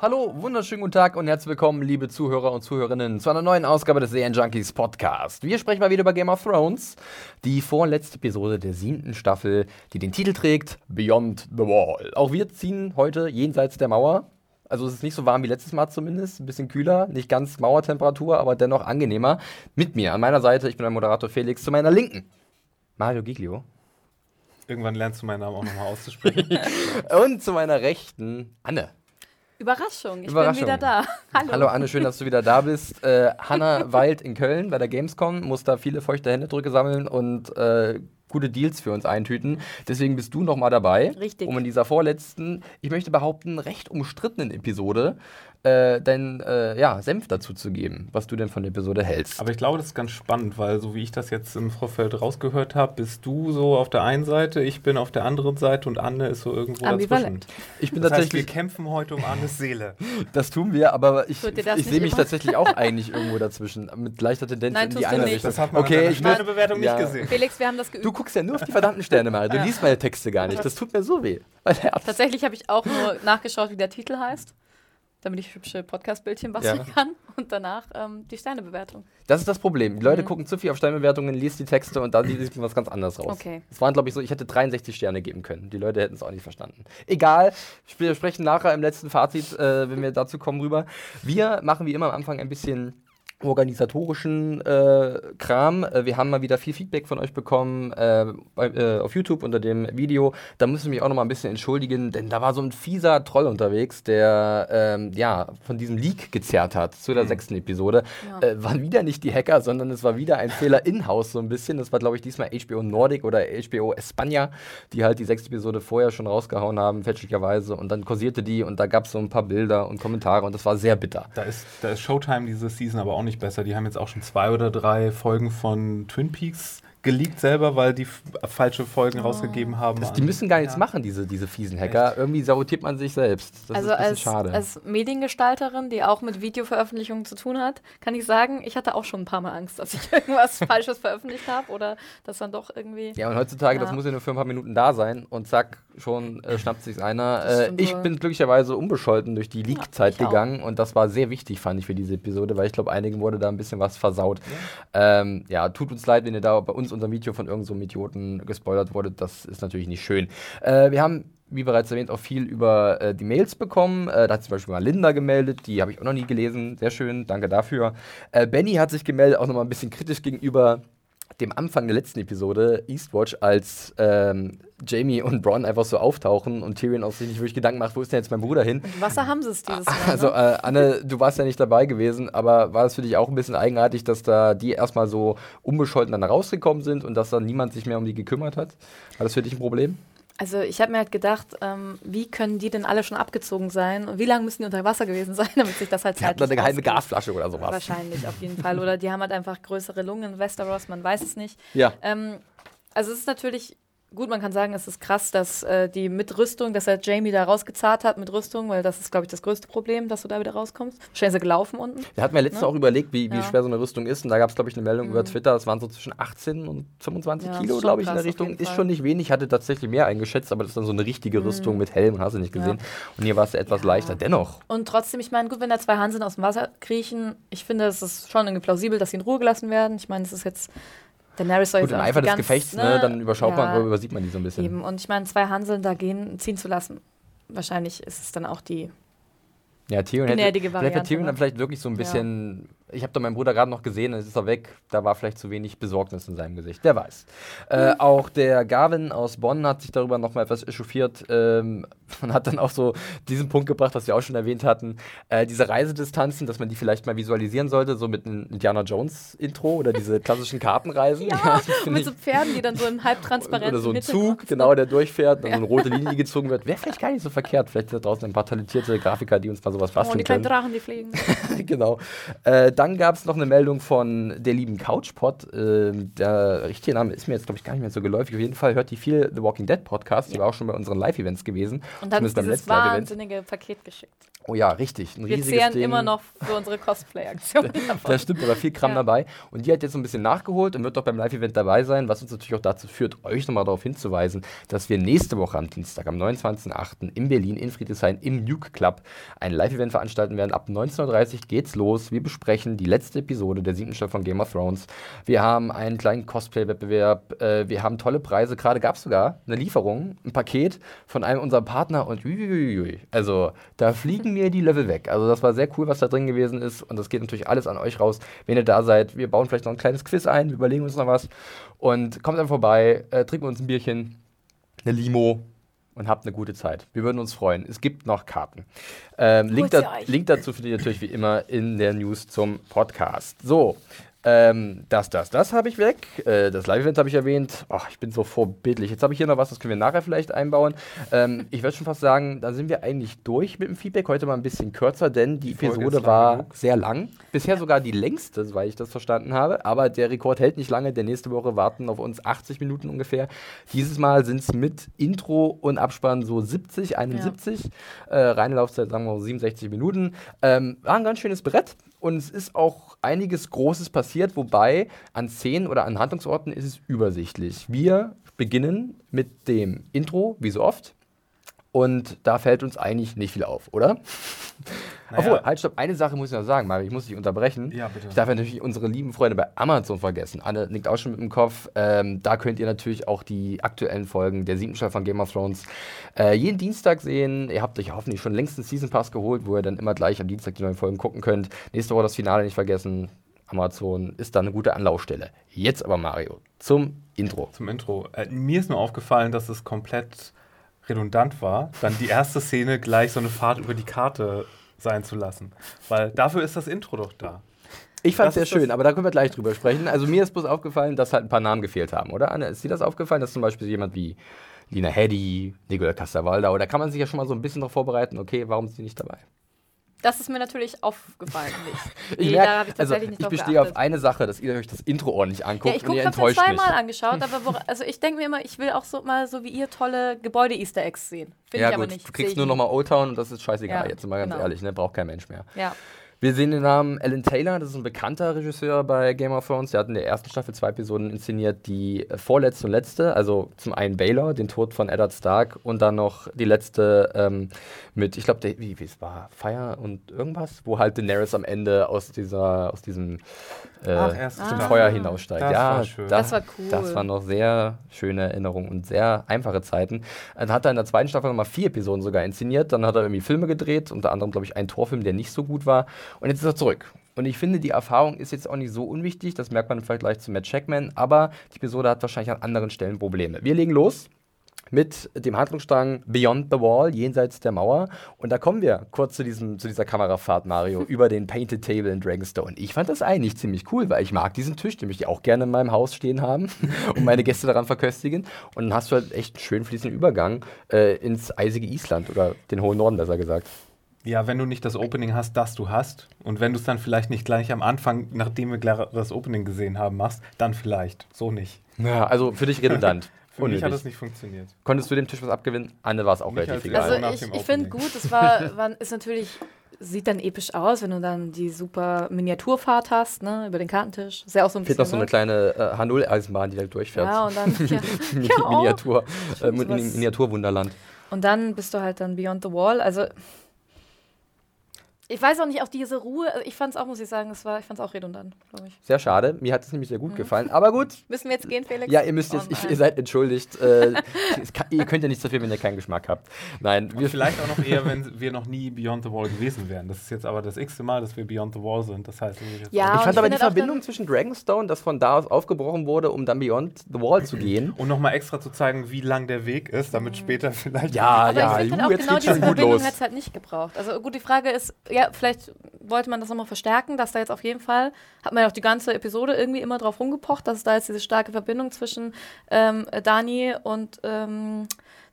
Hallo, wunderschönen guten Tag und herzlich willkommen, liebe Zuhörer und Zuhörerinnen, zu einer neuen Ausgabe des Serien Junkies Podcast. Wir sprechen mal wieder über Game of Thrones, die vorletzte Episode der siebten Staffel, die den Titel trägt Beyond the Wall. Auch wir ziehen heute jenseits der Mauer. Also es ist nicht so warm wie letztes Mal zumindest, ein bisschen kühler, nicht ganz Mauertemperatur, aber dennoch angenehmer. Mit mir an meiner Seite, ich bin der Moderator Felix, zu meiner Linken Mario Giglio. Irgendwann lernst du meinen Namen auch nochmal auszusprechen. und zu meiner Rechten Anne. Überraschung, ich Überraschung. bin wieder da. Hallo. Hallo Anne, schön, dass du wieder da bist. Äh, Hanna weilt in Köln bei der Gamescom, muss da viele feuchte Händedrücke sammeln und äh, gute Deals für uns eintüten. Deswegen bist du nochmal dabei. Richtig. Um in dieser vorletzten, ich möchte behaupten, recht umstrittenen Episode äh, deinen äh, ja, Senf dazu zu geben, was du denn von der Episode hältst. Aber ich glaube, das ist ganz spannend, weil so wie ich das jetzt im Vorfeld rausgehört habe, bist du so auf der einen Seite, ich bin auf der anderen Seite und Anne ist so irgendwo Ambivalent. dazwischen. ich bin Das heißt, wir tatsächlich, kämpfen heute um Annes Seele. das tun wir, aber ich, ich sehe mich tatsächlich auch eigentlich irgendwo dazwischen, mit leichter Tendenz Nein, in die tust du eine nicht. Richtung. Das hat man okay, ich will- Bewertung ja. nicht gesehen. Felix, wir haben das geübt. Du guckst ja nur auf die verdammten Sterne mal. Du Ja. liest meine Texte gar nicht. Das tut mir so weh. Tatsächlich habe ich auch nur nachgeschaut, wie der Titel heißt, damit ich hübsche Podcast-Bildchen basteln Ja. kann. Und danach ähm, die Sternebewertung. Das ist das Problem. Die Leute Mhm. gucken zu viel auf Sternbewertungen, liest die Texte und dann sieht man was ganz anderes raus. Okay. Es waren, glaube ich, so, ich hätte 63 Sterne geben können. Die Leute hätten es auch nicht verstanden. Egal, wir sprechen nachher im letzten Fazit, äh, wenn wir dazu kommen, rüber. Wir machen wie immer am Anfang ein bisschen organisatorischen äh, Kram. Äh, wir haben mal wieder viel Feedback von euch bekommen äh, bei, äh, auf YouTube unter dem Video. Da müssen wir mich auch noch mal ein bisschen entschuldigen, denn da war so ein fieser Troll unterwegs, der ähm, ja von diesem Leak gezerrt hat zu der sechsten Episode. Ja. Äh, waren wieder nicht die Hacker, sondern es war wieder ein Fehler in-house so ein bisschen. Das war, glaube ich, diesmal HBO Nordic oder HBO España, die halt die sechste Episode vorher schon rausgehauen haben, fälschlicherweise. Und dann kursierte die und da gab es so ein paar Bilder und Kommentare und das war sehr bitter. Da ist, da ist Showtime diese Season aber auch nicht besser. Die haben jetzt auch schon zwei oder drei Folgen von Twin Peaks geleakt selber, weil die f- falsche Folgen rausgegeben haben. Das, die müssen gar nichts Ja. machen, diese, diese fiesen Hacker. Irgendwie sabotiert man sich selbst. Das also ist ein bisschen als, schade. als Mediengestalterin, die auch mit Videoveröffentlichungen zu tun hat, kann ich sagen, ich hatte auch schon ein paar Mal Angst, dass ich irgendwas Falsches veröffentlicht habe oder dass dann doch irgendwie. ja, und heutzutage, das Ja. muss ja nur für ein paar Minuten da sein und zack, schon äh, schnappt sich's einer. Äh, ich bin glücklicherweise unbescholten durch die Leak-Zeit auch. gegangen und das war sehr wichtig, fand ich, für diese Episode, weil ich glaube, einigen wurde da ein bisschen was versaut. Ja, ähm, ja tut uns leid, wenn ihr da bei uns unserem Video von irgendeinem so einem Idioten gespoilert wurdet. Das ist natürlich nicht schön. Äh, wir haben wie bereits erwähnt, auch viel über äh, die Mails bekommen. Äh, da hat zum Beispiel mal Linda gemeldet, die habe ich auch noch nie gelesen. Sehr schön, danke dafür. Äh, Benny hat sich gemeldet, auch nochmal ein bisschen kritisch gegenüber dem Anfang der letzten Episode, Eastwatch, als ähm, Jamie und Bronn einfach so auftauchen und Tyrion auch sich nicht wirklich Gedanken macht, wo ist denn jetzt mein Bruder hin? Und Wasser haben sie es dieses Mal. Also, ne? äh, Anne, du warst ja nicht dabei gewesen, aber war es für dich auch ein bisschen eigenartig, dass da die erstmal so unbescholten dann rausgekommen sind und dass dann niemand sich mehr um die gekümmert hat? War das für dich ein Problem? Also ich habe mir halt gedacht, ähm, wie können die denn alle schon abgezogen sein und wie lange müssen die unter Wasser gewesen sein, damit sich das halt Die hatten eine geheime? Gasflasche oder sowas. Wahrscheinlich, auf jeden Fall. Oder die haben halt einfach größere Lungen in Westeros, man weiß es nicht. Ja. Ähm, also es ist natürlich, gut, man kann sagen, es ist krass, dass äh, die mit Rüstung, dass er Jamie da rausgezahlt hat mit Rüstung, weil das ist, glaube ich, das größte Problem, dass du da wieder rauskommst. Wahrscheinlich ist gelaufen unten. Wir hatten ja letztens Ne? auch überlegt, wie, wie Ja. schwer so eine Rüstung ist. Und da gab es, glaube ich, eine Meldung über Twitter, das waren so zwischen 18 und 25 Ja, Kilo, glaube ich, in der Richtung. Ist schon nicht wenig, hatte tatsächlich mehr eingeschätzt, aber das ist dann so eine richtige Rüstung mit Helm hast du nicht Ja. gesehen. Und hier war es etwas leichter. Dennoch. Und trotzdem, ich meine, gut, wenn da zwei Hanseln aus dem Wasser kriechen, ich finde, es ist schon irgendwie plausibel, dass sie in Ruhe gelassen werden. Ich meine, es ist jetzt. Daenerys soll Gut, im Eifer des Gefechts, ne, dann überschaut man, Ja, oder übersieht man die so ein bisschen. Eben. Und ich meine, zwei Hanseln da gehen, ziehen zu lassen. Wahrscheinlich ist es dann auch die. Ja, Tyrion hätte, vielleicht hat Variante, Tyrion ne? dann vielleicht wirklich so ein bisschen. Ich habe da meinen Bruder gerade noch gesehen, jetzt ist er weg. Da war vielleicht zu wenig Besorgnis in seinem Gesicht. Wer weiß. Äh, auch der Gavin aus Bonn hat sich darüber nochmal etwas echauffiert ähm, und hat dann auch so diesen Punkt gebracht, was wir auch schon erwähnt hatten. Äh, diese Reisedistanzen, dass man die vielleicht mal visualisieren sollte, so mit einem Indiana Jones Intro oder diese klassischen Kartenreisen. Ja, find mit so Pferden, die dann so im halbtransparenten oder so ein Zug, genau, der durchfährt, dann so eine rote Linie gezogen wird. Wäre vielleicht gar nicht so verkehrt. Vielleicht sind da draußen ein paar talentierte Grafiker, die uns mal sowas Oh, basteln die kleinen können. Drachen, die fliegen. genau. Äh, dann gab es noch eine Meldung von der lieben Couchpot. Äh, der richtige Name ist mir jetzt, glaube ich, gar nicht mehr so geläufig. Auf jeden Fall hört die viel The Walking Dead Podcast. Die war auch schon bei unseren Live-Events gewesen. Und hat uns dieses wahnsinnige Paket geschickt. Oh ja, richtig. Ein Wir zehren Ding. immer noch für unsere Cosplay-Aktion. Das stimmt, aber viel Kram Ja. dabei. Und die hat jetzt so ein bisschen nachgeholt und wird doch beim Live-Event dabei sein, was uns natürlich auch dazu führt, euch nochmal darauf hinzuweisen, dass wir nächste Woche am Dienstag, am 29.08. in Berlin in Friedrichshain im Nuke Club ein Live-Event veranstalten werden. Ab 19.30 Uhr geht's los. Wir besprechen die letzte Episode der siebten Staffel von Game of Thrones. Wir haben einen kleinen Cosplay-Wettbewerb. Äh, wir haben tolle Preise. Gerade gab es sogar eine Lieferung, ein Paket von einem unserer Partner und uiuiui. Also da fliegen mir die Level weg. Also das war sehr cool, was da drin gewesen ist. Und das geht natürlich alles an euch raus, wenn ihr da seid. Wir bauen vielleicht noch ein kleines Quiz ein, wir überlegen uns noch was. Und kommt einfach vorbei, äh, trinken uns ein Bierchen, eine Limo und habt eine gute Zeit. Wir würden uns freuen. Es gibt noch Karten. Ähm, Link, da. Link dazu findet ihr natürlich wie immer in der News zum Podcast. So. Ähm, das, das, das habe ich weg. Äh, das Live-Event habe ich erwähnt. Ach, ich bin so vorbildlich. Jetzt habe ich hier noch was, das können wir nachher vielleicht einbauen. Ähm, ich würde schon fast sagen, da sind wir eigentlich durch mit dem Feedback. Heute mal ein bisschen kürzer, denn die, Die Episode war genug. sehr lang. Bisher sogar die längste, soweit ich das verstanden habe. Aber der Rekord hält nicht lange, denn nächste Woche warten auf uns 80 Minuten ungefähr. Dieses Mal sind es mit Intro und Abspann so 70, 71. Äh, reine Laufzeit, sagen wir mal 67 Minuten. Ähm, war ein ganz schönes Brett. Und es ist auch einiges Großes passiert, wobei an Szenen oder an Handlungsorten ist es übersichtlich. Wir beginnen mit dem Intro, wie so oft. Und da fällt uns eigentlich nicht viel auf, oder? Naja. Obwohl, halt, stopp, eine Sache muss ich noch sagen, Mario, ich muss dich unterbrechen. Ja, bitte. Ich darf ja natürlich unsere lieben Freunde bei Amazon vergessen. Anne nickt auch schon mit dem Kopf. Ähm, da könnt ihr natürlich auch die aktuellen Folgen der siebten Staffel von Game of Thrones äh, jeden Dienstag sehen. Ihr habt euch hoffentlich schon längst einen Season Pass geholt, wo ihr dann immer gleich am Dienstag die neuen Folgen gucken könnt. Nächste Woche das Finale nicht vergessen. Amazon ist da eine gute Anlaufstelle. Jetzt aber Mario zum Intro. Zum Intro. Äh, mir ist nur aufgefallen, dass es komplett redundant war, dann die erste Szene gleich so eine Fahrt über die Karte sein zu lassen. Weil dafür ist das Intro doch da. Ich fand es sehr schön, aber da können wir gleich drüber sprechen. Also mir ist bloß aufgefallen, dass halt ein paar Namen gefehlt haben, oder? Anne, ist dir das aufgefallen, dass zum Beispiel jemand wie Lina Heddy, Nicola Castavalda, oder kann man sich ja schon mal so ein bisschen darauf vorbereiten, okay, warum ist die nicht dabei? Das ist mir natürlich aufgefallen. Nicht. Ich, Nee, merk, da habe ich also, ich bestehe auf eine Sache, dass ihr euch das Intro ordentlich anguckt Ja, ich und ihr ich habe enttäuscht mich. zweimal angeschaut, aber wora- also ich denke mir immer, ich will auch so mal so wie ihr tolle Gebäude-Easter Eggs sehen. Finde Ja ich aber gut, nicht. du kriegst ich nur nochmal Old Town und das ist scheißegal, Ja, jetzt mal ganz genau. ehrlich, ne? braucht kein Mensch mehr. Ja. Wir sehen den Namen Alan Taylor, das ist ein bekannter Regisseur bei Game of Thrones. Der hat in der ersten Staffel zwei Episoden inszeniert, die äh, vorletzte und letzte, also zum einen Baylor, den Tod von Eddard Stark und dann noch die letzte ähm, mit, ich glaube, wie, wie es war, Fire und irgendwas, wo halt Daenerys am Ende aus dieser, aus diesem äh, Ach, erste aus dem Staffel. Feuer hinaussteigt. Das ja, war schön. Das war cool. Das waren noch sehr schöne Erinnerungen und sehr einfache Zeiten. Dann hat er in der zweiten Staffel nochmal vier Episoden sogar inszeniert. Dann hat er irgendwie Filme gedreht, unter anderem, glaube ich, einen Torfilm, der nicht so gut war. Und jetzt ist er zurück. Und ich finde, die Erfahrung ist jetzt auch nicht so unwichtig. Das merkt man vielleicht gleich zu Matt Checkman. Aber die Episode hat wahrscheinlich an anderen Stellen Probleme. Wir legen los mit dem Handlungsstrang Beyond the Wall, jenseits der Mauer. Und da kommen wir kurz zu, diesem, zu dieser Kamerafahrt, Mario, über den Painted Table in Dragonstone. Ich fand das eigentlich ziemlich cool, weil ich mag diesen Tisch, den möchte ich auch gerne in meinem Haus stehen haben und meine Gäste daran verköstigen. Und dann hast du halt echt einen schön fließenden Übergang äh, ins eisige Island oder den hohen Norden, besser gesagt. Ja, wenn du nicht das Opening hast, das du hast, und wenn du es dann vielleicht nicht gleich am Anfang, nachdem wir das Opening gesehen haben, machst, dann vielleicht. So nicht. Ja, also für dich redundant. Für mich hat Unnötig. das nicht funktioniert. Konntest du dem Tisch was abgewinnen? Anne war es auch relativ egal. Also ich, ich finde gut, es war, war, ist natürlich, sieht dann episch aus, wenn du dann die super Miniaturfahrt hast, ne, über den Kartentisch. Ist ja auch so ein Fehlt bisschen. noch so eine ne? kleine äh, H0-Eisenbahn, die da durchfährt. Ja, und dann, ja, Min ja, Miniatur, äh. Miniaturwunderland. und dann bist du halt dann Beyond the Wall. Also, ich weiß auch nicht, auch diese Ruhe, also ich fand es auch, muss ich sagen, es war, ich fand es auch redundant, glaube ich. Sehr schade. Mir hat es nämlich sehr Mhm. gut gefallen. Aber gut. Müssen wir jetzt gehen, Felix? Ja, ihr müsst Oh jetzt, ich, nein. ihr seid entschuldigt. Äh, kann, ihr könnt ja nichts dafür, wenn ihr keinen Geschmack habt. Nein, wir vielleicht auch noch eher, wenn wir noch nie Beyond the Wall gewesen wären. Das ist jetzt aber das x-te Mal, dass wir Beyond the Wall sind. Das heißt, wir sind jetzt Ja, Ich fand ich aber die finde Verbindung zwischen Dragonstone, das von da aus aufgebrochen wurde, um dann Beyond the Wall zu gehen. Und nochmal extra zu zeigen, wie lang der Weg ist, damit später vielleicht. Ja, Aber ja, ich finde Ju, halt auch jetzt genau geht's diese schon gut Verbindung los. hätte es halt nicht gebraucht. Also gut, die Frage ist, ja, vielleicht wollte man das nochmal verstärken, dass da jetzt auf jeden Fall, hat man ja auch die ganze Episode irgendwie immer drauf rumgepocht, dass da jetzt diese starke Verbindung zwischen ähm, Dani und ähm,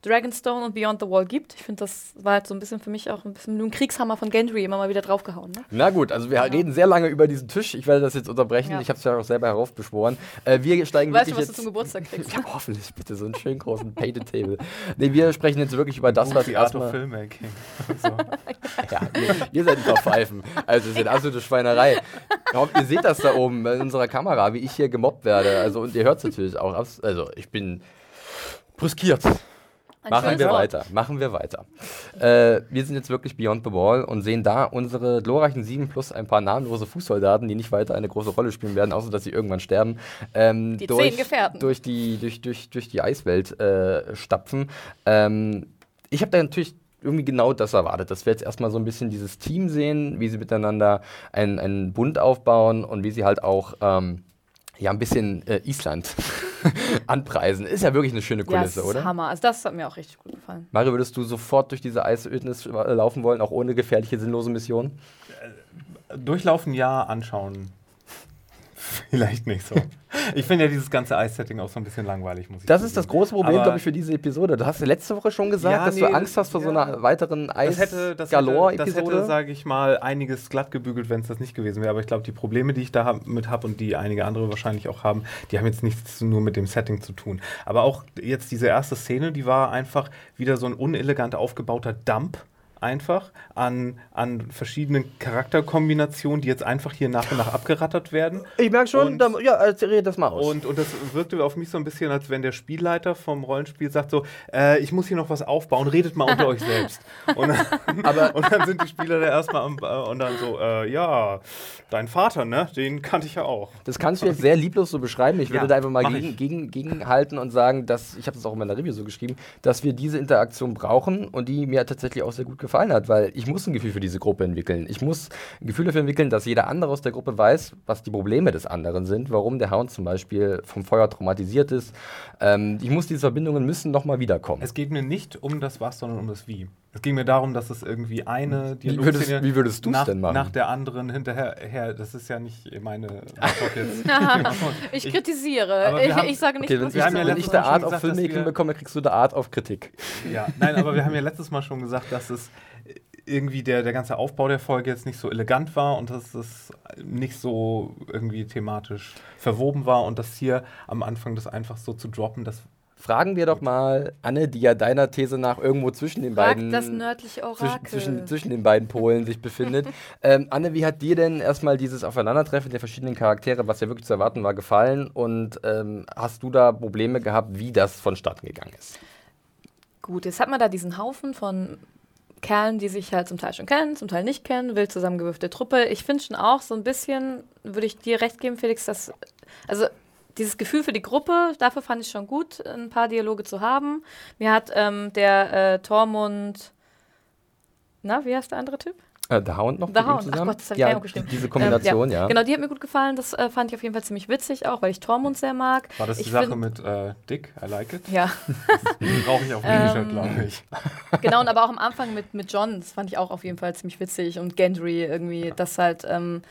Dragonstone und Beyond the Wall gibt. Ich finde, das war halt so ein bisschen für mich auch ein bisschen nur ein Kriegshammer von Gendry immer mal wieder draufgehauen. Ne? Na gut, also wir reden sehr lange über diesen Tisch. Ich werde das jetzt unterbrechen. Ja. Ich habe es ja auch selber heraufbeschworen. Äh, wir steigen Weißt du, wirklich was du jetzt. zum Geburtstag kriegst? ja, hoffentlich bitte so einen schönen großen Painted Table. Nee, wir sprechen jetzt wirklich über das, was erstmal. Filmmaking. so. Ja, ihr, ihr seid ein paar Pfeifen. Also, das ist eine absolute Schweinerei. Ich hoffe, ihr seht das da oben in unserer Kamera, wie ich hier gemobbt werde. Also, und ihr hört es natürlich auch. Also, ich bin brüskiert. Machen wir Wort. weiter, machen wir weiter. Äh, wir sind jetzt wirklich Beyond the Wall und sehen da unsere glorreichen sieben plus ein paar namenlose Fußsoldaten, die nicht weiter eine große Rolle spielen werden, außer dass sie irgendwann sterben. Ähm, Die durch. Durch die, durch, durch, durch die Eiswelt äh, stapfen. Ähm, ich habe da natürlich irgendwie genau das erwartet, dass wir jetzt erstmal so ein bisschen dieses Team sehen, wie sie miteinander einen, einen Bund aufbauen und wie sie halt auch ähm, ja, ein bisschen äh, Island anpreisen. Ist ja wirklich eine schöne Ja, Kulisse, das ist oder? Hammer. Also das hat mir auch richtig gut gefallen. Mario, würdest du sofort durch diese Eisödnis äh, laufen wollen, auch ohne gefährliche, sinnlose Missionen? Durchlaufen ja, anschauen. Vielleicht nicht so. Ich finde ja dieses ganze Eis-Setting auch so ein bisschen langweilig, muss ich Das ist das große Problem, glaube ich, für diese Episode. Du hast ja letzte Woche schon gesagt, Ja, dass nee, du Angst hast vor so ja. einer weiteren Das hätte, das hätte, das hätte Eis-Galore-Episode. sage ich mal, einiges glatt gebügelt, wenn es das nicht gewesen wäre. Aber ich glaube, die Probleme, die ich da hab, mit habe und die einige andere wahrscheinlich auch haben, die haben jetzt nichts nur mit dem Setting zu tun. Aber auch jetzt diese erste Szene, die war einfach wieder so ein unelegant aufgebauter Dump. Einfach an, an verschiedenen Charakterkombinationen, die jetzt einfach hier nach und nach abgerattert werden. Ich merke schon, Und- da, ja, red das mal aus. Und, und das wirkte auf mich so ein bisschen, als wenn der Spielleiter vom Rollenspiel sagt so, äh, ich muss hier noch was aufbauen, redet mal unter euch selbst. Und, Aber- und dann sind die Spieler da erstmal am, äh, und dann so, äh, ja, dein Vater, ne, den kannte ich ja auch. Das kannst du jetzt sehr lieblos so beschreiben. Ich würde Ja, da einfach mal gegen, gegen, gegenhalten und sagen, dass, ich habe das auch in meiner Review so geschrieben, dass wir diese Interaktion brauchen und die mir tatsächlich auch sehr gut gefallen hat, weil ich muss ein Gefühl für diese Gruppe entwickeln. Ich muss ein Gefühl dafür entwickeln, dass jeder andere aus der Gruppe weiß, was die Probleme des anderen sind, warum der Hound zum Beispiel vom Feuer traumatisiert ist. Ähm, ich muss diese Verbindungen müssen nochmal wiederkommen. Es geht mir nicht um das Was, sondern um das Wie. Es ging mir darum, dass es irgendwie eine Wie würdest- Dialogszene wie würdest nach, denn machen? nach der anderen hinterher, her, das ist ja nicht meine Antwort jetzt. Ich Ich- kritisiere. Ich, haben- ich sage nicht, Okay, wenn was ich, wir haben ja wenn letztes ich Mal der Art auf Filmmaking bekomme, kriegst du der Art auf Kritik. Ja, nein, aber wir haben ja letztes Mal schon gesagt, dass es irgendwie der, der ganze Aufbau der Folge jetzt nicht so elegant war und dass es nicht so irgendwie thematisch verwoben war und das hier am Anfang das einfach so zu droppen, das Fragen wir doch mal Anne, die ja deiner These nach irgendwo zwischen den Fragt beiden das nördliche zwischen, Orakel. zwischen, zwischen den beiden Polen sich befindet. ähm, Anne, wie hat dir denn erstmal dieses Aufeinandertreffen der verschiedenen Charaktere, was ja wirklich zu erwarten war, gefallen? Und ähm, hast du da Probleme gehabt, wie das vonstatten gegangen ist? Gut, jetzt hat man da diesen Haufen von Kerlen, die sich halt zum Teil schon kennen, zum Teil nicht kennen, wild zusammengewürfte Truppe. Ich finde schon auch so ein bisschen, würde ich dir recht geben, Felix, dass, also dieses Gefühl für die Gruppe, dafür fand ich schon gut, ein paar Dialoge zu haben. Mir hat ähm, der äh, Tormund, na, wie heißt der andere Typ? Äh, der Hound noch The mit ihm Hound, ach zusammen? Gott, das hab ich ja, gar nicht aufgeschrieben. Diese Kombination, Ähm, ja. Genau, die hat mir gut gefallen. Das äh, fand ich auf jeden Fall ziemlich witzig auch, weil ich Tormund sehr mag. war das die Ich Sache find- mit äh, Dick, I like it. Ja, Brauche ich auf dem T-Shirt, Ähm, glaube ich. genau, und aber auch am Anfang mit, mit John, das fand ich auch auf jeden Fall ziemlich witzig. Und Gendry irgendwie, das halt ähm,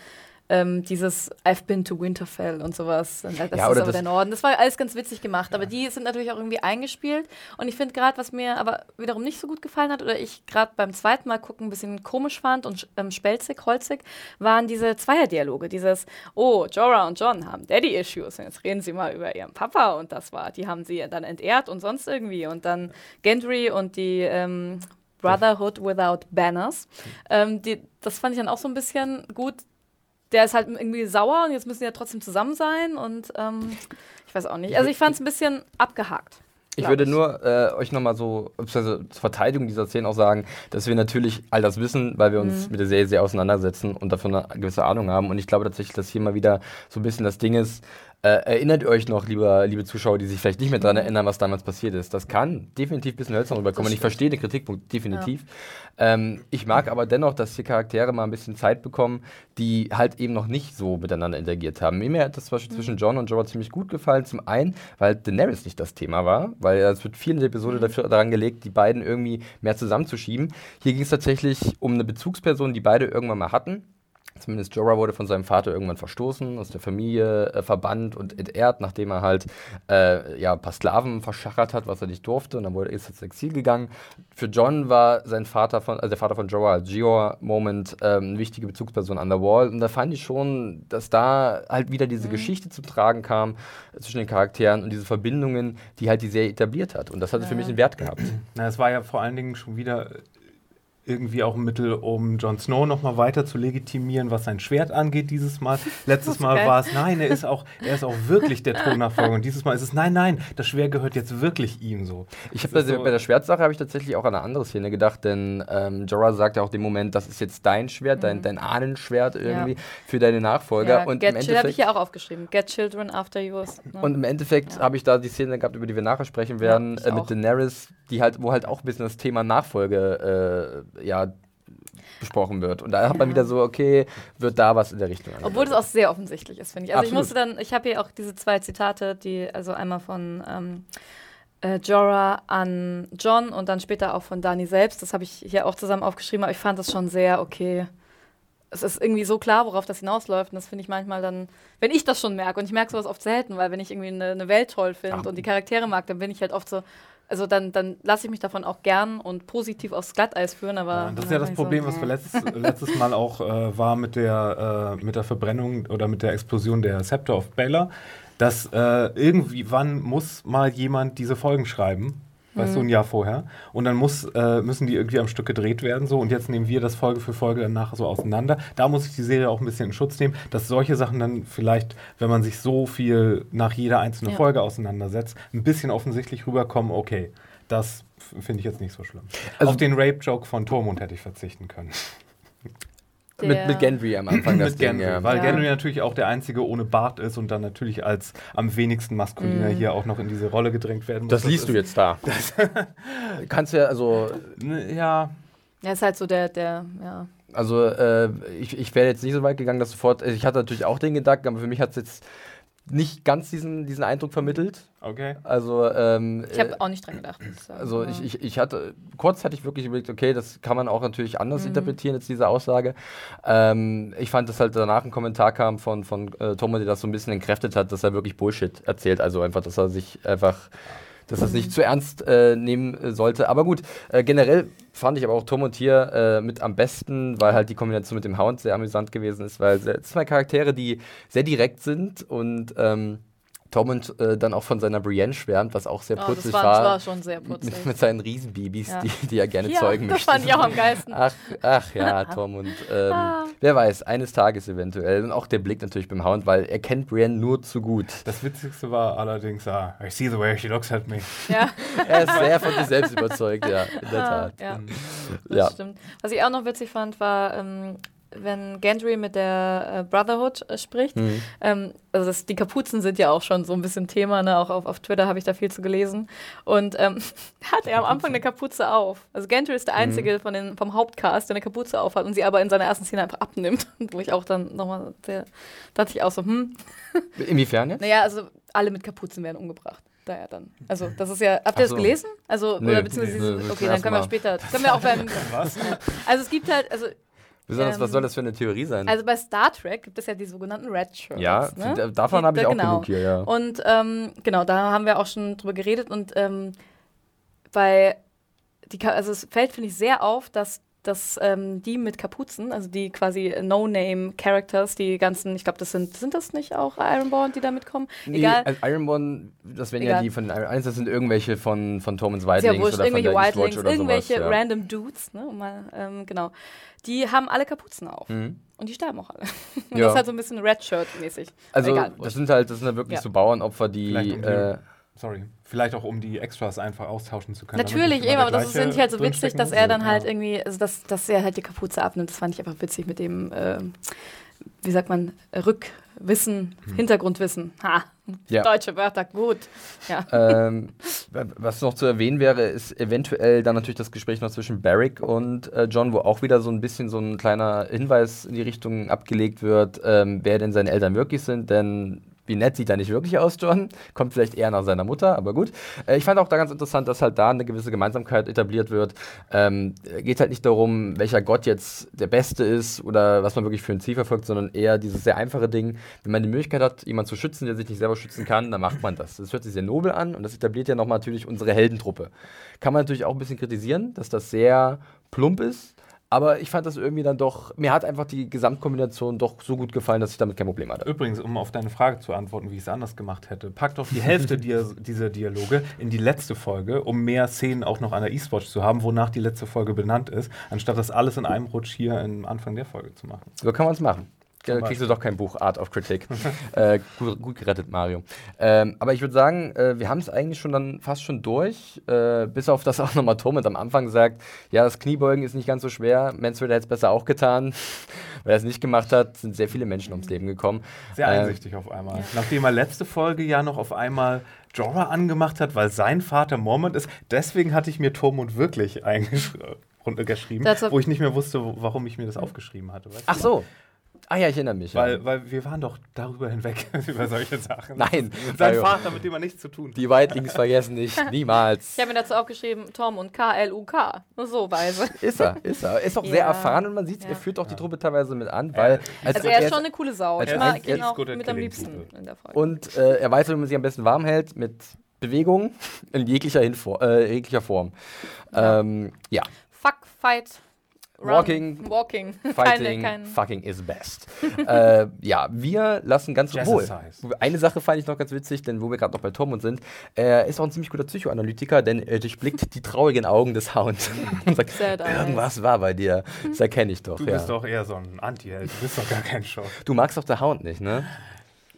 ähm, dieses I've been to Winterfell und sowas. Und Das Ja, ist aber das- der Norden. Das war alles ganz witzig gemacht, aber die sind natürlich auch irgendwie eingespielt. Und ich finde gerade, was mir aber wiederum nicht so gut gefallen hat, oder ich gerade beim zweiten Mal gucken ein bisschen komisch fand und ähm, spelzig, holzig, waren diese Zweierdialoge. Dieses, oh, Jorah und John haben Daddy-Issues. Jetzt reden sie mal über ihren Papa und das war, die haben sie dann entehrt und sonst irgendwie. Und dann Gendry und die ähm, Brotherhood Without Banners. Ähm, die, das fand ich dann auch so ein bisschen gut. Der ist halt irgendwie sauer und jetzt müssen die ja trotzdem zusammen sein und ähm, ich weiß auch nicht. Also ich fand es ein bisschen abgehakt. Ich würde nur äh, euch nochmal so zur Verteidigung dieser Szene auch sagen, dass wir natürlich all das wissen, weil wir uns mit der Serie sehr auseinandersetzen und davon eine gewisse Ahnung haben. Und ich glaube tatsächlich, dass hier mal wieder so ein bisschen das Ding ist, erinnert ihr euch noch, lieber, liebe Zuschauer, die sich vielleicht nicht mehr daran erinnern, was damals passiert ist. Das kann definitiv ein bisschen hölzern rüberkommen. Ich verstehe den Kritikpunkt definitiv. Ähm, ich mag aber dennoch, dass die Charaktere mal ein bisschen Zeit bekommen, die halt eben noch nicht so miteinander interagiert haben. Mir hat das zum Beispiel zwischen John und Jorah ziemlich gut gefallen. Zum einen, weil Daenerys nicht das Thema war, weil es wird viel in der Episode dafür daran gelegt, die beiden irgendwie mehr zusammenzuschieben. Hier ging es tatsächlich um eine Bezugsperson, die beide irgendwann mal hatten Zumindest Jorah wurde von seinem Vater irgendwann verstoßen, aus der Familie äh, verbannt und entehrt, nachdem er halt äh, ja, ein paar Sklaven verschachert hat, was er nicht durfte. Und dann wurde er ins Exil gegangen. Für John war sein Vater von, also der Vater von Jorah, Gior Moment, ähm, eine wichtige Bezugsperson an der Wall. Und da fand ich schon, dass da halt wieder diese mhm. Geschichte zum Tragen kam äh, zwischen den Charakteren und diese Verbindungen, die halt die Serie etabliert hat. Und das hat ja. für mich einen Wert gehabt. Na, es war ja vor allen Dingen schon wieder irgendwie auch ein Mittel, um Jon Snow noch mal weiter zu legitimieren, was sein Schwert angeht dieses Mal. Letztes Mal war es, nein, er ist auch, er ist auch wirklich der Thronnachfolger. Und dieses Mal ist es, nein, nein, das Schwert gehört jetzt wirklich ihm so. Ich habe so bei der Schwertsache habe ich tatsächlich auch an eine andere Szene gedacht, denn ähm, Jorah sagt ja auch dem Moment, das ist jetzt dein Schwert, dein, mhm. dein Ahnenschwert irgendwie ja. für deine Nachfolger. Ja, und get habe ich ja auch aufgeschrieben. Get children after yours. Ne? Und im Endeffekt ja. habe ich da die Szene gehabt, über die wir nachher sprechen werden, äh, mit Daenerys, die halt, wo halt auch ein bisschen das Thema Nachfolge äh, ja, besprochen wird. Und da hat man wieder so, okay, wird da was in der Richtung. Obwohl es auch sehr offensichtlich ist, finde ich. Also Absolut. ich musste dann, ich habe hier auch diese zwei Zitate, die, also einmal von ähm, äh, Jorah an John und dann später auch von Dani selbst. Das habe ich hier auch zusammen aufgeschrieben, aber ich fand das schon sehr okay. Es ist irgendwie so klar, worauf das hinausläuft. Und das finde ich manchmal dann, wenn ich das schon merke, und ich merke sowas oft selten, weil wenn ich irgendwie eine, eine Welt toll finde und die Charaktere mag, dann bin ich halt oft so, also dann, dann lasse ich mich davon auch gern und positiv aufs Glatteis führen, aber. Ja, das ist ja das Problem, so, was wir letztes, letztes Mal auch äh, war mit der, äh, mit der Verbrennung oder mit der Explosion der Scepter of Baylor, dass äh, irgendwie wann muss mal jemand diese Folgen schreiben weißt du, ein mhm. Jahr vorher. Und dann muss, äh, müssen die irgendwie am Stück gedreht werden. so Und jetzt nehmen wir das Folge für Folge dann nachher so auseinander. Da muss ich die Serie auch ein bisschen in Schutz nehmen, dass solche Sachen dann vielleicht, wenn man sich so viel nach jeder einzelnen ja. Folge auseinandersetzt, ein bisschen offensichtlich rüberkommen, okay, das finde ich jetzt nicht so schlimm. Also Auf den Rape-Joke von Tormund hätte ich verzichten können. Mit, mit Gendry am Anfang das mit Ding, Gendry, ja. Weil ja. Gendry natürlich auch der Einzige ohne Bart ist und dann natürlich als am wenigsten maskuliner mm. hier auch noch in diese Rolle gedrängt werden muss. Das, das liest du jetzt da. Kannst ja, also. Ja. Er ist halt so der, der, ja. Also, äh, ich, ich wäre jetzt nicht so weit gegangen, dass sofort. Ich hatte natürlich auch den Gedanken, aber für mich hat es jetzt nicht ganz diesen, diesen Eindruck vermittelt. Okay. Also, ähm, ich habe äh, auch nicht dran gedacht. Also, ich, ich, ich hatte, kurz hatte ich wirklich überlegt, okay, das kann man auch natürlich anders mhm. interpretieren, jetzt diese Aussage. Ähm, ich fand, dass halt danach ein Kommentar kam von, von äh, Thomas, der das so ein bisschen entkräftet hat, dass er wirklich Bullshit erzählt. Also einfach, dass er sich einfach dass das nicht zu ernst äh, nehmen äh, sollte. Aber gut, äh, generell fand ich aber auch Tom und Tier äh, mit am besten, weil halt die Kombination mit dem Hound sehr amüsant gewesen ist, weil es zwei Charaktere, die sehr direkt sind und ähm, Tormund äh, dann auch von seiner Brienne schwärmt, was auch sehr oh, putzig das war. Das war schon sehr putzig. Mit, mit seinen Riesenbabys, ja. die, die er gerne ja, zeugen möchte. Das fand ich auch am geilsten. Ach, ach ja, Tormund. Ähm, ah. Wer weiß, eines Tages eventuell. Und auch der Blick natürlich beim Hound, weil er kennt Brienne nur zu gut. Das Witzigste war allerdings, ah, I see the way she looks at me. Ja. er ist sehr von sich selbst überzeugt, ja, in der ah, Tat. Ja, das ja. stimmt. Was ich auch noch witzig fand, war, ähm, wenn Gendry mit der äh, Brotherhood äh, spricht. Mhm. Ähm, also das, die Kapuzen sind ja auch schon so ein bisschen Thema, ne? auch auf, auf Twitter habe ich da viel zu gelesen. Und ähm, hat er am Anfang eine Kapuze auf. Also Gendry ist der mhm. Einzige mhm. von den, vom Hauptcast, der eine Kapuze auf hat und sie aber in seiner ersten Szene einfach abnimmt. Wo ich auch dann nochmal, da dachte ich auch so, hm. Inwiefern jetzt? Naja, also alle mit Kapuzen werden umgebracht daher dann. Also, das ist ja. Habt ihr so. das gelesen? Also, nee, oder beziehungsweise. Nee, okay, dann können wir später. Können wir auch beim. Was? Also, es gibt halt. Also, Besonders, ähm, was soll das für eine Theorie sein? Also bei Star Trek gibt es ja die sogenannten Red Shirts. Ja, ne? davon habe ich auch genau. genug hier, ja. Und ähm, genau, da haben wir auch schon drüber geredet und ähm, bei die, also es fällt, finde ich, sehr auf, dass dass ähm, die mit Kapuzen, also die quasi No-Name-Characters, die ganzen, ich glaube, das sind, sind das nicht auch Ironborn, die da mitkommen? Nee, Egal. Also Ironborn, das wären Egal. ja die von Iron das sind irgendwelche von, von Tomans Wildlings ja, wurscht, oder irgendwelche von der Wildlings, oder irgendwelche sowas, ja. random Dudes, ne, um mal, ähm, genau. Die haben alle Kapuzen auf. Mhm. Und die sterben auch alle. Und ja. das ist halt so ein bisschen Redshirt-mäßig. Also, Egal, das sind halt, das sind halt wirklich ja. so Bauernopfer, die. Äh, sorry, vielleicht auch um die Extras einfach austauschen zu können. Natürlich, eben, aber das finde ich halt so witzig, dass er dann halt irgendwie, also dass, dass er halt die Kapuze abnimmt. Das fand ich einfach witzig mit dem, äh, wie sagt man, Rückwissen, hm. Hintergrundwissen. Ha, ja. deutsche Wörter, gut. Ja. Ähm, was noch zu erwähnen wäre, ist eventuell dann natürlich das Gespräch noch zwischen Barrick und äh, John, wo auch wieder so ein bisschen so ein kleiner Hinweis in die Richtung abgelegt wird, ähm, wer denn seine Eltern wirklich sind, denn wie nett sieht er nicht wirklich aus, John. Kommt vielleicht eher nach seiner Mutter, aber gut. Äh, ich fand auch da ganz interessant, dass halt da eine gewisse Gemeinsamkeit etabliert wird. Ähm, geht halt nicht darum, welcher Gott jetzt der Beste ist oder was man wirklich für ein Ziel verfolgt, sondern eher dieses sehr einfache Ding. Wenn man die Möglichkeit hat, jemanden zu schützen, der sich nicht selber schützen kann, dann macht man das. Das hört sich sehr nobel an und das etabliert ja nochmal natürlich unsere Heldentruppe. Kann man natürlich auch ein bisschen kritisieren, dass das sehr plump ist. Aber ich fand das irgendwie dann doch, mir hat einfach die Gesamtkombination doch so gut gefallen, dass ich damit kein Problem hatte. Übrigens, um auf deine Frage zu antworten, wie ich es anders gemacht hätte, pack doch die Hälfte dieser Dialoge in die letzte Folge, um mehr Szenen auch noch an der E-Sport zu haben, wonach die letzte Folge benannt ist, anstatt das alles in einem Rutsch hier am Anfang der Folge zu machen. So kann man es machen kriegst du doch kein Buch Art of Critic. äh, gut, gut, gerettet, Mario. Ähm, aber ich würde sagen, äh, wir haben es eigentlich schon dann fast schon durch, äh, bis auf das auch nochmal Torment am Anfang sagt, ja, das Kniebeugen ist nicht ganz so schwer, Mansfield hätte es besser auch getan. Weil er es nicht gemacht hat, sind sehr viele Menschen ums Leben gekommen. Sehr ähm, einsichtig auf einmal. Ja. Nachdem er letzte Folge ja noch auf einmal Jorah angemacht hat, weil sein Vater Mormont ist. Deswegen hatte ich mir Tormund wirklich eingeschrieben geschrieben, wo ich nicht mehr wusste, warum ich mir das aufgeschrieben hatte. Ach so. Ah ja, ich erinnere mich. Weil, ja. weil wir waren doch darüber hinweg, über solche Sachen. Nein. Sein Vater, mit dem man nichts zu tun hat. Die Weitlings vergessen nicht, niemals. Ich habe mir dazu aufgeschrieben, Tom und K-L-U-K. Nur so weise. Ist er, ist er. Ist auch ja. sehr erfahren und man sieht, ja. er führt auch die Truppe teilweise mit an, weil... Also, also er ist schon eine coole Sau. Ich mag ihn auch mit am liebsten in der Folge. Und äh, er weiß, wie man sich am besten warm hält, mit Bewegung in jeglicher, Hinfor äh, jeglicher Form. Ähm, ja. Fuck, fight, Walking, Walking. Fighting, keine, keine. fucking is best. äh, ja, wir lassen ganz wohl. Eine Sache fand ich noch ganz witzig, denn wo wir gerade noch bei Tom und sind, er ist auch ein ziemlich guter Psychoanalytiker, denn er durchblickt die traurigen Augen des Hound und sagt, irgendwas war bei dir. Das erkenne ich doch. Du bist doch eher so ein Anti-Held, du bist doch gar kein Schock. Du magst doch der Hound nicht, ne?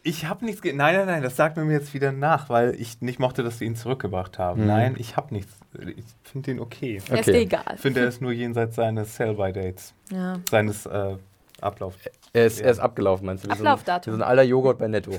Ich habe nichts. Nein, nein, nein, das sagt mir jetzt wieder nach, weil ich nicht mochte, dass sie ihn zurückgebracht haben. Mhm. Nein, ich habe nichts. Ich finde den okay. okay. Ist dir egal. Ich finde, er ist nur jenseits seines Sell-by-Dates. Ja. Seines äh, Ablauf. Er ist, ja. er ist abgelaufen, meinst du? Ablaufdatum. Wir sind alter Joghurt bei Netto.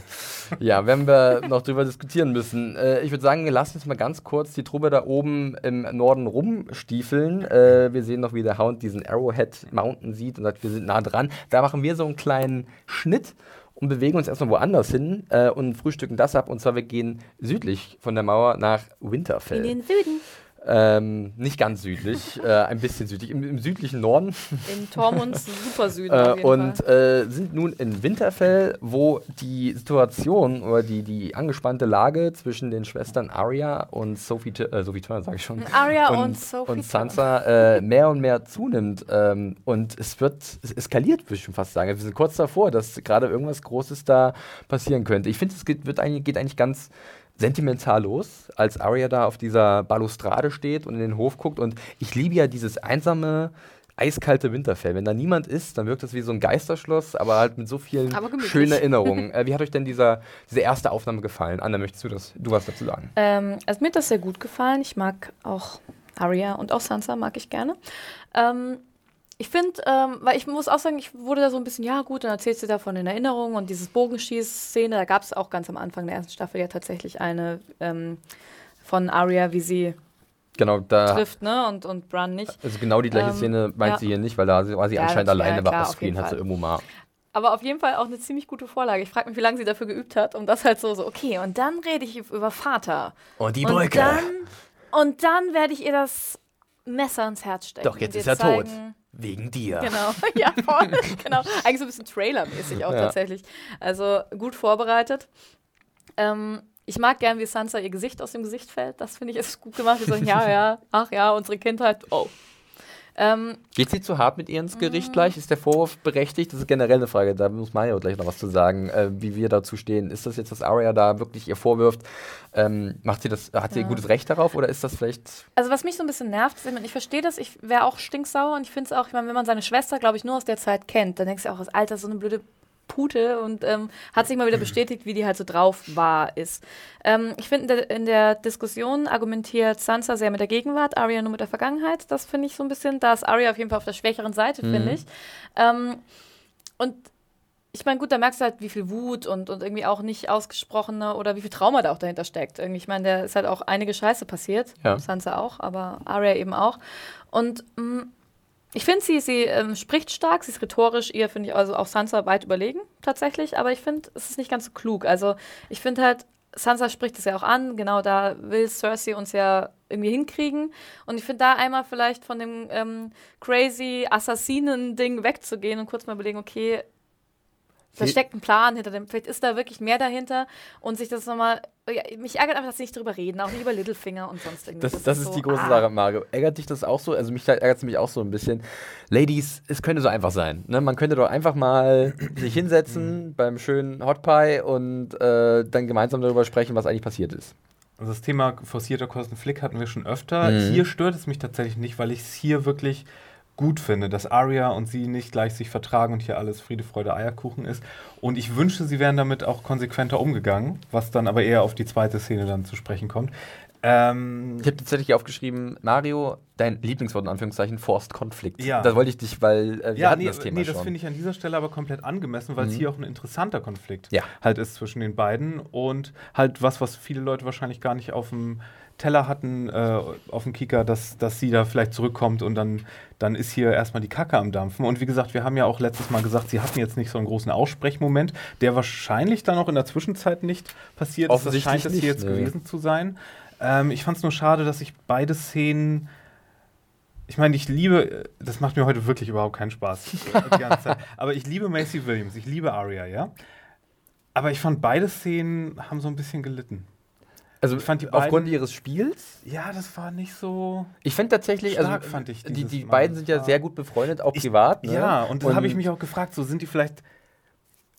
ja, werden wir noch drüber diskutieren müssen. Äh, ich würde sagen, wir lassen jetzt mal ganz kurz die Truppe da oben im Norden rumstiefeln. Äh, wir sehen noch, wie der Hound diesen Arrowhead Mountain sieht und sagt, wir sind nah dran. Da machen wir so einen kleinen Schnitt und bewegen uns erstmal woanders hin äh, und frühstücken das ab. Und zwar, wir gehen südlich von der Mauer nach Winterfell. In den Süden. Ähm, nicht ganz südlich, äh, ein bisschen südlich, im, im südlichen Norden. In Tormunds super Süden. Äh, und äh, sind nun in Winterfell, wo die Situation oder die, die angespannte Lage zwischen den Schwestern Arya und Sophie, äh, Sophie Turner, sage ich schon. Arya und, und Sophie und Sansa äh, mehr und mehr zunimmt. Ähm, und es wird, es eskaliert, würde ich schon fast sagen. Wir sind kurz davor, dass gerade irgendwas Großes da passieren könnte. Ich finde, es geht, wird eigentlich, geht eigentlich ganz sentimental los, als Arya da auf dieser Balustrade steht und in den Hof guckt. Und ich liebe ja dieses einsame, eiskalte Winterfell. Wenn da niemand ist, dann wirkt das wie so ein Geisterschloss, aber halt mit so vielen schönen Erinnerungen. äh, wie hat euch denn dieser, diese erste Aufnahme gefallen? Anna, möchtest du, das, du was dazu sagen? Ähm, also mir hat das sehr gut gefallen. Ich mag auch Arya und auch Sansa mag ich gerne. Ähm, ich finde, ähm, weil ich muss auch sagen, ich wurde da so ein bisschen, ja gut, dann erzählst du davon in Erinnerung und dieses Bogenschieß-Szene, da gab es auch ganz am Anfang der ersten Staffel ja tatsächlich eine ähm, von Arya, wie sie genau, da trifft, ne? Und, und Bran nicht. Also genau die gleiche ähm, Szene meint ja. sie hier nicht, weil da war sie ja, anscheinend alleine, ja, war offscreen, hat sie irgendwo mal. Aber auf jeden Fall auch eine ziemlich gute Vorlage. Ich frage mich, wie lange sie dafür geübt hat, um das halt so, so, okay, und dann rede ich über Vater. Und die Brücke. Und dann, und dann werde ich ihr das Messer ins Herz stecken. Doch, jetzt ist er tot. Wegen dir. Genau, ja, voll. genau. Eigentlich so ein bisschen Trailer-mäßig auch ja. tatsächlich. Also gut vorbereitet. Ähm, ich mag gern, wie Sansa ihr Gesicht aus dem Gesicht fällt. Das finde ich ist gut gemacht. Wir sagen, ja, ja, ach ja, unsere Kindheit, oh, ähm, Geht sie zu hart mit ihr ins Gericht gleich? Ist der Vorwurf berechtigt? Das ist generell eine Frage, da muss Mario gleich noch was zu sagen, äh, wie wir dazu stehen. Ist das jetzt, was Arya da wirklich ihr vorwirft? Ähm, macht sie das, hat sie ja. ein gutes Recht darauf oder ist das vielleicht. Also, was mich so ein bisschen nervt, ist, ich verstehe das, ich wäre auch stinksauer und ich finde es auch, ich meine, wenn man seine Schwester, glaube ich, nur aus der Zeit kennt, dann denkst du auch, das Alter ist so eine blöde Pute und ähm, hat sich mal wieder bestätigt, wie die halt so drauf war, ist. Ähm, ich finde, in, in, der Diskussion argumentiert Sansa sehr mit der Gegenwart, Arya nur mit der Vergangenheit. Das finde ich so ein bisschen, da ist Arya auf jeden Fall auf der schwächeren Seite, mhm. finde ich. Ähm, und ich meine, gut, da merkst du halt, wie viel Wut und, und irgendwie auch nicht ausgesprochene oder wie viel Trauma da auch dahinter steckt. Irgendwie, ich meine, da ist halt auch einige Scheiße passiert. Ja. Sansa auch, aber Arya eben auch. Und mh, mm, Ich finde sie, sie ähm, spricht stark, sie ist rhetorisch, ihr finde ich also auch Sansa weit überlegen, tatsächlich, aber ich finde, es ist nicht ganz so klug. Also ich finde halt, Sansa spricht es ja auch an, genau da will Cersei uns ja irgendwie hinkriegen. Und ich finde da einmal vielleicht von dem ähm, crazy Assassinen-Ding wegzugehen und kurz mal überlegen, okay, da steckt ein Plan hinter dem. Vielleicht ist da wirklich mehr dahinter und sich das nochmal. Ja, mich ärgert einfach, dass sie nicht drüber reden, auch nicht über Littlefinger und sonst irgendwas. Das, das, ist, so, die große ah. Sache, Mario. Ärgert dich das auch so? Also mich ärgert es mich auch so ein bisschen. Ladies, es könnte so einfach sein. Ne? Man könnte doch einfach mal sich hinsetzen beim schönen Hot Pie und äh, dann gemeinsam darüber sprechen, was eigentlich passiert ist. Also das Thema forcierter Kostenflick hatten wir schon öfter. Mhm. Hier stört es mich tatsächlich nicht, weil ich es hier wirklich gut finde, dass Arya und sie nicht gleich sich vertragen und hier alles Friede, Freude, Eierkuchen ist. Und ich wünsche, sie wären damit auch konsequenter umgegangen, was dann aber eher auf die zweite Szene dann zu sprechen kommt. Ähm, ich habe tatsächlich aufgeschrieben, Mario, dein Lieblingswort in Anführungszeichen, Forced Konflikt. Ja. Da wollte ich dich, weil äh, wir ja, hatten nee, das Thema nee, das finde ich an dieser Stelle aber komplett angemessen, weil es mhm. hier auch ein interessanter Konflikt ja. halt ist zwischen den beiden und halt was, was viele Leute wahrscheinlich gar nicht auf dem Teller hatten, äh, auf dem Kicker, dass, dass sie da vielleicht zurückkommt und dann, dann ist hier erstmal die Kacke am Dampfen. Und wie gesagt, wir haben ja auch letztes Mal gesagt, sie hatten jetzt nicht so einen großen Aussprechmoment, der wahrscheinlich dann auch in der Zwischenzeit nicht passiert ist. Das scheint es hier jetzt ne. gewesen zu sein. Ähm, ich fand es nur schade, dass ich beide Szenen. Ich meine, ich liebe, das macht mir heute wirklich überhaupt keinen Spaß, die ganze Zeit. Aber ich liebe Macy Williams, ich liebe Aria, ja. Aber ich fand beide Szenen haben so ein bisschen gelitten. Also ich fand die beiden, aufgrund ihres Spiels? Ja, das war nicht so. Ich finde tatsächlich, also fand ich die, die beiden sind ja sehr gut befreundet, auch ich, privat. Ne? Ja, und dann habe ich mich auch gefragt, so sind die vielleicht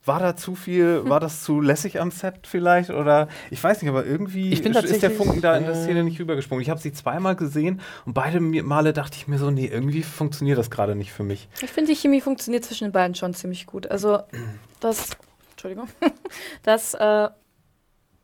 war da zu viel, war das zu lässig am Set vielleicht? Oder ich weiß nicht, aber irgendwie ist der Funken da in der Szene nicht rübergesprungen. Ich habe sie zweimal gesehen und beide Male dachte ich mir so, nee, irgendwie funktioniert das gerade nicht für mich. Ich finde, die Chemie funktioniert zwischen den beiden schon ziemlich gut. Also das, Entschuldigung, das äh,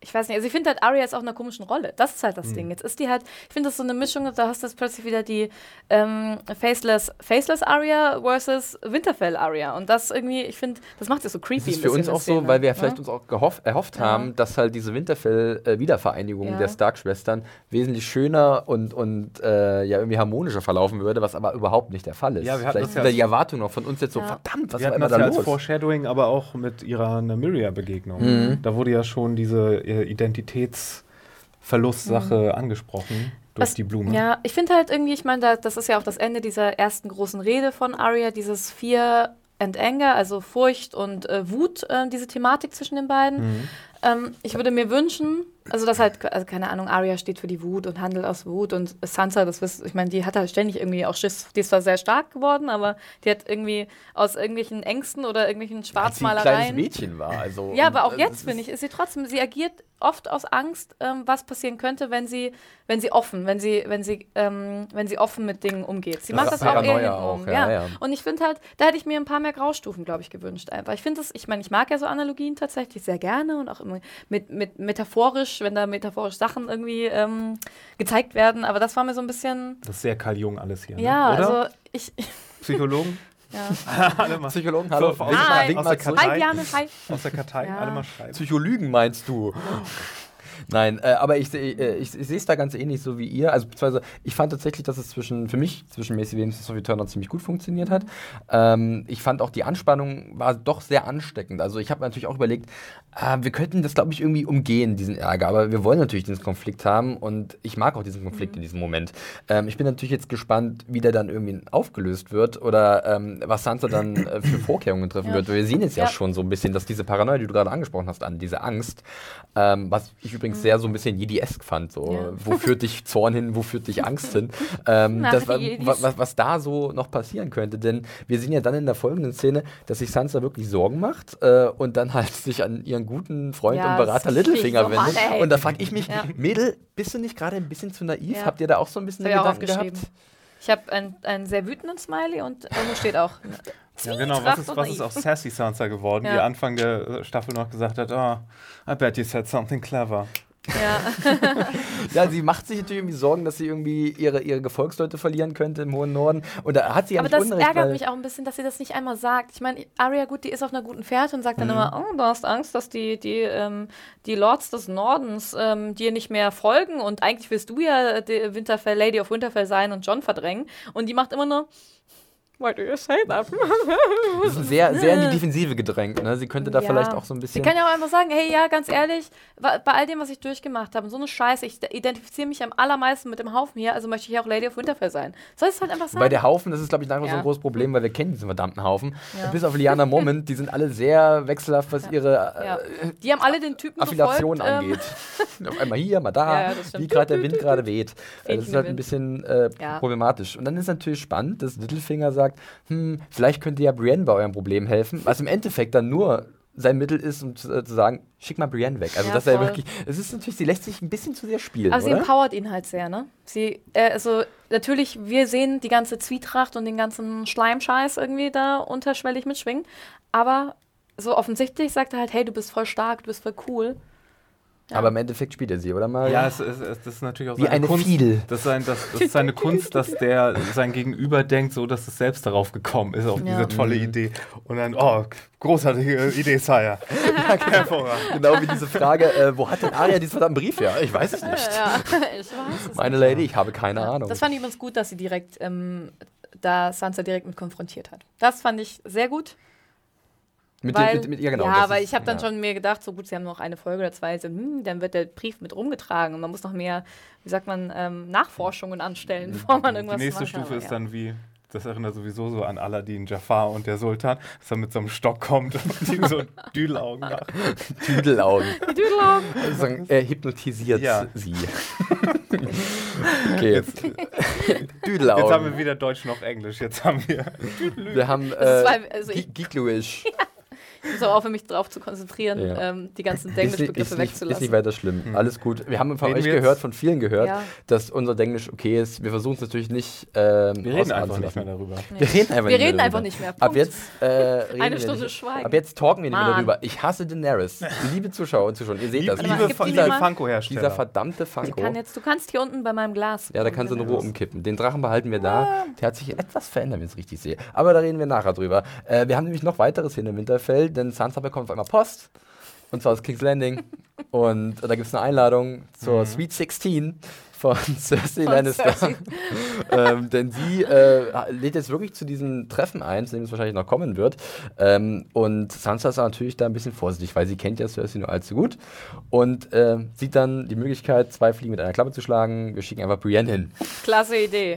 ich weiß nicht, also ich finde halt, Arya ist auch in einer komischen Rolle. Das ist halt das mhm. Ding. Jetzt ist die halt, ich finde das so eine Mischung, da hast du jetzt plötzlich wieder die ähm, Faceless, Faceless Arya versus Winterfell Arya. Und das irgendwie, ich finde, das macht es so creepy. Das ist für uns auch so, weil wir ja? vielleicht uns auch gehoff, erhofft ja. haben, dass halt diese Winterfell-Wiedervereinigung ja. der Stark-Schwestern wesentlich schöner und, und äh, ja irgendwie harmonischer verlaufen würde, was aber überhaupt nicht der Fall ist. Ja, wir hatten vielleicht das die Erwartung noch von uns jetzt so, verdammt, was wir war immer da los? Als Foreshadowing, aber auch mit ihrer Nymeria-Begegnung. Mhm. Da wurde ja schon diese Identitätsverlustsache mhm. angesprochen durch Was, die Blume. Ja, ich finde halt irgendwie, ich meine, das ist ja auch das Ende dieser ersten großen Rede von Arya, dieses Fear and Anger, also Furcht und äh, Wut, äh, diese Thematik zwischen den beiden. Mhm. Ähm, ich würde mir wünschen, also das halt, also keine Ahnung, Arya steht für die Wut und handelt aus Wut und Sansa, das wisst, ich meine, die hat halt ständig irgendwie auch Schiss. Die ist zwar sehr stark geworden, aber die hat irgendwie aus irgendwelchen Ängsten oder irgendwelchen Schwarzmalereien. Ja, ein kleines Mädchen war, also. Ja, aber auch jetzt finde ich, ist sie trotzdem, sie agiert oft aus Angst, ähm, was passieren könnte, wenn sie, wenn sie offen, wenn sie, wenn sie, ähm, wenn sie offen mit Dingen umgeht. Sie das macht das auch eher hintenrum. Ja, ja. ja. Und ich finde halt, da hätte ich mir ein paar mehr Graustufen, glaube ich, gewünscht. Einfach. Ich finde das, ich meine, ich mag ja so Analogien tatsächlich sehr gerne und auch immer mit, mit metaphorisch, wenn da metaphorisch Sachen irgendwie ähm, gezeigt werden. Aber das war mir so ein bisschen. Das ist sehr Karl Jung alles hier. Ne? Ja, ne? also ich. Psychologen? Ja. alle mal. Psychologen, hallo. So, hi. Aus, der Kartei. Hi, Bjarne, hi. Aus der Kartei, ja. alle mal schreiben. Psychologen meinst du? Nein, äh, aber ich, äh, ich, ich sehe es da ganz ähnlich so wie ihr. Also beziehungsweise ich fand tatsächlich, dass es zwischen für mich zwischen Macy Williams und Sophie Turner ziemlich gut funktioniert hat. Ähm, ich fand auch die Anspannung war doch sehr ansteckend. Also ich habe natürlich auch überlegt, äh, wir könnten das glaube ich irgendwie umgehen diesen Ärger, aber wir wollen natürlich diesen Konflikt haben und ich mag auch diesen Konflikt mhm. in diesem Moment. Ähm, ich bin natürlich jetzt gespannt, wie der dann irgendwie aufgelöst wird oder ähm, was Sansa dann äh, für Vorkehrungen treffen ja. wird. Wir sehen jetzt ja. ja. schon so ein bisschen, dass diese Paranoia, die du gerade angesprochen hast, an diese Angst, ähm, was ich übrigens übrigens sehr so ein bisschen Jedi-esk fand. So, ja. Wo führt dich Zorn hin, wo führt dich Angst hin? Ähm, das, was, was, da so noch passieren könnte. Denn wir sehen ja dann in der folgenden Szene, dass sich Sansa wirklich Sorgen macht äh, und dann halt sich an ihren guten Freund ja, und Berater Littlefinger so wendet. An, und da frage ich mich, ja. Mädel, bist du nicht gerade ein bisschen zu naiv? Habt ihr da auch so ein bisschen Gedanken gehabt? Ich habe einen, einen sehr wütenden Smiley und da steht auch ja, genau. Was ist, was ist aus Sassy Sansa geworden, ja. die Anfang der Staffel noch gesagt hat, oh, I bet you said something clever. Ja. ja, sie macht sich natürlich irgendwie Sorgen, dass sie irgendwie ihre, ihre Gefolgsleute verlieren könnte im hohen Norden. Und da hat sie ja Aber nicht das Unrecht, ärgert mich auch ein bisschen, dass sie das nicht einmal sagt. Ich meine, Arya, gut, die ist auf einer guten Fährte und sagt dann mhm. immer, oh, du hast Angst, dass die, die, ähm, die Lords des Nordens ähm, dir nicht mehr folgen und eigentlich willst du ja die Winterfell, Lady of Winterfell sein und John verdrängen. Und die macht immer nur Why do you say that? Das ist sehr, sehr in die Defensive gedrängt. Ne? Sie könnte da Ja. vielleicht auch so ein Sie bisschen. kann ja auch einfach sagen, hey, ja, ganz ehrlich, bei all dem, was ich durchgemacht habe, so eine Scheiße, ich identifiziere mich am allermeisten mit dem Haufen hier, also möchte ich auch Lady of Winterfell sein. Soll es halt einfach sagen? Bei der Haufen, das ist, glaube ich, nach wie vor so Ja. ein großes Problem, weil wir kennen diesen verdammten Haufen. Ja. Bis auf Liana Moment, die sind alle sehr wechselhaft, was ihre ja. äh, Die haben alle den Typen Affiliation gefolgt, ähm, angeht. Auf einmal hier, mal da, Ja, ja, wie gerade der Wind gerade weht. Das ist halt ein bisschen äh, Ja. problematisch. Und dann ist natürlich spannend, dass Littlefinger sagt, hm, vielleicht könnte ja Brienne bei eurem Problem helfen, was im Endeffekt dann nur sein Mittel ist, um zu, äh, zu sagen, schick mal Brienne weg. Also Ja, dass er wirklich, es ist natürlich, sie lässt sich ein bisschen zu sehr spielen, Aber sie oder? empowert ihn halt sehr, ne? Sie, äh, also natürlich, wir sehen die ganze Zwietracht und den ganzen Schleimscheiß irgendwie da unterschwellig mitschwingen. Aber so offensichtlich sagt er halt, hey, du bist voll stark, du bist voll cool. Ja. Aber im Endeffekt spielt er sie, oder mal? Ja, es, es, es, das ist natürlich auch Wie seine eine Kunst. Fiedel. Das ist, sein, das, das ist seine Kunst, dass der sein Gegenüber denkt, so dass es selbst darauf gekommen ist, auf Ja. diese tolle Mhm. Idee. Und dann, oh, großartige Idee, Sire. Genau wie diese Frage, äh, wo hat denn Arya diesen verdammten Brief her? Ich weiß es nicht. Ja, ich weiß es Meine Lady, ich habe keine Ahnung. Das fand ich übrigens gut, dass sie direkt, ähm, da Sansa direkt mit konfrontiert hat. Das fand ich sehr gut. Mit, weil, den, mit, mit ihr genau. ja, weil ist- ich habe dann ja. schon mir gedacht, so gut, sie haben noch eine Folge oder zwei, so, hm, dann wird der Brief mit rumgetragen und man muss noch mehr, wie sagt man, ähm, Nachforschungen anstellen, bevor man irgendwas Die nächste macht. Stufe Aber ist ja. dann wie, das erinnert sowieso so an Aladdin, Jafar und der Sultan, dass er mit so einem Stock kommt und ihm so Düdelaugen macht. Tüdelaugen. Die Düdelaugen. Also er hypnotisiert Ja. sie. okay, jetzt. Düdelaugen. Jetzt haben wir weder Deutsch noch Englisch. Jetzt haben wir. wir haben äh, also ich- Ge- Muss auch auf mich drauf zu konzentrieren, Ja. ähm, die ganzen Denglisch-Begriffe ist, nicht, ist wegzulassen. nicht weiter schlimm. Alles gut. Wir haben von Reden euch gehört, von vielen gehört, Ja. dass unser Denglisch okay ist. Wir versuchen es natürlich nicht. Ähm, Wir reden einfach nicht mehr darüber. Wir reden einfach, Wir nicht, reden mehr einfach darüber. nicht mehr. Ab Punkt. jetzt äh, reden Eine wir Stunde nicht. Schweigen. Ab jetzt talken wir nicht mehr darüber. Ich hasse Daenerys. Liebe Zuschauer und Zuschauer, ihr seht das. Liebe, gib die liebe mal. Funko-Hersteller. Dieser verdammte Ich Funko. kann jetzt, du kannst hier unten bei meinem Glas. Ja, da kannst du in Ruhe umkippen. Den Drachen behalten wir da. Der hat sich etwas verändert, wenn ich es richtig sehe. Aber da reden wir nachher drüber. Äh, wir haben nämlich noch weitere Szenen im Winterfell, denn Sansa bekommt auf einmal Post. Und zwar aus King's Landing. Und da gibt es eine Einladung zur Sweet 16 von Cersei Von Lannister. Cersei. ähm, denn sie äh, lädt jetzt wirklich zu diesem Treffen ein, zu dem es wahrscheinlich noch kommen wird. Ähm, und Sansa ist natürlich da ein bisschen vorsichtig, weil sie kennt ja Cersei nur allzu gut. Und äh, sieht dann die Möglichkeit, zwei Fliegen mit einer Klappe zu schlagen. Wir schicken einfach Brienne hin. Klasse Idee.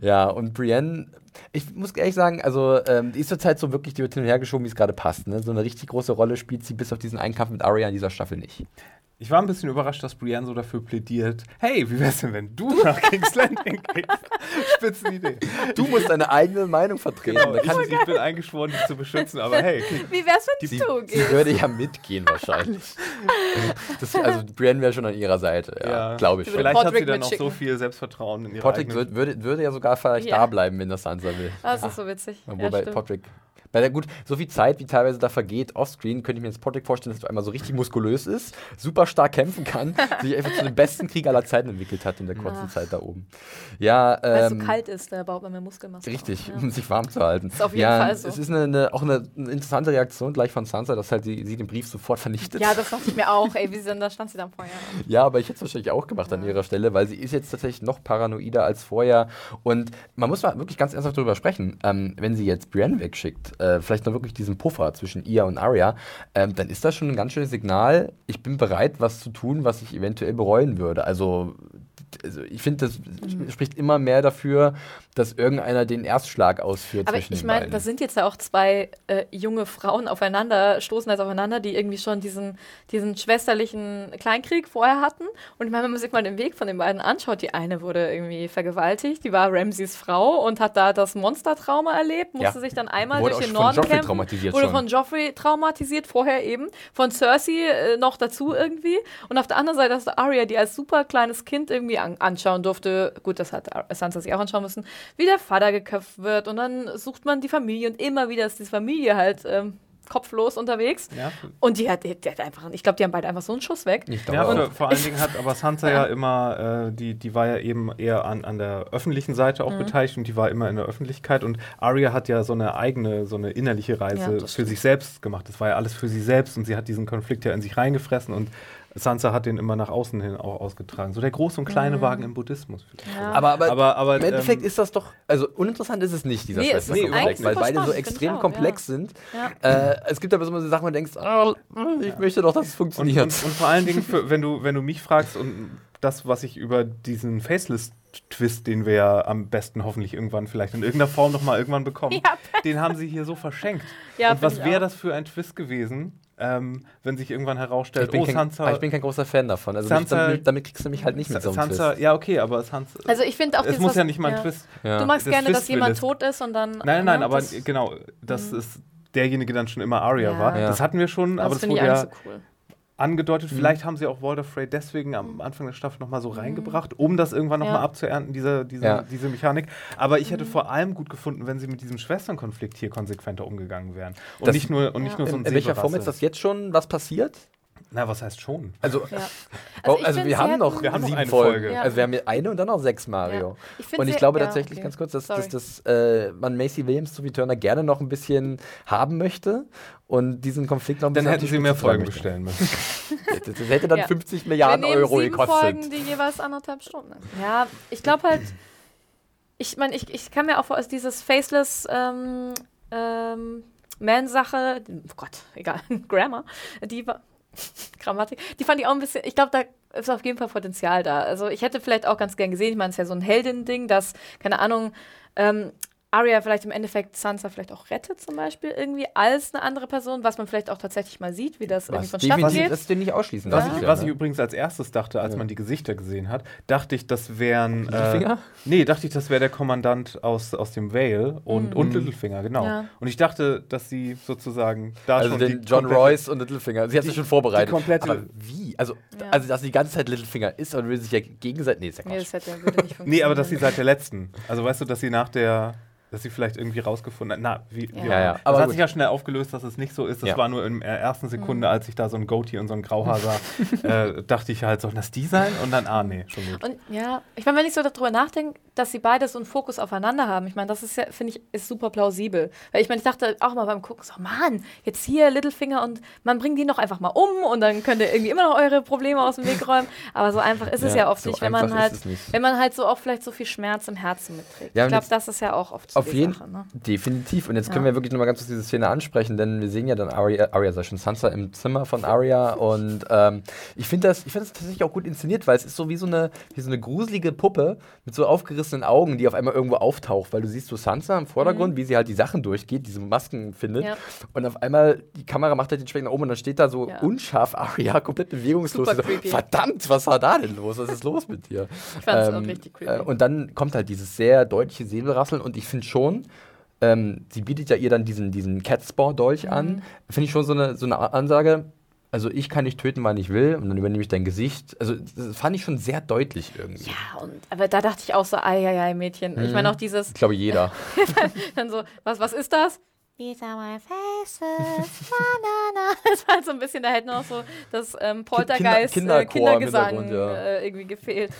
Ja, und Brienne, ich muss ehrlich sagen, also ähm, die ist zurzeit so wirklich, die wird hin und her geschoben, wie es gerade passt. Ne? So eine richtig große Rolle spielt sie bis auf diesen einen Kampf mit Arya in dieser Staffel nicht. Ich war ein bisschen überrascht, dass Brienne so dafür plädiert. Hey, wie wär's denn, wenn du nach King's Landing gehst? Spitzenidee. Du musst deine eigene Meinung vertreten. Genau, ich, kann ich bin eingeschworen, dich zu beschützen, aber hey, Wie wär's, wenn sie, du sie gehst? würde ja mitgehen wahrscheinlich. Das, also Brienne wäre schon an ihrer Seite, ja, Ja. glaube ich Sie schon. vielleicht hat sie Podrick dann noch so viel Selbstvertrauen in ihre Podrick eigenen- würde, würde, würde ja sogar vielleicht Ja. da bleiben, wenn das Sansa will. Das ist so witzig. Obwohl Ja. Podrick. Bei der, gut, so viel Zeit, wie teilweise da vergeht, offscreen, könnte ich mir jetzt Podrick vorstellen, dass er einmal so richtig muskulös ist, super stark kämpfen kann, sich einfach zu dem besten Krieg aller Zeiten entwickelt hat in der kurzen Ach. Zeit da oben. Ja, Weil es ähm, so kalt ist, da baut man mehr Muskelmasse. Richtig, auf, um sich warm zu halten. Ist auf jeden ja, Fall so. Es ist eine, eine, auch eine, eine interessante Reaktion gleich von Sansa, dass halt sie, sie den Brief sofort vernichtet. Ja. ja, das dachte ich mir auch. Ey, wie sie dann, da stand sie dann vorher. Ja, aber ich hätte es wahrscheinlich auch gemacht an ihrer Stelle, weil sie ist jetzt tatsächlich noch paranoider als vorher. Und man muss mal wirklich ganz ernsthaft darüber sprechen, ähm, wenn sie jetzt Brienne wegschickt, äh, vielleicht noch wirklich diesen Puffer zwischen ihr und Arya, ähm, dann ist das schon ein ganz schönes Signal, ich bin bereit, was zu tun, was ich eventuell bereuen würde. Also, also ich finde, das Mhm. spricht immer mehr dafür, dass irgendeiner den Erstschlag ausführt Aber ich meine, beiden. da sind jetzt ja auch zwei äh, junge Frauen aufeinander, stoßen jetzt aufeinander, die irgendwie schon diesen, diesen schwesterlichen Kleinkrieg vorher hatten. Und ich meine, wenn man sich mal den Weg von den beiden anschaut, die eine wurde irgendwie vergewaltigt, die war Ramses Frau und hat da das Monstertrauma erlebt, musste Ja. sich dann einmal Wurde durch den Norden Joffrey kämpfen, traumatisiert wurde schon. von Joffrey traumatisiert, vorher eben, von Cersei äh, noch dazu irgendwie. Und auf der anderen Seite hast du Arya, die als super kleines Kind irgendwie an anschauen durfte, gut, das hat Sansa sich auch anschauen müssen, wie der Vater geköpft wird und dann sucht man die Familie und immer wieder ist die Familie halt ähm, kopflos unterwegs. Ja, Und die hat, die, die hat einfach, ich glaube, die haben beide einfach so einen Schuss weg. Ich Ja, glaube für, vor allen Dingen hat aber Sansa ja immer, äh, die, die war ja eben eher an, an der öffentlichen Seite auch Mhm. beteiligt und die war immer in der Öffentlichkeit und Arya hat ja so eine eigene, so eine innerliche Ja, Reise das für stimmt. sich selbst gemacht. Das war ja alles für sie selbst und sie hat diesen Konflikt ja in sich reingefressen und Sansa hat den immer nach außen hin auch ausgetragen. So der große und kleine Wagen im Buddhismus. Ja. Aber, aber, Aber- aber, im Endeffekt ähm, ist das doch, also uninteressant ist es nicht, dieser Nee, es ist Schwesterkonflikt, eigentlich weil beide so extrem auch, komplex sind. Ja. Äh, es gibt aber so Sachen, wo du denkst, ah, ich möchte doch, dass es Und, funktioniert. und, und vor allen Dingen, für, wenn, du, wenn du mich fragst und das, was ich über diesen Faceless-Twist, den wir ja am besten hoffentlich irgendwann vielleicht in irgendeiner Form nochmal irgendwann bekommen, Ja. den haben sie hier so verschenkt. Ja, und was wäre das für ein Twist gewesen, ähm, wenn sich irgendwann herausstellt, ich, bin oh, kein, Sansa. aber ich bin kein großer Fan davon. Also mich, Sansa- damit, damit kriegst du mich halt nicht mit so einem Sansa, Twist. ja, okay, aber Sansa. Also ich finde auch es muss was- ja nicht mal ein Twist. Ja. Du magst Das gerne, dass Twist will jemand tot ist und dann. Nein, nein, nein, ne, aber das, genau, dass es derjenige dann schon immer Arya Ja. war. Ja. Das hatten wir schon, aber das das finde ich wurde ja nicht so cool. Angedeutet. Mhm. Vielleicht haben sie auch Walder Frey deswegen am Anfang der Staffel nochmal so reingebracht, um das irgendwann nochmal Mhm. Ja. abzuernten, diese, diese, Ja. diese Mechanik. Aber ich Mhm. hätte vor allem gut gefunden, wenn sie mit diesem Schwesternkonflikt hier konsequenter umgegangen wären. Und Das- nicht nur, und nicht Ja. nur so In, ein in welcher Form ist das jetzt schon was passiert? Na, was heißt schon? Also, Ja. also find, wir haben hätten- noch Wir haben noch sieben eine Folgen. Folge. Ja. Also wir haben hier eine und dann noch sechs Mario. Ja. Ich Und ich glaube ja, tatsächlich, okay. ganz kurz, dass, Sorry. dass, dass äh, man Macy Williams Sophie Turner gerne noch ein bisschen haben möchte und diesen Konflikt noch ein Dann bisschen hätten auf die sie mehr Folgen bestellen müssen. Das, das hätte dann Ja. 50 Milliarden wir nehmen Euro sieben gekostet. Folgen, die jeweils anderthalb Stunden. Ja, ich glaube halt, ich meine, ich, ich kann mir auch vor, also dieses Faceless ähm, ähm, Man-Sache, oh Gott, egal, Grammar, die war, Grammatik, die fand ich auch ein bisschen, ich glaube, da ist auf jeden Fall Potenzial da. Also ich hätte vielleicht auch ganz gern gesehen, ich meine, es ist ja so ein Heldin-Ding, dass, keine Ahnung, ähm, Arya vielleicht im Endeffekt Sansa vielleicht auch rettet, zum Beispiel, irgendwie als eine andere Person, was man vielleicht auch tatsächlich mal sieht, wie das irgendwie Was von Staffel definitiv, geht. das du nicht ausschließen Was, darfst, ich, ja, was ne? ich übrigens als erstes dachte, als Ja. man die Gesichter gesehen hat, dachte ich, das wären. Äh, Littlefinger? nee, dachte ich, das wäre der Kommandant aus, aus dem Vale und, und Littlefinger, genau. Ja. Und ich dachte, dass sie sozusagen da Also schon den die John Royce und Littlefinger. Sie hat sich schon vorbereitet. die komplette- Aber wie? Also, Ja. also, dass sie die ganze Zeit Littlefinger ist und will sich ja gegenseitig. Nee, ist ja Nee, das hätte, würde nicht funktionieren. Nee, aber dass sie seit der letzten. Also weißt du, dass sie nach der. Dass sie vielleicht irgendwie rausgefunden hat. Na, wie. wie Ja. auch Ja, ja. immer. Aber Das hat gut. sich ja schnell aufgelöst, dass es nicht so ist. Das Ja. war nur in der ersten Sekunde, Mhm. als ich da so ein Goatee und so ein Grauhaar sah, äh, dachte ich halt, sollen das die sein? Und dann, ah, nee, schon gut. Und ja, ich meine, wenn ich so darüber nachdenke, dass sie beide so einen Fokus aufeinander haben, ich meine, das ist ja, finde ich, ist super plausibel. Weil ich meine, ich dachte auch mal beim Gucken, so, Mann, jetzt hier Littlefinger und man bringt die noch einfach mal um und dann könnt ihr irgendwie immer noch eure Probleme aus dem Weg räumen. Aber so einfach ist es Ja, oft so nicht, wenn man halt, wenn man halt so auch vielleicht so viel Schmerz im Herzen mitträgt. Ja, ich glaube, das ist ja auch oft so Auf jeden Sache. Ne? Definitiv. Und jetzt Ja. können wir wirklich nochmal ganz kurz diese Szene ansprechen, denn wir sehen ja dann Arya, Arya sag ich schon, Sansa im Zimmer von Arya und ähm, ich finde das, ich finde das tatsächlich auch gut inszeniert, weil es ist so wie so eine, wie so eine gruselige Puppe mit so aufgerissenen Augen, die auf einmal irgendwo auftaucht, weil du siehst so Sansa im Vordergrund, wie sie halt die Sachen durchgeht, diese Masken findet Mhm. Ja. und auf einmal die Kamera macht halt den Schwenk nach oben und dann steht da so Ja. unscharf Arya, komplett bewegungslos. So. Verdammt, was war da denn los? Was ist los mit dir? Ich fand es auch richtig creepy. äh, und dann kommt halt dieses sehr deutliche Säbelrasseln und ich finde schon, ähm, sie bietet ja ihr dann diesen, diesen Catspore-Dolch Mhm. an. Finde ich schon so eine, so eine Ansage, also ich kann dich töten, wann ich will und dann übernehme ich dein Gesicht. Also das fand ich schon sehr deutlich irgendwie. Ja, und, aber da dachte ich auch so, ei, ei, ei, Mädchen. Ich meine auch dieses, Ich glaube jeder. dann so, was, was ist das? These are my faces, banana. Das war halt so ein bisschen, da hätte noch so das ähm, Poltergeist, Kinder- äh, Kinderchor Kindergesang ja. äh, irgendwie gefehlt.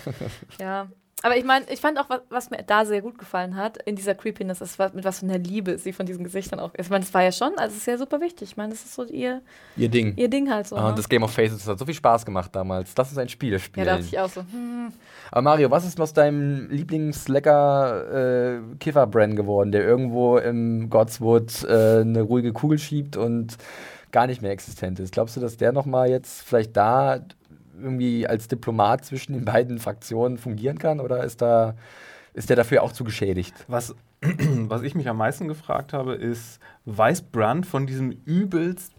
ja. Aber ich meine, ich fand auch, was, was mir da sehr gut gefallen hat, in dieser Creepiness, ist, mit was für einer Liebe sie von diesen Gesichtern auch. Ich meine, das war ja schon, also es ist ja super wichtig. Ich meine, das ist so ihr, Ihr Ding. ihr Ding halt so. Ah, ne? und das Game of Faces das hat so viel Spaß gemacht damals. Lass uns ein Spiel ja, spielen. dachte ich auch so. Hm, Aber Mario, was ist aus deinem Lieblingslecker äh, geworden, der irgendwo im Godswood äh, eine ruhige Kugel schiebt und gar nicht mehr existent ist? Glaubst du, dass der nochmal jetzt vielleicht da irgendwie als Diplomat zwischen den beiden Fraktionen fungieren kann oder ist da ist der dafür auch zu geschädigt? Was, was ich mich am meisten gefragt habe, ist, weiß Brand von diesem übelst,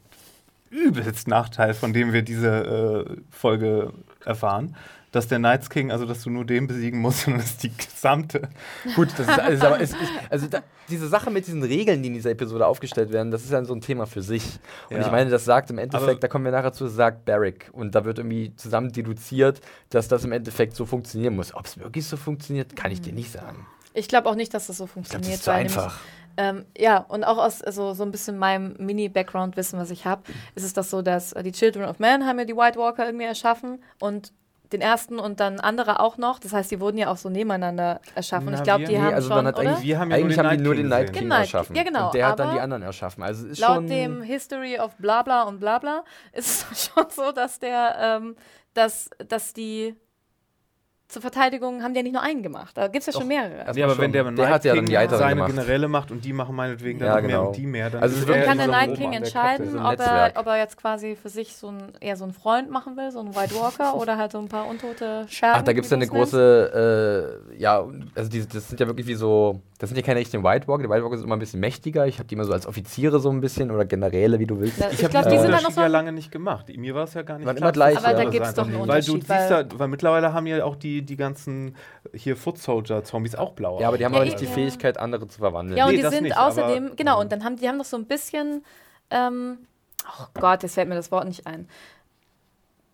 übelst Nachteil, von dem wir diese äh, Folge erfahren, dass der Knights King, also dass du nur den besiegen musst und das die gesamte. Gut, das ist, ist aber, es ist, also da, diese Sache mit diesen Regeln, die in dieser Episode aufgestellt werden, das ist ja so ein Thema für sich. Und Ja. ich meine, das sagt im Endeffekt, Aber- da kommen wir nachher zu, sagt Barrick. Und da wird irgendwie zusammen deduziert, dass das im Endeffekt so funktionieren muss. Ob es wirklich so funktioniert, kann ich dir nicht sagen. Ich glaube auch nicht, dass das so Ich glaube, funktioniert. das ist zu einfach. Ähm, ja, und auch aus also, so ein bisschen meinem Mini-Background-Wissen, was ich habe, ist es das so, dass äh, die Children of Man haben ja die White Walker irgendwie erschaffen und den ersten und dann andere auch noch. Das heißt, die wurden ja auch so nebeneinander erschaffen. und Na, ich glaube, die Nee, haben also schon, hat oder? eigentlich, Wir haben ja nur eigentlich den haben die Night nur King den Night. King Genau, erschaffen. ja, genau, Und der hat dann die anderen erschaffen. Also es ist Laut schon. dem History of bla bla und bla bla ist es schon so, dass der, ähm, dass, dass die zur Verteidigung haben die ja nicht nur einen gemacht. Da gibt es ja schon mehrere. Erstmal Ja, aber schon. wenn der, Der Night hat ja dann die Eiteren seine gemacht. Generäle macht und die machen meinetwegen dann Ja, noch mehr genau. und die mehr, dann Also ist kann der so Night King der entscheiden, so ob er, ob er jetzt quasi für sich so ein, eher so einen Freund machen will, so einen White Walker oder halt so ein paar untote Schergen. Ach, da gibt es ja eine große, äh, ja, also die, das sind ja wirklich wie so, das sind ja keine richtigen White Walker. Die White Walker sind immer ein bisschen mächtiger. Ich habe die immer so als Offiziere so ein bisschen oder Generäle, wie du willst. Ja, Ich Ich habe glaub, diesen die sind dann Unterschied noch so- ja lange nicht gemacht. Mir war es ja gar nicht klar, immer gleich, Aber das da gibt's sein doch einen Weil du Unterschied, siehst weil- ja, weil mittlerweile haben ja auch die, die ganzen hier Foot Soldier Zombies auch blaue Ja, aber die haben Ja, aber nicht die ja. Fähigkeit, andere zu verwandeln. Ja, und Nee, die das sind nicht, außerdem, aber, genau, ähm, und dann haben die haben noch so ein bisschen, ähm, oh Gott, jetzt fällt mir das Wort nicht ein.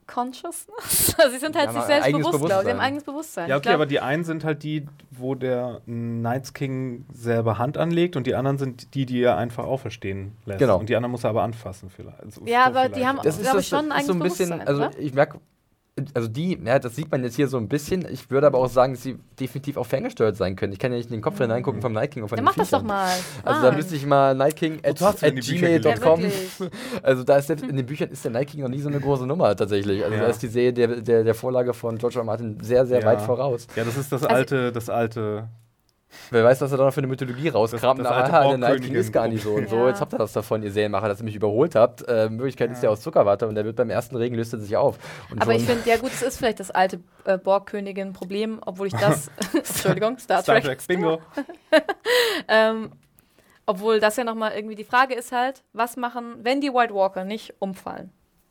Consciousness? Also sie sind halt Ja, sich aber selbst eigenes bewusst, glaube ich. Sie haben Bewusstsein. eigenes Bewusstsein. Ja, okay, glaub, aber die einen sind halt die, wo der Knights King selber Hand anlegt und die anderen sind die, die er einfach auferstehen lässt. Genau. Und die anderen muss er aber anfassen vielleicht. Also Ja, so aber die vielleicht. haben- Das ist glaub das, ich, schon ein ist so ein eigenes bisschen, Bewusstsein, also oder? ich merke, also die, ja, das sieht man jetzt hier so ein bisschen. Ich würde aber auch sagen, dass sie definitiv auch ferngesteuert sein können. Ich kann ja nicht in den Kopf hineingucken vom Night King und von Dann mach das doch Viechern. mal. Also da müsste ich mal at, hast du at ja, gmail.com. wirklich. Also da ist selbst in den Büchern ist der Night King noch nie so eine große Nummer tatsächlich. Also Ja. da ist die Serie der, der, der Vorlage von George R. Martin sehr, sehr Ja. weit voraus. Ja, das ist das Also- alte, das alte. Wer weiß, was er da noch für eine Mythologie rauskramt. Das- das aber alte ah, der Night King ist gar nicht so und so. Ja. Jetzt habt ihr das davon, ihr Serienmacher, dass ihr mich überholt habt. Äh, in Wirklichkeit ist der aus Zuckerwatte und der wird beim ersten Regen löst er sich auf. Und Aber ich finde, ja gut, es ist vielleicht das alte äh, Borgkönigin-Problem, obwohl ich das, Entschuldigung, Star, Star Trek, Trek, Bingo. Ähm, obwohl das ja nochmal irgendwie die Frage ist halt, was machen, wenn die White Walker nicht umfallen,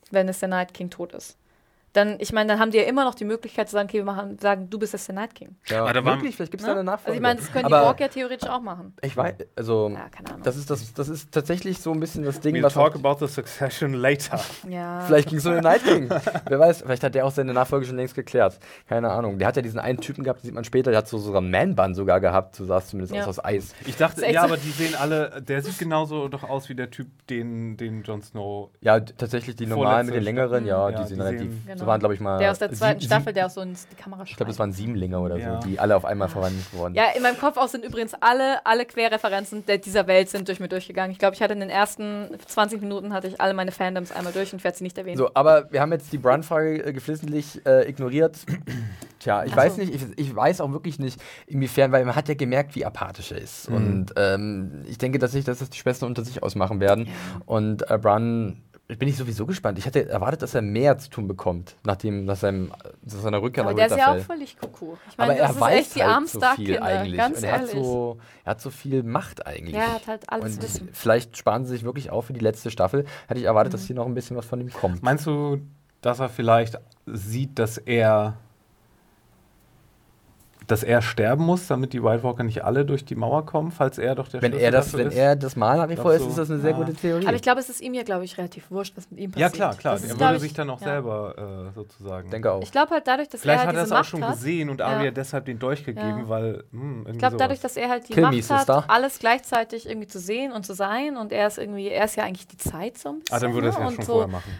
wenn es der Night King tot ist? Dann, ich meine, dann haben die ja immer noch die Möglichkeit zu sagen, okay, wir machen, sagen, du bist jetzt der Night King. ja, da war- wirklich, vielleicht gibt es Ne? da eine Nachfolge. Also ich meine, das können die Aber Borg ja theoretisch auch machen. Ich weiß, also Ja, keine Ahnung. das ist, das, das ist tatsächlich so ein bisschen das Ding, We'll was talk about the succession later. ja. Vielleicht ging es um den Night King. Wer weiß, vielleicht hat der auch seine Nachfolge schon längst geklärt. Keine Ahnung. Der hat ja diesen einen Typen gehabt, den sieht man später, der hat so sogar Man-Bun sogar gehabt, so sah es zumindest Ja. aus aus Eis. Ich dachte, ja, so. aber die sehen alle, der sieht genauso doch aus wie der Typ, den, den Jon Snow. Ja, tatsächlich die normalen mit den längeren, ja, Ja, die die sind relativ. So Genau. waren, glaube ich, mal. der aus der zweiten sieb- Staffel, der auch so in die Kamera Ich glaube, das waren Siebenlinge oder Ja. so, die alle auf einmal verwandelt wurden. Ja, in meinem Kopf auch sind übrigens alle, alle Querreferenzen der, dieser Welt sind durch mir durchgegangen. Ich glaube, ich hatte in den ersten 20 Minuten hatte ich alle meine Fandoms einmal durch und werde sie nicht erwähnen. So, aber wir haben jetzt die Brun-Frage äh, geflissentlich äh, ignoriert. Tja, ich Ach weiß so. nicht, ich, ich weiß auch wirklich nicht, inwiefern, weil man hat ja gemerkt, wie apathisch er ist. Mhm. Und ähm, ich denke tatsächlich, dass das die Schwestern unter sich ausmachen werden. Und äh, Brun, bin ich sowieso gespannt. Ich hatte erwartet, dass er mehr zu tun bekommt, nachdem, nach, seinem, nach seiner Rückkehr aber nach der ist ja auch völlig kuckuck. Ich aber meine, er das ist weiß echt die halt so viel Starkinder, eigentlich. ganz und er hat, so, er hat so viel Macht eigentlich. Ja, er hat halt alles und Wissen. vielleicht sparen sie sich wirklich auf für die letzte Staffel. Hätte ich erwartet, Mhm. dass hier noch ein bisschen was von ihm kommt. Meinst du, dass er vielleicht sieht, dass er dass er sterben muss, damit die White Walker nicht alle durch die Mauer kommen, falls er doch der Wenn Schlüssel er das, dafür wenn ist? er das Mal nach wie vor ist, ist das eine sehr Ja. gute Theorie. Aber ich glaube, es ist ihm ja, glaube ich, relativ wurscht, was mit ihm ja passiert. klar, klar. Das ist, Er glaub würde ich, sich dann auch ja. selber äh, sozusagen. denke auch. Ich glaube halt dadurch, dass Vielleicht er hat halt er diese es auch schon hat. gesehen und Ja. Arya deshalb den Dolch gegeben, Ja. weil hm, irgendwie Ich glaube, dadurch, dass er halt die Kill Macht hat, Sister. alles gleichzeitig irgendwie zu sehen und zu sein und er ist irgendwie, er ist ja eigentlich die Zeit so ein bisschen. Ah, dann würde er es ne? ja und schon vorher machen.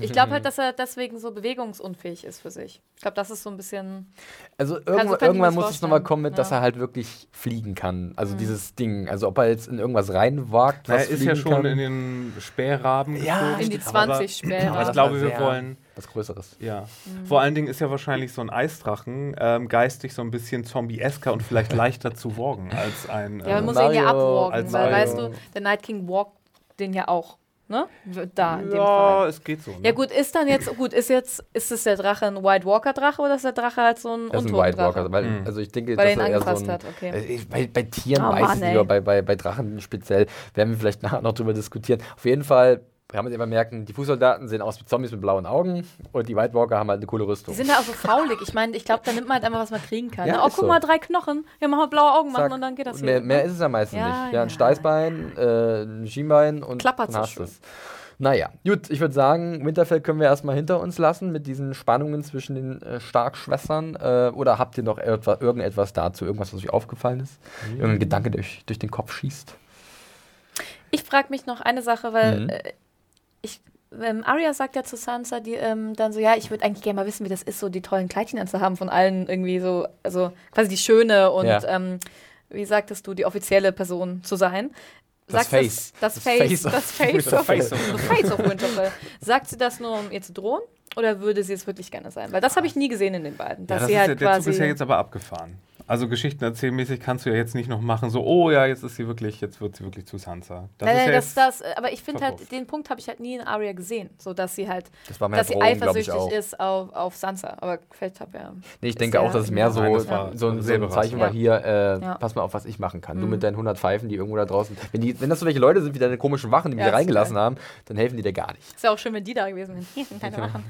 Ich glaube halt, dass er deswegen so bewegungsunfähig ist für sich. Ich glaube, das ist so ein bisschen. Also so irgendwann, irgendwann muss es nochmal kommen, mit, dass Ja. er halt wirklich fliegen kann. Also dieses Ding. Also ob er jetzt in irgendwas reinwagt, was er ist ja schon kann. in den Spähraben Ja, geflogen. In die stimmt, aber- 20 später. Aber ich glaube, wir wollen was Größeres. Ja. Vor allen Dingen ist ja wahrscheinlich so ein Eisdrachen ähm, geistig so ein bisschen zombie-esker und vielleicht leichter zu worgen als ein. Ja, man ähm, muss ihn ja Mario abwalken, weil, Mario. weißt du, der Night King walkt den ja auch. Ne? Da, in dem ja, Fall. es geht so. Ne? Ja gut, ist dann jetzt, gut, ist jetzt, ist es der Drache ein White Walker Drache oder ist der Drache halt so ein Das ist ein White Walker. Weil, Mhm. also ich denke, Weil dass er eher so angefasst ein, hat, okay. Äh, bei, bei Tieren Oh weiß Mann, ich nicht, bei, bei, bei Drachen speziell werden wir vielleicht nachher noch drüber diskutieren. Auf jeden Fall kann man immer merken, die Fußsoldaten sehen aus wie Zombies mit blauen Augen und die White Walker haben halt eine coole Die Rüstung. sind ja auch so faulig. Ich meine, ich glaube, da nimmt man halt einfach, was man kriegen kann. Ja, ne? Oh, guck so. mal, drei Knochen. Ja, machen wir blaue Augen machen Zack. und dann geht das mehr, wieder. mehr ist es ja meistens Ja, nicht. Ja, ein. Steißbein, äh, ein Schienbein und Klappert dann hast du's. Naja, gut, ich würde sagen, Winterfell können wir erstmal hinter uns lassen mit diesen Spannungen zwischen den äh, Starkschwestern. Äh, oder habt ihr noch etwa, irgendetwas dazu, irgendwas, was euch aufgefallen ist? Irgendein Gedanke, der euch durch den Kopf schießt? Ich frage mich noch eine Sache, weil Mhm. äh, ähm, Arya sagt ja zu Sansa die, ähm, dann so, ja, ich würde eigentlich gerne mal wissen, wie das ist, so die tollen Kleidchen anzuhaben von allen irgendwie so, also quasi die schöne und Ja. ähm, wie sagtest du, die offizielle Person zu sein. Das Sagt Face. Das, Das das, Face. Face of Das Face of, Face of the face of Winterfell. Sagt sie das nur, um ihr zu drohen? Oder würde sie es wirklich gerne sein? Weil das habe ich nie gesehen in den beiden. Ja, Dass das sie ist halt ja, der quasi. Zug ist ja jetzt aber abgefahren. Also Geschichten erzählmäßig kannst du ja jetzt nicht noch machen, so, oh ja, jetzt ist sie wirklich, jetzt wird sie wirklich zu Sansa. Das Nein, ist nein, ja das, das, aber ich finde halt, den Punkt habe ich halt nie in Arya gesehen, so dass sie halt, Das war mehr dass sie eifersüchtig ist auf, auf Sansa. Aber vielleicht habe ja. Nee, ich denke auch, dass es mehr so, Nein, war so, ein- so sehr ein Zeichen war hier, äh, Ja. pass mal auf, was ich machen kann. Du Mhm. mit deinen 100 Pfeifen, die irgendwo da draußen, wenn, die, wenn das so welche Leute sind wie deine komischen Wachen, die wir Ja, reingelassen haben, dann helfen die dir gar nicht. Ist ja auch schön, wenn die da gewesen wären. Keine Wachen.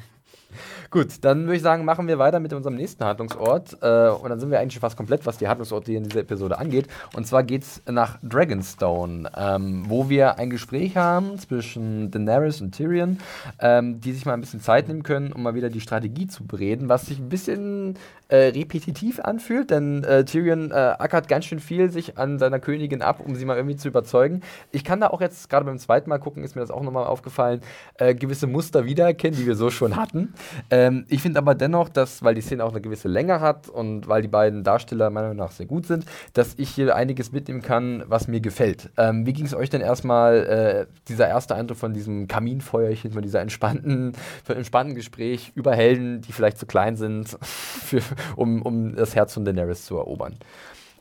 Gut, dann würde ich sagen, machen wir weiter mit unserem nächsten Handlungsort. Äh, und dann sind wir eigentlich schon fast komplett, was die Handlungsorte hier in dieser Episode angeht. Und zwar geht es nach Dragonstone, ähm, wo wir ein Gespräch haben zwischen Daenerys und Tyrion, ähm, die sich mal ein bisschen Zeit nehmen können, um mal wieder die Strategie zu bereden, was sich ein bisschen äh, repetitiv anfühlt, denn äh, Tyrion äh, ackert ganz schön viel sich an seiner Königin ab, um sie mal irgendwie zu überzeugen. Ich kann da auch jetzt, gerade beim zweiten Mal gucken, ist mir das auch nochmal aufgefallen, äh, gewisse Muster wiedererkennen, die wir so schon hatten. Ähm, ich finde aber dennoch, dass, weil die Szene auch eine gewisse Länge hat und weil die beiden Darsteller meiner Meinung nach sehr gut sind, dass ich hier einiges mitnehmen kann, was mir gefällt. Ähm, wie ging es euch denn erstmal, äh, dieser erste Eindruck von diesem Kaminfeuerchen, von dieser entspannten, von entspannten Gespräch über Helden, die vielleicht zu klein sind, für, um, um das Herz von Daenerys zu erobern?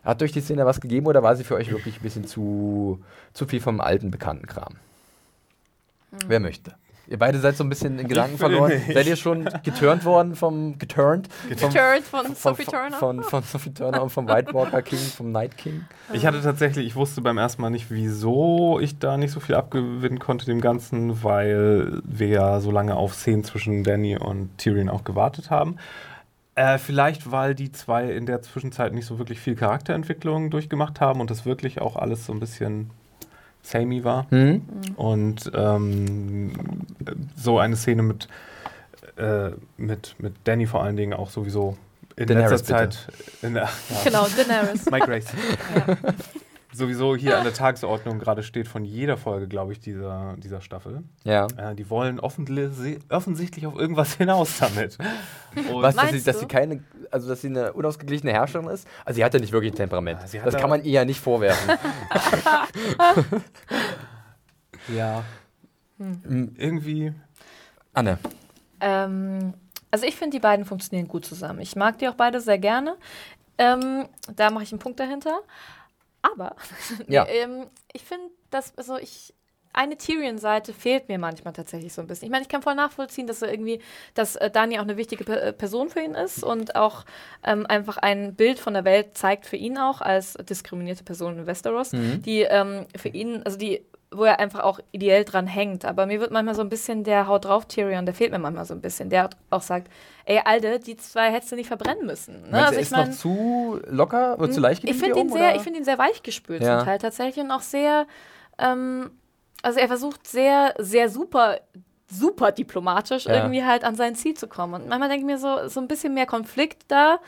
Hat euch die Szene was gegeben oder war sie für euch wirklich ein bisschen zu, zu viel vom alten bekannten Kram? Wer möchte? Ihr beide seid so ein bisschen in Gedanken verloren. nicht. Seid ihr schon geturnt worden vom geturnt? Vom, Geturnt von von, Sophie von, Turner. Von, von Sophie Turner und vom White Walker King, vom Night King. Ich hatte tatsächlich, ich wusste beim ersten Mal nicht, wieso ich da nicht so viel abgewinnen konnte dem Ganzen, weil wir ja so lange auf Szenen zwischen Danny und Tyrion auch gewartet haben. Äh, vielleicht, weil die zwei in der Zwischenzeit nicht so wirklich viel Charakterentwicklung durchgemacht haben und das wirklich auch alles so ein bisschen samey war. Hm? Und ähm, so eine Szene mit, äh, mit, mit Danny vor allen Dingen auch sowieso in Daenerys, letzter Zeit. In ja, Genau, Daenerys. Mike Grace. ja. Sowieso hier an der Tagesordnung gerade steht von jeder Folge, glaube ich, dieser, dieser Staffel. Ja. Äh, die wollen offensichtlich auf irgendwas hinaus damit. Und Was, dass sie, dass sie keine, also dass sie eine unausgeglichene Herrscherin ist? Also sie hat ja nicht wirklich ein Temperament. Ja, das da- kann man ihr ja nicht vorwerfen. ja, Hm, irgendwie. Anne. Ähm, also ich finde, die beiden funktionieren gut zusammen. Ich mag die auch beide sehr gerne. Ähm, da mache ich einen Punkt dahinter. Aber Ja. ähm, ich finde, dass also ich eine Tyrion-Seite fehlt mir manchmal tatsächlich so ein bisschen. Ich meine, ich kann voll nachvollziehen, dass er irgendwie, dass äh, Dani auch eine wichtige Pe äh, Person für ihn ist und auch ähm, einfach ein Bild von der Welt zeigt für ihn auch als diskriminierte Person in Westeros, Mhm. die ähm, für ihn, also die wo er einfach auch ideell dran hängt. Aber mir wird manchmal so ein bisschen der Haut drauf Tyrion, der fehlt mir manchmal so ein bisschen. Der auch sagt, ey, Alter, die zwei hättest du nicht verbrennen müssen. Ne? Meinst du, er ich ist mein- noch zu locker oder zu leicht ich finde ihn, sehr, oder? ich find ihn sehr weichgespült Ja. zum Teil tatsächlich und auch sehr, ähm, also er versucht sehr, sehr super, super diplomatisch Ja. irgendwie halt an sein Ziel zu kommen. Und manchmal denke ich mir so, so ein bisschen mehr Konflikt da.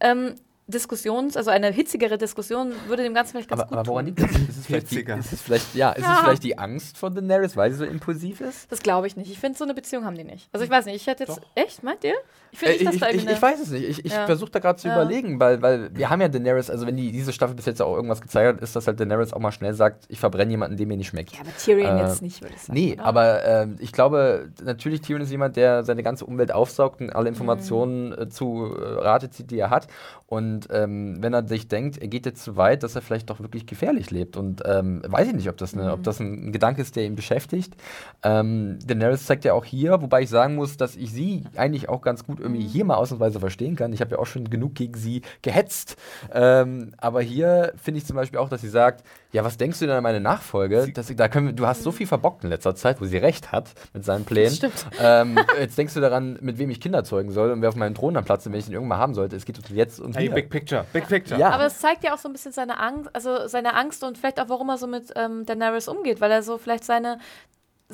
Ähm, Diskussions, also eine hitzigere Diskussion würde dem Ganzen vielleicht ganz aber, gut aber woran liegt das? Ist es vielleicht, die, Hitziger. ist es vielleicht, ja, ist Ja. es vielleicht die Angst von Daenerys, weil sie so impulsiv ist? Das glaube ich nicht. Ich finde, so eine Beziehung haben die nicht. Also ich weiß nicht, ich hätte jetzt. Doch. Echt, meint ihr? Ich Äh, ich, ich, ich weiß es nicht. Ich, ich Ja. versuche da gerade zu Ja. überlegen, weil, weil wir haben ja Daenerys, also wenn die diese Staffel bis jetzt auch irgendwas gezeigt hat, ist, dass halt Daenerys auch mal schnell sagt, ich verbrenne jemanden, der mir nicht schmeckt. ja, aber Tyrion Äh, jetzt nicht, würde ich sagen. Nee, oder? aber ähm, ich glaube, natürlich Tyrion ist jemand, der seine ganze Umwelt aufsaugt und alle Informationen äh, zu äh, Rate zieht, die er hat. Und ähm, wenn er sich denkt, er geht jetzt zu weit, dass er vielleicht doch wirklich gefährlich lebt. Und ähm, weiß ich nicht, ob das, eine, ob das ein, ein Gedanke ist, der ihn beschäftigt. Ähm, Daenerys zeigt ja auch hier, wobei ich sagen muss, dass ich sie eigentlich auch ganz gut irgendwie hier mal ausnahmsweise verstehen kann. Ich habe ja auch schon genug gegen sie gehetzt. Ähm, aber hier finde ich zum Beispiel auch, dass sie sagt, ja, was denkst du denn an meine Nachfolge? Dass, da können wir, du hast so viel verbockt in letzter Zeit, wo sie recht hat mit seinen Plänen. Stimmt. Ähm, jetzt denkst du daran, mit wem ich Kinder zeugen soll und wer auf meinem Thron dann platzt, wenn ich den irgendwann mal haben sollte. Es geht um jetzt und Hey, hier. Big Picture, Big Picture. Ja. Aber es zeigt ja auch so ein bisschen seine Angst, also seine Angst und vielleicht auch, warum er so mit ähm, Daenerys umgeht, weil er so vielleicht seine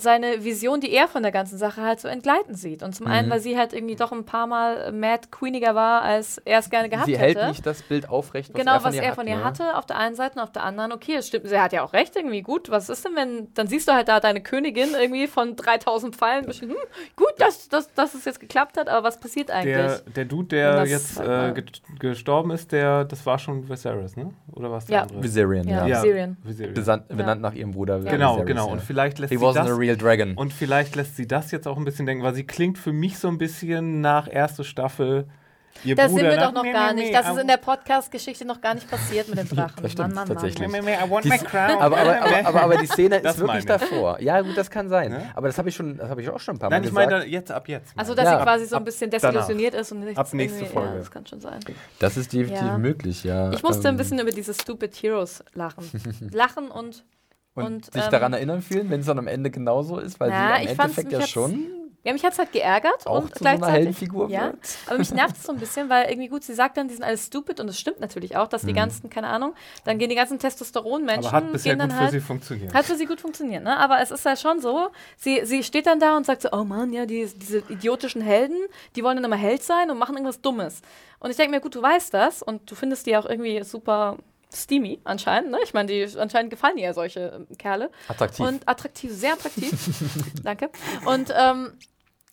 seine Vision, die er von der ganzen Sache halt so entgleiten sieht. Und zum Mhm. einen, weil sie halt irgendwie doch ein paar Mal mad queeniger war, als er es gerne gehabt Sie hätte. hält nicht das Bild aufrecht, was genau, er von was ihr er hat, von ihr ne? hatte, auf der einen Seite und auf der anderen, okay, es stimmt, sie hat ja auch recht, irgendwie gut, was ist denn, wenn, dann siehst du halt da deine Königin irgendwie von 3000 Pfeilen, bestimmt, hm, gut, dass, dass, dass es jetzt geklappt hat, aber was passiert eigentlich? Der, der Dude, der das jetzt halt äh, gestorben ist, der, das war schon Viserys, ne? Oder was der Ja. andere? Viserion, ja. Ja. Ja, Viserion. Viserion. Benannt nach ihrem Bruder. Genau, Viserys, genau. ja. Und vielleicht lässt He sie wasn't das real dragon. und vielleicht lässt sie das jetzt auch ein bisschen denken, weil sie klingt für mich so ein bisschen nach erste Staffel. Ihr Das sind Bruder wir nach, doch noch "Nee, gar nee, nicht. nee, Das ist in der Podcast-Geschichte noch gar nicht passiert mit den Drachen. Das stimmt, tatsächlich. Want Die- my crown. aber, aber, aber, aber, aber die Szene Das ist wirklich ich. davor. Ja, gut, das kann sein. Ja? Aber das habe ich schon, das habe ich auch schon ein paar Nein, Mal ich gesagt. meine jetzt ab jetzt. Also, dass Ja, sie quasi so ein bisschen desillusioniert ist und nichts Ab nächste Folge. Ja, das kann schon sein. das ist definitiv Ja. möglich, ja. Ich musste Ähm, ein bisschen über diese Stupid Heroes lachen. lachen und. Und, und, sich ähm, daran erinnern fühlen, wenn es dann am Ende genauso ist, weil Na, sie ich im Endeffekt ja schon Ja, mich hat es halt geärgert auch und zu so einer gleichzeitig. Heldenfigur ja, wird. aber mich nervt es so ein bisschen, weil irgendwie gut, sie sagt dann, die sind alles stupid und es stimmt natürlich auch, dass die ganzen, keine Ahnung, dann gehen die ganzen Testosteron-Menschen, Aber hat bisher gehen dann gut für halt sie funktioniert. Hat für sie gut funktioniert, ne? Aber es ist ja schon so, sie, sie steht dann da und sagt so, oh Mann, ja, die, diese idiotischen Helden, die wollen dann immer Held sein und machen irgendwas Dummes. Und ich denke mir, gut, du weißt das und du findest die auch irgendwie super steamy anscheinend, ne? Ich meine, die anscheinend gefallen ja solche ähm, Kerle. Attraktiv. Und attraktiv, sehr attraktiv. Danke. Und ähm,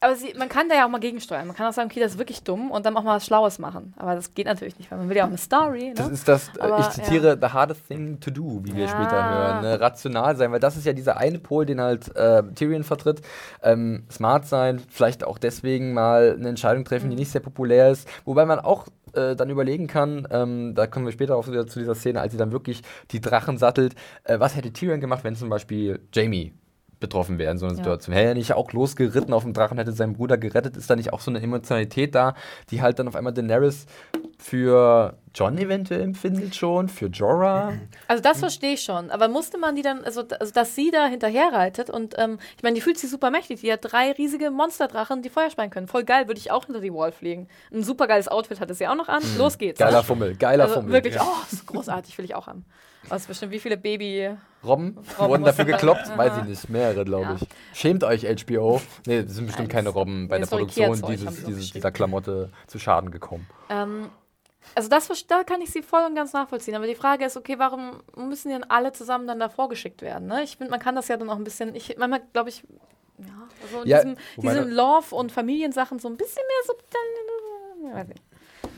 aber sie, man kann da ja auch mal gegensteuern. Man kann auch sagen, okay, das ist wirklich dumm und dann auch mal was Schlaues machen. Aber das geht natürlich nicht, weil man will ja auch eine Story. Das Ne? ist das, äh, Aber, ich zitiere, the hardest thing to do, wie wir Ja. später hören. Ne? Rational sein, weil das ist ja dieser eine Pol, den halt äh, Tyrion vertritt. Ähm, smart sein, vielleicht auch deswegen mal eine Entscheidung treffen, Mhm. die nicht sehr populär ist. Wobei man auch äh, dann überlegen kann, ähm, da kommen wir später auch wieder zu dieser Szene, als sie dann wirklich die Drachen sattelt. Äh, was hätte Tyrion gemacht, wenn zum Beispiel Jamie betroffen wäre in so einer Ja. Situation? Hätte er nicht auch losgeritten auf dem Drachen, hätte seinen Bruder gerettet? Ist da nicht auch so eine Emotionalität da, die halt dann auf einmal Daenerys für John eventuell empfindet schon, für Jorah? Also das verstehe ich schon. Aber musste man die dann, also, also dass sie da hinterher reitet und ähm, ich meine, die fühlt sich super mächtig. Die hat drei riesige Monsterdrachen, die Feuer speien können. Voll geil, würde ich auch hinter die Wall fliegen. Ein super geiles Outfit hatte sie auch noch an. Los geht's. Geiler? Fummel, geiler also Fummel. wirklich, oh, das ist großartig, will ich auch haben. Was bestimmt, wie viele Baby. Robben Robben wurden dafür gekloppt? Weiß ich nicht, mehrere, glaube Ja. ich. Schämt euch, HBO. Nee, das sind bestimmt keine Robben bei nee, der Produktion dieses, dieses, dieser Klamotte zu Schaden gekommen. Ähm, also das da kann ich sie voll und ganz nachvollziehen. Aber die Frage ist, okay, warum müssen die dann alle zusammen dann davor geschickt werden? Ne? Ich finde, man kann das ja dann auch ein bisschen, ich manchmal glaube ich, ja, also in Ja, diesem, diesen Love- und Familiensachen so ein bisschen mehr so. Weiß nicht.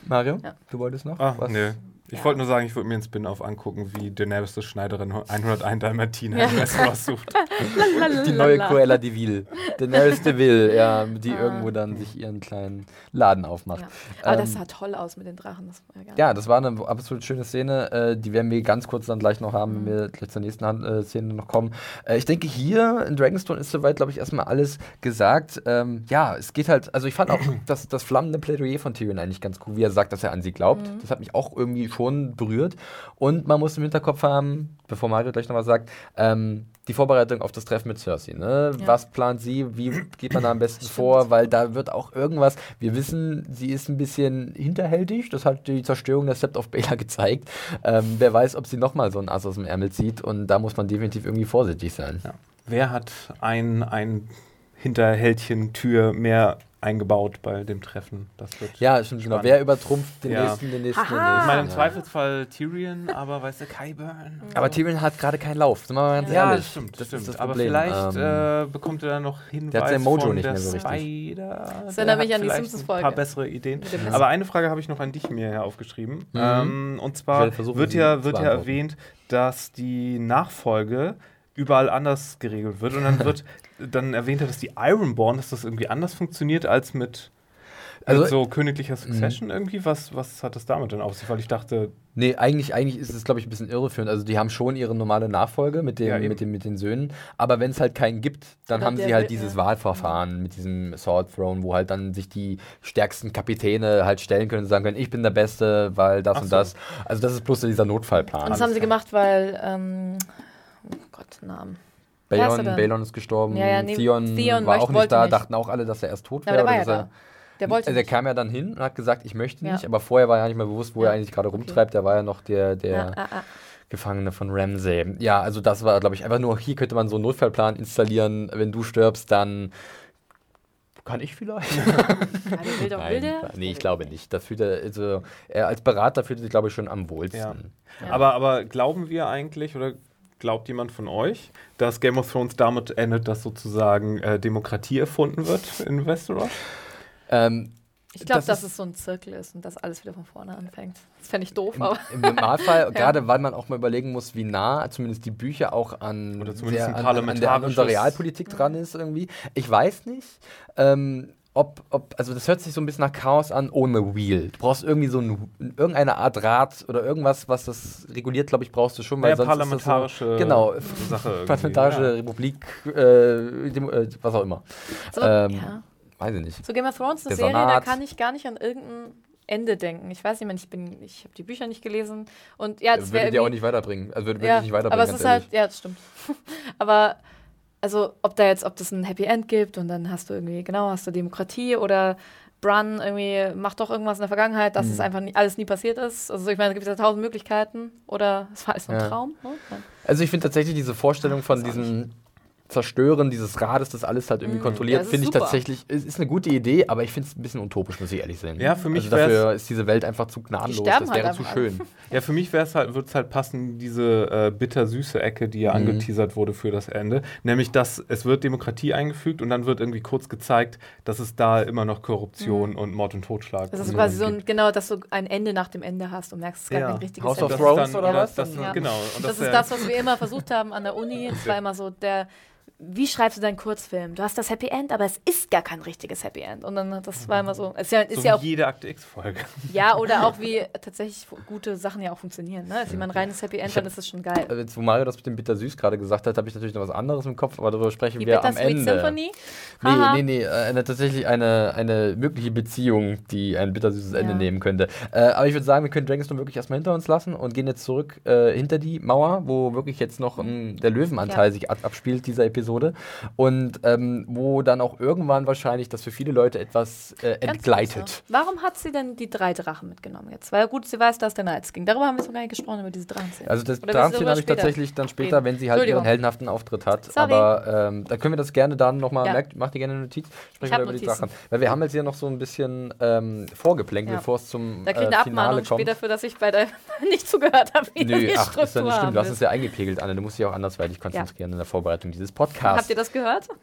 Mario, Ja. du wolltest noch? Ach, was? nee. Ich Ja. wollte nur sagen, ich würde mir einen Spin-off angucken, wie Daenerys die Schneiderin 101 Dalmatiner Ja. im sucht. Die neue Cruella de Vil. Daenerys de Vil, ja, die Ah. irgendwo dann sich ihren kleinen Laden aufmacht. Ja. Aber das Ähm, sah toll aus mit den Drachen. Das war ja, das war eine absolut schöne Szene. Äh, die werden wir ganz kurz dann gleich noch haben, wenn wir gleich zur nächsten Hand, äh, Szene noch kommen. Äh, ich denke, hier in Dragonstone ist soweit, glaube ich, erstmal alles gesagt. Ähm, ja, es geht halt, also ich fand auch das, das flammende Plädoyer von Tyrion eigentlich ganz cool, wie er sagt, dass er an sie glaubt. Das hat mich auch irgendwie schon berührt. Und man muss im Hinterkopf haben, bevor Mario gleich noch was sagt, ähm, die Vorbereitung auf das Treffen mit Cersei. Ne? Ja. Was plant sie? Wie geht man da am besten vor? Weil da wird auch irgendwas. Wir wissen, sie ist ein bisschen hinterhältig. Das hat die Zerstörung der Sept of Baelor gezeigt. Ähm, wer weiß, ob sie nochmal so ein Ass aus dem Ärmel zieht. Und da muss man definitiv irgendwie vorsichtig sein. Ja. Wer hat ein, ein Hinterhältchen-Tür mehr eingebaut bei dem Treffen? Das wird Ja, stimmt genau. Wer übertrumpft den Ja. nächsten, den nächsten, den Haha. nächsten? Ich meine, im ja. Zweifelsfall Tyrion, aber weißt du, Kyburn. Aber Tyrion hat gerade keinen Lauf. Sind wir mal ganz Ja, ehrlich. das stimmt, Das stimmt. ist das aber vielleicht Ähm, äh, bekommt er dann noch Hinweis der hat sein Mojo nicht mehr so richtig. Spider. Das erinnert mich an die Simpsons-Folge. Ein paar bessere Ideen. Aber eine Frage habe ich noch an dich mir hier aufgeschrieben. Mhm. Ähm, und zwar wird ja, wird ja erwähnt, dass die Nachfolge überall anders geregelt wird. Und dann wird dann erwähnt, er, dass die Ironborn, dass das irgendwie anders funktioniert als mit, Also- so königlicher Succession irgendwie. Was, was hat das damit denn auf sich? Weil ich dachte, Nee, eigentlich, eigentlich ist es, glaube ich, ein bisschen irreführend. Also, die haben schon ihre normale Nachfolge mit, dem, Ja, mit, dem, mit den Söhnen. Aber wenn es halt keinen gibt, dann haben sie halt will- dieses ja. Wahlverfahren mit diesem Sword Throne, wo halt dann sich die stärksten Kapitäne halt stellen können und sagen können: Ich bin der Beste, weil das Ach und so. das. Also, das ist bloß dieser Notfallplan. Und das haben sie gemacht, weil, ähm, oh Gott, Namen. Balon? Balon ist gestorben. Ja, ja, nee, Theon, Theon war auch nicht da, nicht. dachten auch alle, dass er erst tot wäre. der ja. Der wollte also der nicht. kam ja dann hin und hat gesagt, ich möchte Ja. nicht, aber vorher war ja nicht mehr bewusst, wo Ja, er eigentlich gerade okay. rumtreibt. Der war ja noch der, der ah, ah. Gefangene von Ramsey. Ja, also das war, glaube ich, einfach nur, hier könnte man so einen Notfallplan installieren. Wenn du stirbst, dann kann ich vielleicht? Ja, der will doch, will Nein, der? nee, ich glaube nicht. Das fühlt er, also, er als Berater fühlt er sich, glaube ich, schon am wohlsten. Ja. Ja. Aber, aber glauben wir eigentlich oder glaubt jemand von euch, dass Game of Thrones damit endet, dass sozusagen äh, Demokratie erfunden wird in Westeros? Ähm, Ich glaube, Das dass es so ein Zirkel ist und dass alles wieder von vorne anfängt. Das fände ich doof, Im, aber. Im Normalfall, gerade weil man auch mal überlegen muss, wie nah zumindest die Bücher auch an, Oder zumindest ein an, an, der, an unserer Realpolitik dran ist irgendwie. Ich weiß nicht. Ähm, ob, ob, also das hört sich so ein bisschen nach Chaos an ohne Wheel. Du brauchst irgendwie so ein, irgendeine Art Rat oder irgendwas, was das reguliert, glaube ich, brauchst du schon, weil Ja, sonst parlamentarische ist das so, genau, Sache. parlamentarische Ja. Republik, äh, Demo, äh, was auch immer. So, Ähm, ja. Weiß ich nicht. so Game of Thrones, eine Serie, da kann ich gar nicht an irgendein Ende denken. Ich weiß nicht, mehr, ich bin, ich habe die Bücher nicht gelesen und ja, das Würde dir auch nicht weiterbringen. Also würde, ja, nicht weiterbringen. aber es ist halt, ja, das stimmt. aber also, ob da jetzt, ob das ein Happy End gibt und dann hast du irgendwie, genau, hast du Demokratie oder Brun irgendwie macht doch irgendwas in der Vergangenheit, dass Mhm. es einfach nie, alles nie passiert ist. Also ich meine, es gibt ja tausend Möglichkeiten oder es war alles nur ein Ja. Traum. Ne? Also ich finde tatsächlich diese Vorstellung von diesem Zerstören dieses Rades, das alles halt irgendwie Mm, kontrolliert, ja, das ist finde ich tatsächlich, es ist eine gute Idee, aber ich finde es ein bisschen utopisch, muss ich ehrlich sein. Ja, für mich Also dafür ist diese Welt einfach zu gnadenlos, sterben das halt wäre zu einfach schön. Ja, für mich halt, würde es halt passen, diese äh, bitter-süße Ecke, die ja Mhm. angeteasert wurde für das Ende. Nämlich, dass es wird Demokratie eingefügt und dann wird irgendwie kurz gezeigt, dass es da immer noch Korruption und Mord und Totschlag Das ist quasi so gibt. ein, genau, dass du ein Ende nach dem Ende hast und merkst, es gab Ja. ein richtiges House of Das ist Thrones oder was? Das, Ja. Genau. Und Das ist wär- das, was wir immer versucht haben an der Uni. Es war immer so der, wie schreibst du deinen Kurzfilm? Du hast das Happy End, aber es ist gar kein richtiges Happy End. Und dann, das war immer so, es ist ja, ist so ja wie auch, jede Akte X-Folge. ja, oder auch wie tatsächlich gute Sachen ja auch funktionieren. Ne? Ist jemand ein reines Happy End, dann ist das schon geil. Jetzt, wo Mario das mit dem Bittersüß gerade gesagt hat, habe ich natürlich noch was anderes im Kopf, aber darüber sprechen Die wir am Ende. Symphony? Nee, nee, nee, äh, eine, tatsächlich eine, eine mögliche Beziehung, die ein bittersüßes Ende Ja. nehmen könnte. Äh, aber ich würde sagen, wir können Dragonstone wirklich erstmal hinter uns lassen und gehen jetzt zurück äh, hinter die Mauer, wo wirklich jetzt noch ähm, der Löwenanteil Ja. sich ab abspielt, dieser Episode. Und ähm, wo dann auch irgendwann wahrscheinlich das für viele Leute etwas äh, entgleitet. Warum hat sie denn die drei Drachen mitgenommen jetzt? Weil gut, sie weiß, dass der Nights ging. Darüber haben wir so gar nicht gesprochen, über diese Drachenszene. Also das darüber habe ich tatsächlich dann später, wenn sie halt ihren heldenhaften Auftritt hat. Sorry. Aber ähm, da können wir das gerne dann nochmal, Ja. merkt, macht ihr gerne eine Notiz, sprechen wir über die. Drachen. Weil wir haben jetzt hier noch so ein bisschen ähm, vorgeplänkelt, Ja. bevor es zum Da kriegt äh, eine Finale Abmahnung kommt. später für, dass ich bei der nicht zugehört habe, wie Nö, ach, Struktur ist ja nicht stimmt. Du hast es ja eingepegelt, Anne. Du musst dich auch andersweitig konzentrieren in der Vorbereitung dieses Podcasts. Habt ihr das gehört?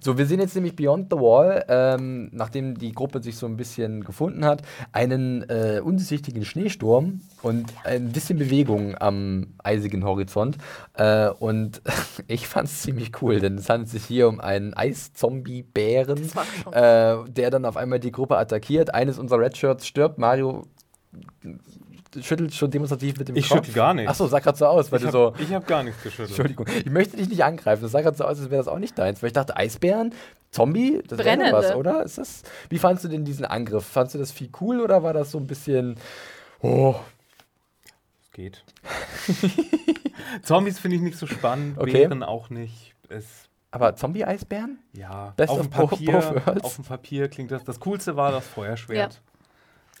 So, wir sehen jetzt nämlich Beyond the Wall, ähm, nachdem die Gruppe sich so ein bisschen gefunden hat, einen äh, undurchsichtigen Schneesturm und ein bisschen Bewegung am eisigen Horizont. Äh, und ich fand es ziemlich cool, denn es handelt sich hier um einen Eiszombie-Bären, äh, der dann auf einmal die Gruppe attackiert. Eines unserer Redshirts stirbt. Mario schüttelt schon demonstrativ mit dem Ich Kopf. schüttel gar nicht. Achso, sah gerade so aus, weil Ich du habe so. hab gar nichts geschüttelt. Entschuldigung, ich möchte dich nicht angreifen. Das sah gerade so aus, als wäre das auch nicht deins. Weil ich dachte, Eisbären, Zombie, das wäre was, oder? Ist das, wie fandst du denn diesen Angriff? Fandst du das viel cool oder war das so ein bisschen. Oh, Es geht. Zombies finde ich nicht so spannend, Okay. Bären auch nicht. Es, aber Zombie-Eisbären? ja, Best auf dem, Papier, auf dem Papier klingt das. Das Coolste war das Feuerschwert.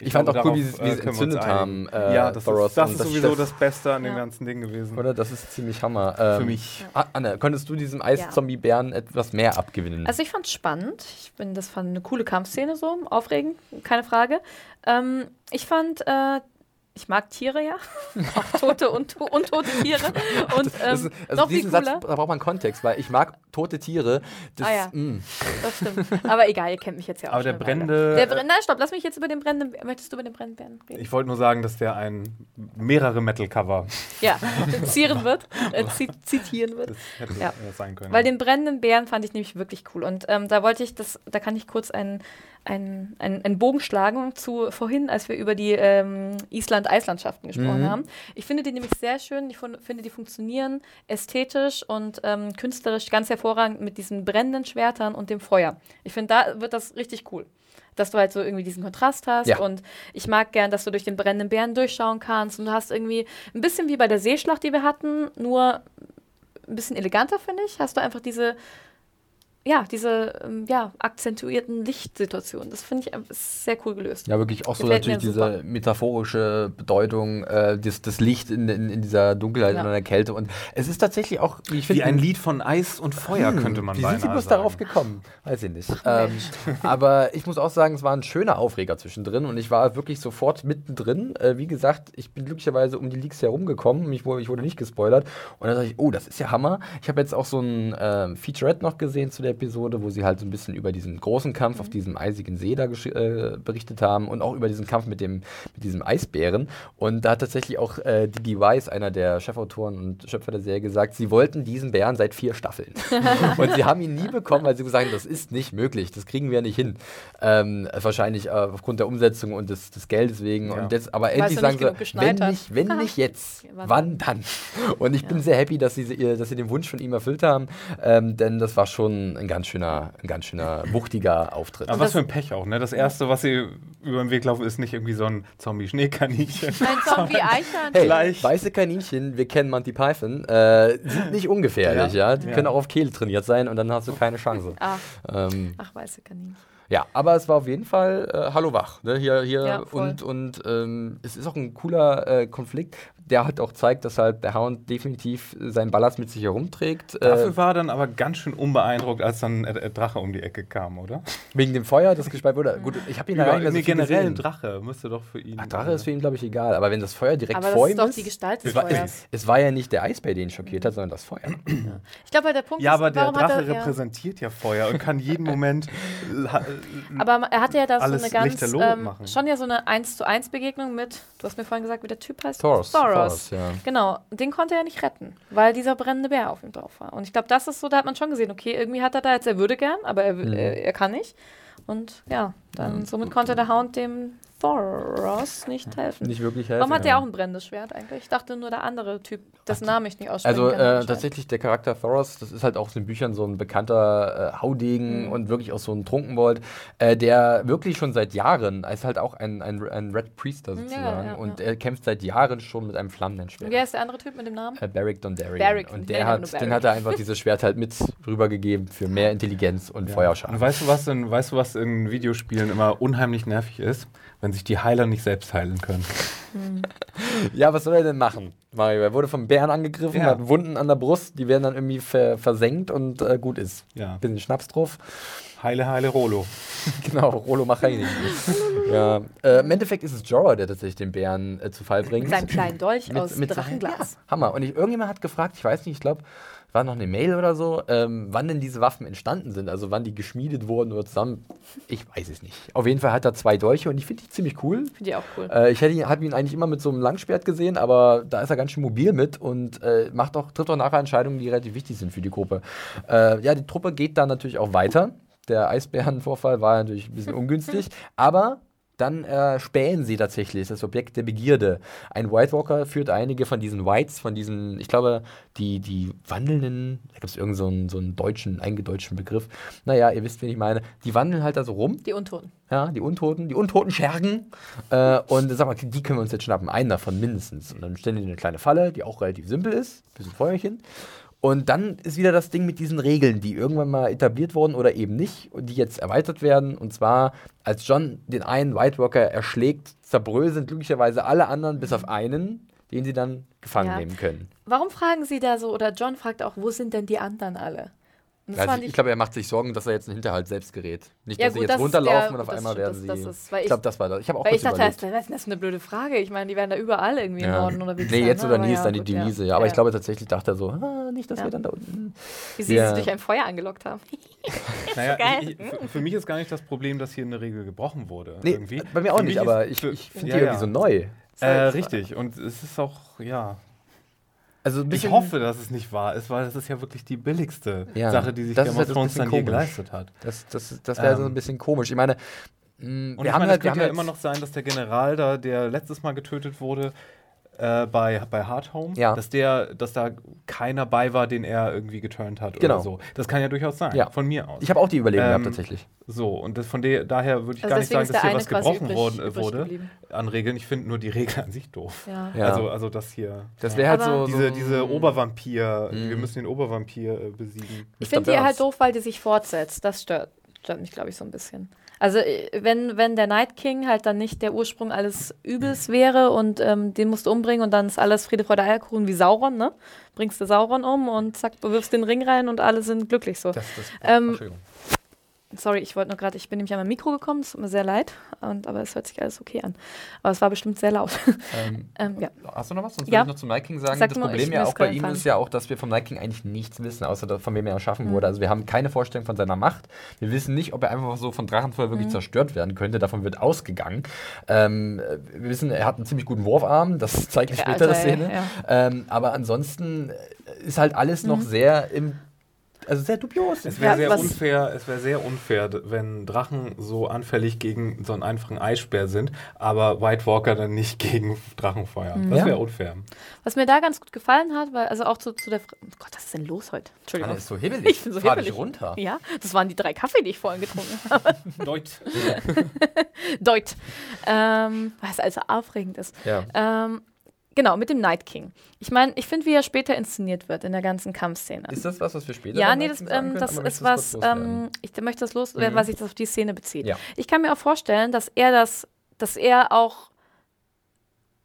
Ich, fand glaube, auch cool, wie sie wie äh, entzündet haben. äh, ja, das Thoros ist, das ist sowieso Chef. das Beste an dem Ja. ganzen Ding gewesen. Oder? Das ist ziemlich Hammer. Ähm, Für mich. Ah, Anne, konntest du diesem Eiszombie-Bären etwas mehr abgewinnen? Also ich fand es spannend. Ich bin, das fand eine coole Kampfszene so, aufregend, keine Frage. Ähm, ich fand, äh, ich mag Tiere ja, auch tote und to- untote Tiere. Und ähm, das ist, also noch viel diesen Satz, cooler. da braucht man Kontext, weil ich mag tote Tiere. Das, Ah, ja. mh. Das stimmt. Aber egal, ihr kennt mich jetzt ja auch Aber der brennende- Der Brenn Nein, stopp, lass mich jetzt über den brennenden. Möchtest du über den brennenden Bären reden? Ich wollte nur sagen, dass der ein mehrere Metal-Cover ja, zieren wird, äh, zi zitieren wird. das hätte Ja. sein können. Weil den brennenden Bären fand ich nämlich wirklich cool. Und ähm, da wollte ich das, da kann ich kurz einen, einen, einen, einen Bogen schlagen zu vorhin, als wir über die ähm, Island-Eislandschaften gesprochen Mhm. haben. Ich finde die nämlich sehr schön. Ich finde, die funktionieren ästhetisch und ähm, künstlerisch ganz hervorragend mit diesen brennenden Schwertern und dem Feuer. Ich finde, da wird das richtig cool. Dass du halt so irgendwie diesen Kontrast hast. Ja. Und ich mag gern, dass du durch den brennenden Bären durchschauen kannst. Und du hast irgendwie ein bisschen wie bei der Seeschlacht, die wir hatten, nur ein bisschen eleganter, finde ich. Hast du einfach diese, ja, diese ähm, ja, akzentuierten Lichtsituationen. Das finde ich sehr cool gelöst. Ja, wirklich auch so Gefällt natürlich mir diese super. metaphorische Bedeutung, äh, das, das Licht in, in, in dieser Dunkelheit Ja. und in der Kälte. Und es ist tatsächlich auch, wie ich Wie finde, ein Lied von Eis und Feuer, könnte man Wie beinahe sind sie bloß sagen. darauf gekommen? Weiß ich nicht. Ähm, aber ich muss auch sagen, es war ein schöner Aufreger zwischendrin und ich war wirklich sofort mittendrin. Äh, wie gesagt, ich bin glücklicherweise um die Leaks herumgekommen. Ich wurde, ich wurde nicht gespoilert. Und dann dachte ich, oh, das ist ja Hammer. Ich habe jetzt auch so ein ähm, Featurette noch gesehen zu der Episode, wo sie halt so ein bisschen über diesen großen Kampf auf diesem eisigen See da äh, berichtet haben und auch über diesen Kampf mit, dem, mit diesem Eisbären. Und da hat tatsächlich auch äh, Digi Weiss, einer der Chefautoren und Schöpfer der Serie, gesagt, sie wollten diesen Bären seit vier Staffeln. und sie haben ihn nie bekommen, weil sie gesagt haben, das ist nicht möglich, das kriegen wir nicht hin. Ähm, wahrscheinlich äh, aufgrund der Umsetzung und des, des Geldes wegen. Ja. Und jetzt, aber endlich sagen sie, wenn nicht, wenn nicht jetzt, Ja, wann dann? Und ich bin sehr happy, dass sie, dass sie den Wunsch von ihm erfüllt haben, ähm, denn das war schon ein ganz schöner, ein ganz schöner, wuchtiger Auftritt. Aber was für ein Pech auch, ne? Das erste, was sie über den Weg laufen, ist nicht irgendwie so ein Zombie-Schneekaninchen. Ein Zombie-Eichhörnchen. Hey, Gleich. weiße Kaninchen, wir kennen Monty Python, äh, sind nicht ungefährlich, ja. Ja. Die Ja. können auch auf Kehle trainiert sein und dann hast du keine Chance. Ach, Ähm, ach, weiße Kaninchen. ja, aber es war auf jeden Fall äh, Hallo Wach. Ne? Hier, hier Ja, und, und ähm, es ist auch ein cooler äh, Konflikt, der halt auch zeigt, dass halt der Hound definitiv seinen Ballast mit sich herumträgt. Dafür Äh, war dann aber ganz schön unbeeindruckt, als dann äh, äh, Drache um die Ecke kam, oder? wegen dem Feuer, das gespeit wurde. Gut, ich habe ihn da gar nicht mehr so nee, viel generell ein. Drache müsste doch für ihn. Ach, Drache ist für ihn, glaube ich, egal. Aber wenn das Feuer direkt Aber vor das ihm ist doch ist. die Gestalt des Es war- Feuers. es war ja nicht der Eisbär, den ihn schockiert hat, sondern das Feuer. Ich glaube, halt der Punkt Ja, ist, aber der warum hat Drache er, ja, repräsentiert ja Feuer und kann jeden Moment. Aber er hatte ja da so eine ganz, ähm, schon ja so eine 1 zu 1 Begegnung mit, du hast mir vorhin gesagt, wie der Typ heißt? Thoros. Thoros. Thoros, ja. Genau, den konnte er nicht retten, weil dieser brennende Bär auf ihm drauf war. Und ich glaube, das ist so, da hat man schon gesehen, okay, irgendwie hat er da jetzt, er würde gern, aber er, Mhm. er, er kann nicht. Und ja, dann somit konnte der Hound dem Thoros nicht helfen. Nicht wirklich helfen. Warum hat ja. der auch ein brennendes Schwert eigentlich? Ich dachte nur der andere Typ, dessen Namen ich nicht aussprechen Also kann. äh, tatsächlich der Charakter Thoros, das ist halt auch in den Büchern so ein bekannter äh, Haudegen Mhm. und wirklich auch so ein Trunkenbold, äh, der wirklich schon seit Jahren, er ist halt auch ein, ein, ein Red Priester Ja, sozusagen ja, und ja. er kämpft seit Jahren schon mit einem flammenden Schwert. Wer ist der andere Typ mit dem Namen? Äh, Beric Dondarrion. Beric, und der hat, den hat er einfach dieses Schwert halt mit rübergegeben für mehr Intelligenz und Und Feuerschaden. weißt du, was in, weißt du, was in Videospielen immer unheimlich nervig ist? Wenn sich die Heiler nicht selbst heilen können. Ja, was soll er denn machen? Mario, er wurde vom Bären angegriffen, Ja. hat Wunden an der Brust, die werden dann irgendwie ver versenkt und äh, gut ist. Ja. Bisschen Schnaps drauf. Heile, heile Rolo. Genau, Rolo Machaini. ja. Äh, Im Endeffekt ist es Jorah, der tatsächlich den Bären äh, zu Fall bringt. Mit seinem kleinen Dolch aus seinem- Drachenglas. Ja, Hammer. Und ich, irgendjemand hat gefragt, ich weiß nicht, ich glaube, war noch eine Mail oder so, ähm, wann denn diese Waffen entstanden sind, also wann die geschmiedet wurden oder zusammen. Ich weiß es nicht. Auf jeden Fall hat er zwei Dolche und ich finde die ziemlich cool. Finde ich auch cool. Äh, ich hätte ihn, hab ihn eigentlich immer mit so einem Langschwert gesehen, aber da ist er ganz schön mobil mit und äh, macht auch, trifft auch nachher Entscheidungen, die relativ wichtig sind für die Gruppe. Äh, ja, die Truppe geht dann natürlich auch weiter. Der Eisbärenvorfall war natürlich ein bisschen ungünstig, aber dann äh, spähen sie tatsächlich das Objekt der Begierde. Ein White Walker führt einige von diesen Whites, von diesen, ich glaube, die, die wandelnden, da gibt es irgendeinen so einen, so einen deutschen, eingedeutschten Begriff. Naja, ihr wisst, wen ich meine. Die wandeln halt da so rum Die Untoten. ja, die Untoten, die untoten Schergen. Äh, und sag mal, die können wir uns jetzt schnappen. Einen davon mindestens. Und dann stellen die eine kleine Falle, die auch relativ simpel ist. Bisschen Feuerchen. Und dann ist wieder das Ding mit diesen Regeln, die irgendwann mal etabliert wurden oder eben nicht und die jetzt erweitert werden. Und zwar, als John den einen White Walker erschlägt, zerbröseln glücklicherweise alle anderen bis auf einen, den sie dann gefangen Ja. nehmen können. Warum fragen Sie da so, oder John fragt auch, wo sind denn die anderen alle? Also ich, ich glaube, er macht sich Sorgen, dass er jetzt einen Hinterhalt selbst gerät. Nicht, Ja, dass sie gut, jetzt das ist runterlaufen der- und auf einmal werden das- sie. das ist- weil ich ich- glaube, das war das. Ich habe auch Weil ich dachte, überlegt. das ist das ist eine blöde Frage. Ich meine, die werden da überall irgendwie im Norden oder wie Nee, jetzt oder nie ist dann die gut, ja. Devise. Ja. Aber ich Ja. glaube tatsächlich dachte er so, ah, nicht, dass Ja. wir dann da unten. Wie sie Ja. sie durch ein Feuer angelockt haben. Naja, ich, ich, für, für mich ist gar nicht das Problem, dass hier eine Regel gebrochen wurde. Nee, irgendwie. bei mir auch nicht, aber ich, finde ja, die irgendwie ja. so neu. Äh, richtig. Und es ist auch, ja. Also Ich hoffe, dass es nicht wahr ist, weil das ist ja wirklich die billigste Ja, Sache, die sich das Game of halt Thrones dann komisch. geleistet hat. Das, das, das wäre so Ähm. ein bisschen komisch. Ich meine, mh, Und wir ich haben meine, halt, es wir könnte haben ja halt immer noch sein, dass der General da, der letztes Mal getötet wurde, äh, bei, bei Hard Home, Ja. dass der, dass da keiner bei war, den er irgendwie geturnt hat Genau. oder so. Das kann ja durchaus sein, Ja. von mir aus. Ich habe auch die Überlegung Ähm, gehabt, tatsächlich. So, und das von der, daher würde ich Also gar nicht sagen, dass hier was gebrochen übrig- worden, übrig wurde geblieben. an Regeln. Ich finde nur die Regel an sich doof. Ja. Ja. Also, also das hier. Das wäre halt Aber- so, diese, so diese Obervampir, wir Mhm. müssen den Obervampir äh, besiegen. Ich finde die halt doof, weil die sich fortsetzt. Das stört, stört mich, glaube ich, so ein bisschen. Also, äh, wenn, wenn der Night King halt dann nicht der Ursprung alles Übels wäre und ähm, den musst du umbringen und dann ist alles Friede, Freude, Eierkuchen wie Sauron, ne? Bringst du Sauron um und zack, wirfst den Ring rein und alle sind glücklich so. Das, das, Ähm, Entschuldigung. Sorry, ich wollte nur gerade, ich bin nämlich an mein Mikro gekommen, es tut mir sehr leid, und, aber es hört sich alles okay an. Aber es war bestimmt sehr laut. Ähm, ähm, ja. Hast du noch was? Sonst Ja. würde ich noch zum Night King sagen. Sag das nur, Problem ich- ja auch bei ihm ist ja auch, dass wir vom Night King eigentlich nichts wissen, außer von wem er erschaffen Mhm. wurde. Also wir haben keine Vorstellung von seiner Macht. Wir wissen nicht, ob er einfach so von Drachenfeuer Mhm. wirklich zerstört werden könnte. Davon wird ausgegangen. Ähm, wir wissen, er hat einen ziemlich guten Wurfarm. Das zeigt die Ja, spätere Szene. ja. Ähm, aber ansonsten ist halt alles noch Mhm. sehr im, also sehr dubios. Es wäre Ja, sehr unfair, es wäre sehr unfair, wenn Drachen so anfällig gegen so einen einfachen Eisbär sind, aber White Walker dann nicht gegen Drachenfeuer. Mhm. Das wäre unfair. Was mir da ganz gut gefallen hat, weil, also auch zu, zu der. Fr oh Gott, was ist denn los heute? Entschuldigung. Anna ist so hibbelig. Ich bin so Fahr hibbelig. dich runter. Ja, das waren die drei Kaffee, die ich vorhin getrunken habe. Deut. Deut. Ähm, was also aufregend ist. Ja. Ähm, genau, mit dem Night King. Ich meine, ich finde, wie er später inszeniert wird in der ganzen Kampfszene. Ist das was, was wir später ja, nee, das, ähm, das ist das was, loswerden? ähm, ich möchte das los, Mhm. was sich das auf die Szene bezieht. Ja. Ich kann mir auch vorstellen, dass er das, dass er auch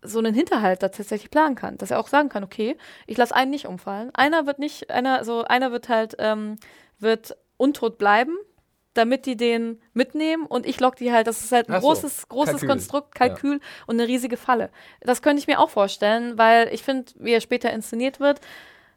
so einen Hinterhalt da tatsächlich planen kann, dass er auch sagen kann, okay, ich lasse einen nicht umfallen, einer wird nicht, einer, so einer wird halt, ähm, wird untot bleiben, damit die den mitnehmen und ich lock die halt, das ist halt ein Ach so, großes, großes Kalkül. Konstrukt, Kalkül und eine riesige Falle. Das könnte ich mir auch vorstellen, weil ich finde, wie er später inszeniert wird,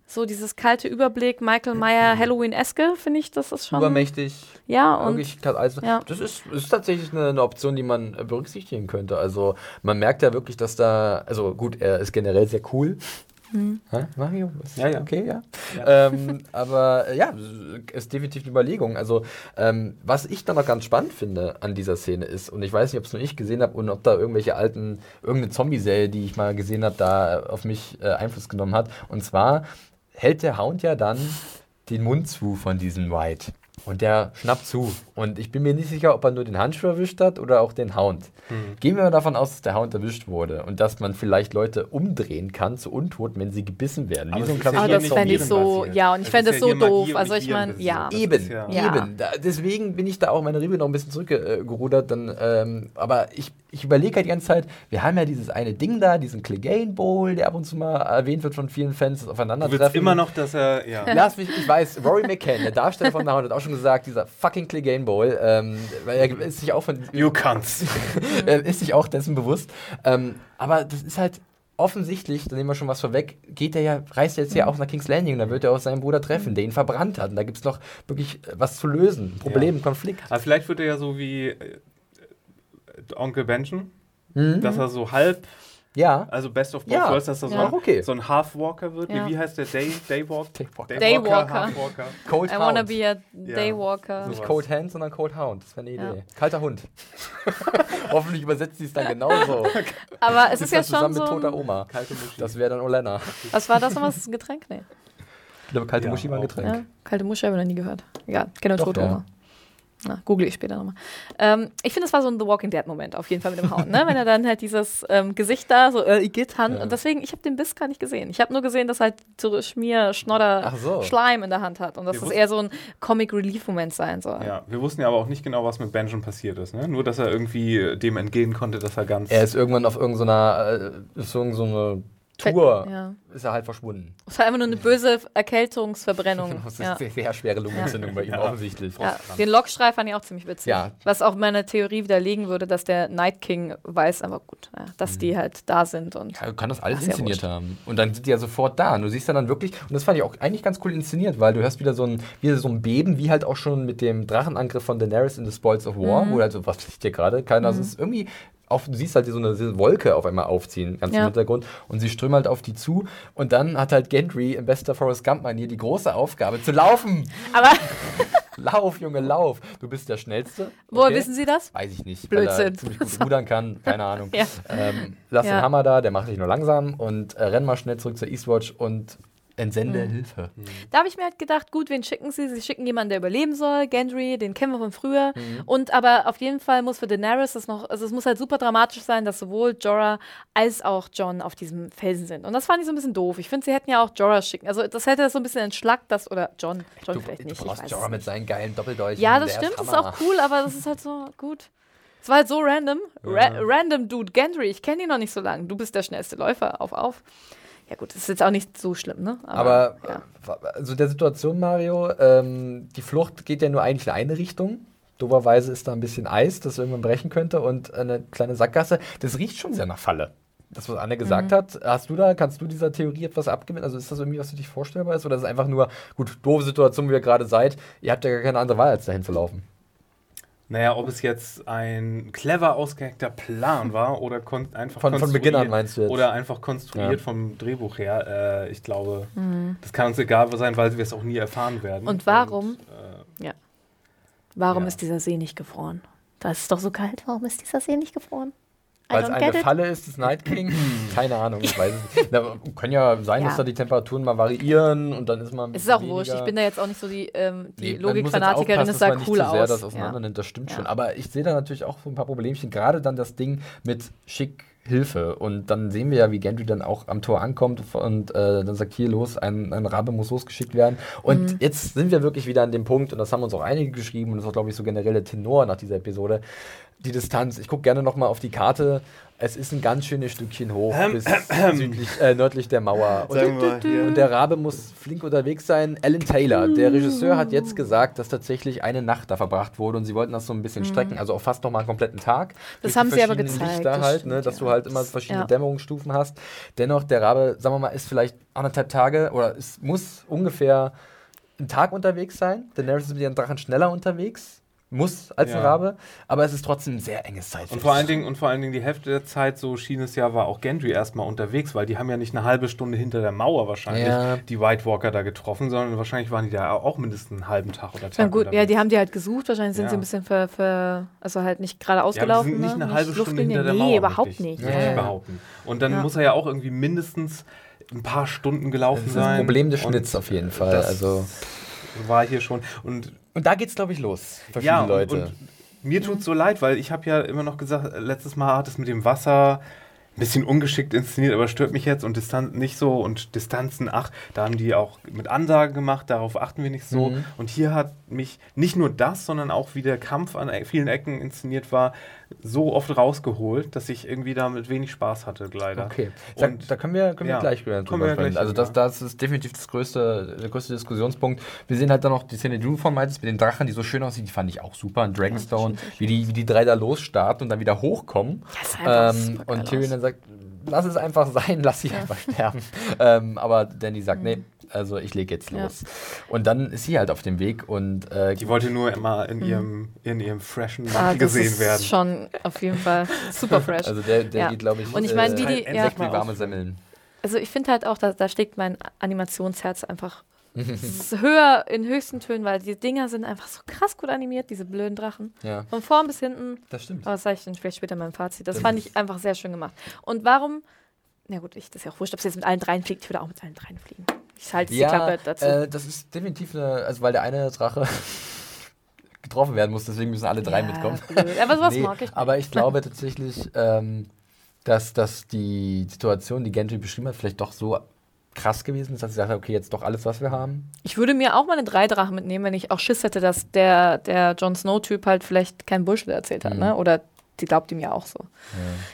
so dieses kalte Überblick, Michael Meyer, Halloween-eske, finde ich, das ist schon. Übermächtig. Ja, und also, ja. Das ist, ist tatsächlich eine, eine Option, die man berücksichtigen könnte. Also man merkt ja wirklich, dass da, also gut, er ist generell sehr cool. Hä, Mario? Ist Ja, ja. Okay, ja. Ja. Ähm, aber äh, ja, ist definitiv eine Überlegung. Also ähm, was ich dann noch ganz spannend finde an dieser Szene ist, und ich weiß nicht, ob es nur ich gesehen habe und ob da irgendwelche alten, irgendeine Zombie-Serie, die ich mal gesehen habe, da auf mich äh, Einfluss genommen hat. Und zwar hält der Hound ja dann den Mund zu von diesem White. Und der schnappt zu. Und ich bin mir nicht sicher, ob er nur den Handschuh erwischt hat oder auch den Hound. Gehen wir mal davon aus, dass der Hound erwischt wurde und dass man vielleicht Leute umdrehen kann zu Untoten, wenn sie gebissen werden. Aber Wie so ein ja das fände ich so, ja, und ich fände das ja so doof. Also ich meine, ja. Das Eben, ja- eben. Da, deswegen bin ich da auch meine Review noch ein bisschen zurückgerudert. Dann, ähm, aber ich, ich überlege halt die ganze Zeit, wir haben ja dieses eine Ding da, diesen Clegane Bowl, der ab und zu mal erwähnt wird von vielen Fans, das Du willst Aufeinandertreffen. immer noch, dass er, ja. Lass mich, ich weiß, Rory McCann, der Darsteller von The Hound, hat auch schon gesagt, dieser fucking Clegane Bowl, ähm, weil er ist sich auch von, You can't. ist sich auch dessen bewusst. Ähm, aber das ist halt offensichtlich, da nehmen wir schon was vorweg, geht er ja, reist er jetzt ja auch nach King's Landing, da wird er auch seinen Bruder treffen, der ihn verbrannt hat. Und da gibt es noch wirklich äh, was zu lösen. Ein Problem, Ja. Konflikt. Aber vielleicht wird er ja so wie äh, Onkel Benjen, Mhm. dass er so halb, Ja. also Best of both Ja. worlds, dass so, Ja. Auch okay. so ein Half-Walker wird. Ja. Wie heißt der? Day, Daywalk? Daywalker. Daywalker. Half-Walker. Cold I wanna Hound. be a Daywalker. Nicht sowas. Cold Hand, sondern Cold Hound. Das wäre eine Ja. Idee. Kalter Hund. Hoffentlich übersetzt sie es dann genauso. Aber es ist ja zusammen schon mit so. toter Ein, Oma. Kalte Muschi. Das wäre dann Olena. was war das nochmal? Ist das ein Getränk? Nee. Ich glaube, kalte Ja, Muschi war ein. Getränk. Ja, kalte Muschi habe ich noch nie gehört. Egal, kenne Doch, tote ja. Oma. Na, google ich später nochmal. Ähm, ich finde, es war so ein The Walking Dead-Moment auf jeden Fall mit dem Hound, ne? Wenn er dann halt dieses ähm, Gesicht da, so, äh, Igitt, Hand. Ja. Und deswegen, ich habe den Biss gar nicht gesehen. Ich habe nur gesehen, dass er halt so Schmier, Schnodder, so. Schleim in der Hand hat. Und dass das eher so ein Comic-Relief-Moment sein soll. Ja, wir wussten ja aber auch nicht genau, was mit Benjen passiert ist. Ne? Nur, dass er irgendwie äh, dem entgehen konnte, dass er ganz. Er ist irgendwann auf irgendeiner äh, ist irgend so Tour, Ja. Ist er halt verschwunden. Es war einfach nur eine böse Erkältungsverbrennung. Das ist ja. eine sehr schwere Lungenentzündung bei ihm Ja. offensichtlich. Ja, den Lockstreif fand ich auch ziemlich witzig. Ja. Was auch meine Theorie widerlegen würde, dass der Night King weiß, aber gut, ja, dass die halt da sind und Ja, kann das alles inszeniert wurscht. haben. Und dann sind die ja sofort da. Und du siehst dann, dann wirklich, und das fand ich auch eigentlich ganz cool inszeniert, weil du hörst wieder so ein, wieder so ein Beben, wie halt auch schon mit dem Drachenangriff von Daenerys in The Spoils of War, Mhm. wo halt so, was passiert hier gerade? Keiner, also es ist irgendwie. Auf, du siehst halt so eine, so eine Wolke auf einmal aufziehen, ganz Ja. im Hintergrund. Und sie strömen halt auf die zu. Und dann hat halt Gendry in bester Forrest Gump-Manier die große Aufgabe zu laufen. aber lauf, Junge, lauf. Du bist der Schnellste. Woher wissen Sie das? Weiß ich nicht. Blödsinn. Weil er ziemlich gut rudern kann, keine Ahnung. Ja. Ähm, lass Ja. den Hammer da, der macht dich nur langsam und äh, renn mal schnell zurück zur Eastwatch und entsende Hilfe. Da habe ich mir halt gedacht, gut, wen schicken sie? Sie schicken jemanden, der überleben soll. Gendry, den kennen wir von früher. Und aber auf jeden Fall muss für Daenerys das noch, also es muss halt super dramatisch sein, dass sowohl Jorah als auch John auf diesem Felsen sind. Und das fand ich so ein bisschen doof. Ich finde, sie hätten ja auch Jorah schicken. Also das hätte das so ein bisschen entschlackt, das, oder John. John Du, vielleicht du nicht. ich brauchst weiß Jorah mit seinen geilen Doppeldolchen. Ja, das stimmt, das ist auch cool, aber das ist halt so gut. Es war halt so random. Ra random Dude, Gendry, ich kenne ihn noch nicht so lange. Du bist der schnellste Läufer, auf, auf. Ja gut, das ist jetzt auch nicht so schlimm, ne? Aber ja. äh, also der Situation, Mario, ähm, die Flucht geht ja nur eigentlich in eine Richtung. Doberweise ist da ein bisschen Eis, das irgendwann brechen könnte und eine kleine Sackgasse. Das riecht schon sehr nach Falle. Das, was Anne gesagt Mhm. hat, hast du da, kannst du dieser Theorie etwas abgewinnen? Also ist das irgendwie, was für dich vorstellbar ist? Oder ist es einfach nur, gut, doofe Situation, wie ihr gerade seid, ihr habt ja gar keine andere Wahl, als dahin zu laufen? Naja, ob es jetzt ein clever ausgehackter Plan war oder kon einfach Von, von konstruiert- Beginn an meinst du jetzt? Oder einfach konstruiert Ja. vom Drehbuch her. Äh, ich glaube, das kann uns egal sein, weil wir es auch nie erfahren werden. Und warum? äh, Warum Ja. ist dieser See nicht gefroren? Da ist es doch so kalt. Warum ist dieser See nicht gefroren? Weil es eine. Falle ist des Night King? Keine Ahnung, ich weiß es nicht. Na, kann ja sein, Ja. dass da die Temperaturen mal variieren und dann ist man. Es ist auch wurscht. Ich bin da jetzt auch nicht so die, ähm, die Nee, Logikfanatikerin. Es sah man cool nicht zu sehr aus. das auseinander nimmt, das stimmt Ja. schon. Aber ich sehe da natürlich auch so ein paar Problemchen. Gerade dann das Ding mit schick Hilfe. Und dann sehen wir ja, wie Gendry dann auch am Tor ankommt und äh, dann sagt, hier los, ein, ein Rabe muss losgeschickt werden. Und Mhm. jetzt sind wir wirklich wieder an dem Punkt, und das haben uns auch einige geschrieben, und das ist auch, glaube ich, so generell der Tenor nach dieser Episode, die Distanz. Ich gucke gerne nochmal auf die Karte. Es ist ein ganz schönes Stückchen hoch bis südlich, äh, nördlich der Mauer. Und und der Rabe muss flink unterwegs sein. Alan Taylor, der Regisseur, hat jetzt gesagt, dass tatsächlich eine Nacht da verbracht wurde und sie wollten das so ein bisschen strecken, also auch fast noch mal einen kompletten Tag. Das haben sie aber gezeigt, Lichter das halt, stimmt, ne, dass ja. du halt immer verschiedene Ja. Dämmerungsstufen hast. Dennoch, der Rabe, sagen wir mal, ist vielleicht anderthalb Tage oder es muss ungefähr einen Tag unterwegs sein. Daenerys ist mit ihren Drachen schneller unterwegs. Muss als ein Ja. Rabe, aber es ist trotzdem ein sehr enges Zeitfenster. Und vor, allen Dingen, und vor allen Dingen die Hälfte der Zeit, so schien es ja, war auch Gendry erstmal unterwegs, weil die haben ja nicht eine halbe Stunde hinter der Mauer wahrscheinlich Ja. die White Walker da getroffen, sondern wahrscheinlich waren die da auch mindestens einen halben Tag oder Tag Na gut, ja, die haben die halt gesucht. Wahrscheinlich sind Ja. sie ein bisschen ver, ver also halt nicht gerade Ja, ausgelaufen. die sind nicht ne? eine halbe Stunde Luftlinie. hinter der nee, Mauer. überhaupt möchte ich- nicht. Ja, ich ja. behaupten. Und dann Ja. muss er ja auch irgendwie mindestens ein paar Stunden gelaufen das ist sein. ein Problem des Und Schnitts auf jeden Fall. das Also war hier schon. Und und da geht's, glaube ich, los für ja, viele Leute. Und, und mir tut so leid, weil ich habe ja immer noch gesagt, letztes Mal hat es mit dem Wasser ein bisschen ungeschickt inszeniert, aber stört mich jetzt und Distanz nicht so und Distanzen, ach, da haben die auch mit Ansagen gemacht, darauf achten wir nicht so. Mhm. Und hier hat mich nicht nur das, sondern auch wie der Kampf an e- vielen Ecken inszeniert war, so oft rausgeholt, dass ich irgendwie damit wenig Spaß hatte, leider. Okay, da, Und- da können wir, können ja, wir gleich drüber kommen wir gleich Also das, das ist definitiv das größte, der größte Diskussionspunkt. Wir sehen halt dann noch die Szene, die du von meintest, mit den Drachen, die so schön aussieht, die fand ich auch super. Und Dragonstone, wie, die, wie die drei da losstarten und dann wieder hochkommen. Das einfach Ähm, und Tyrion dann sagt, lass es einfach sein, lass sie einfach sterben. Ähm, aber Danny sagt, nee, also ich lege jetzt Ja. los. Und dann ist sie halt auf dem Weg und äh, Die wollte nur immer in ihrem, in ihrem freshen Mhm. Ah, Mantel das gesehen ist werden. schon auf jeden Fall super fresh. also der, der Ja. geht, glaube ich, Und ich meine, wie die- äh, ja. Sekt wie warme Semmeln. Also ich finde halt auch, da, da schlägt mein Animationsherz einfach ist höher in höchsten Tönen, weil die Dinger sind einfach so krass gut animiert, diese blöden Drachen. Ja, Von vorn bis hinten. das stimmt. Aber das sage ich dann vielleicht später in meinem Fazit. Das Das fand ich einfach sehr schön gemacht. Und warum? Na gut, ich, das ist ja auch wurscht, ob sie jetzt mit allen dreien fliegt. Ich würde auch mit allen dreien fliegen. Ich halte die Klappe dazu. Äh, das ist definitiv eine, also weil der eine Drache getroffen werden muss, deswegen müssen alle drei Ja, mitkommen. blöd. Aber sowas Nee, mag ich. Aber ich glaube tatsächlich, ähm, dass, dass die Situation, die Gendry beschrieben hat, vielleicht doch so krass gewesen ist, dass sie hat, okay, jetzt doch alles, was wir haben. Ich würde mir auch mal eine drei Drachen mitnehmen, wenn ich auch Schiss hätte, dass der, der Jon Snow-Typ halt vielleicht kein Bullshit erzählt hat, Mhm. ne? Oder die glaubt ihm ja auch so.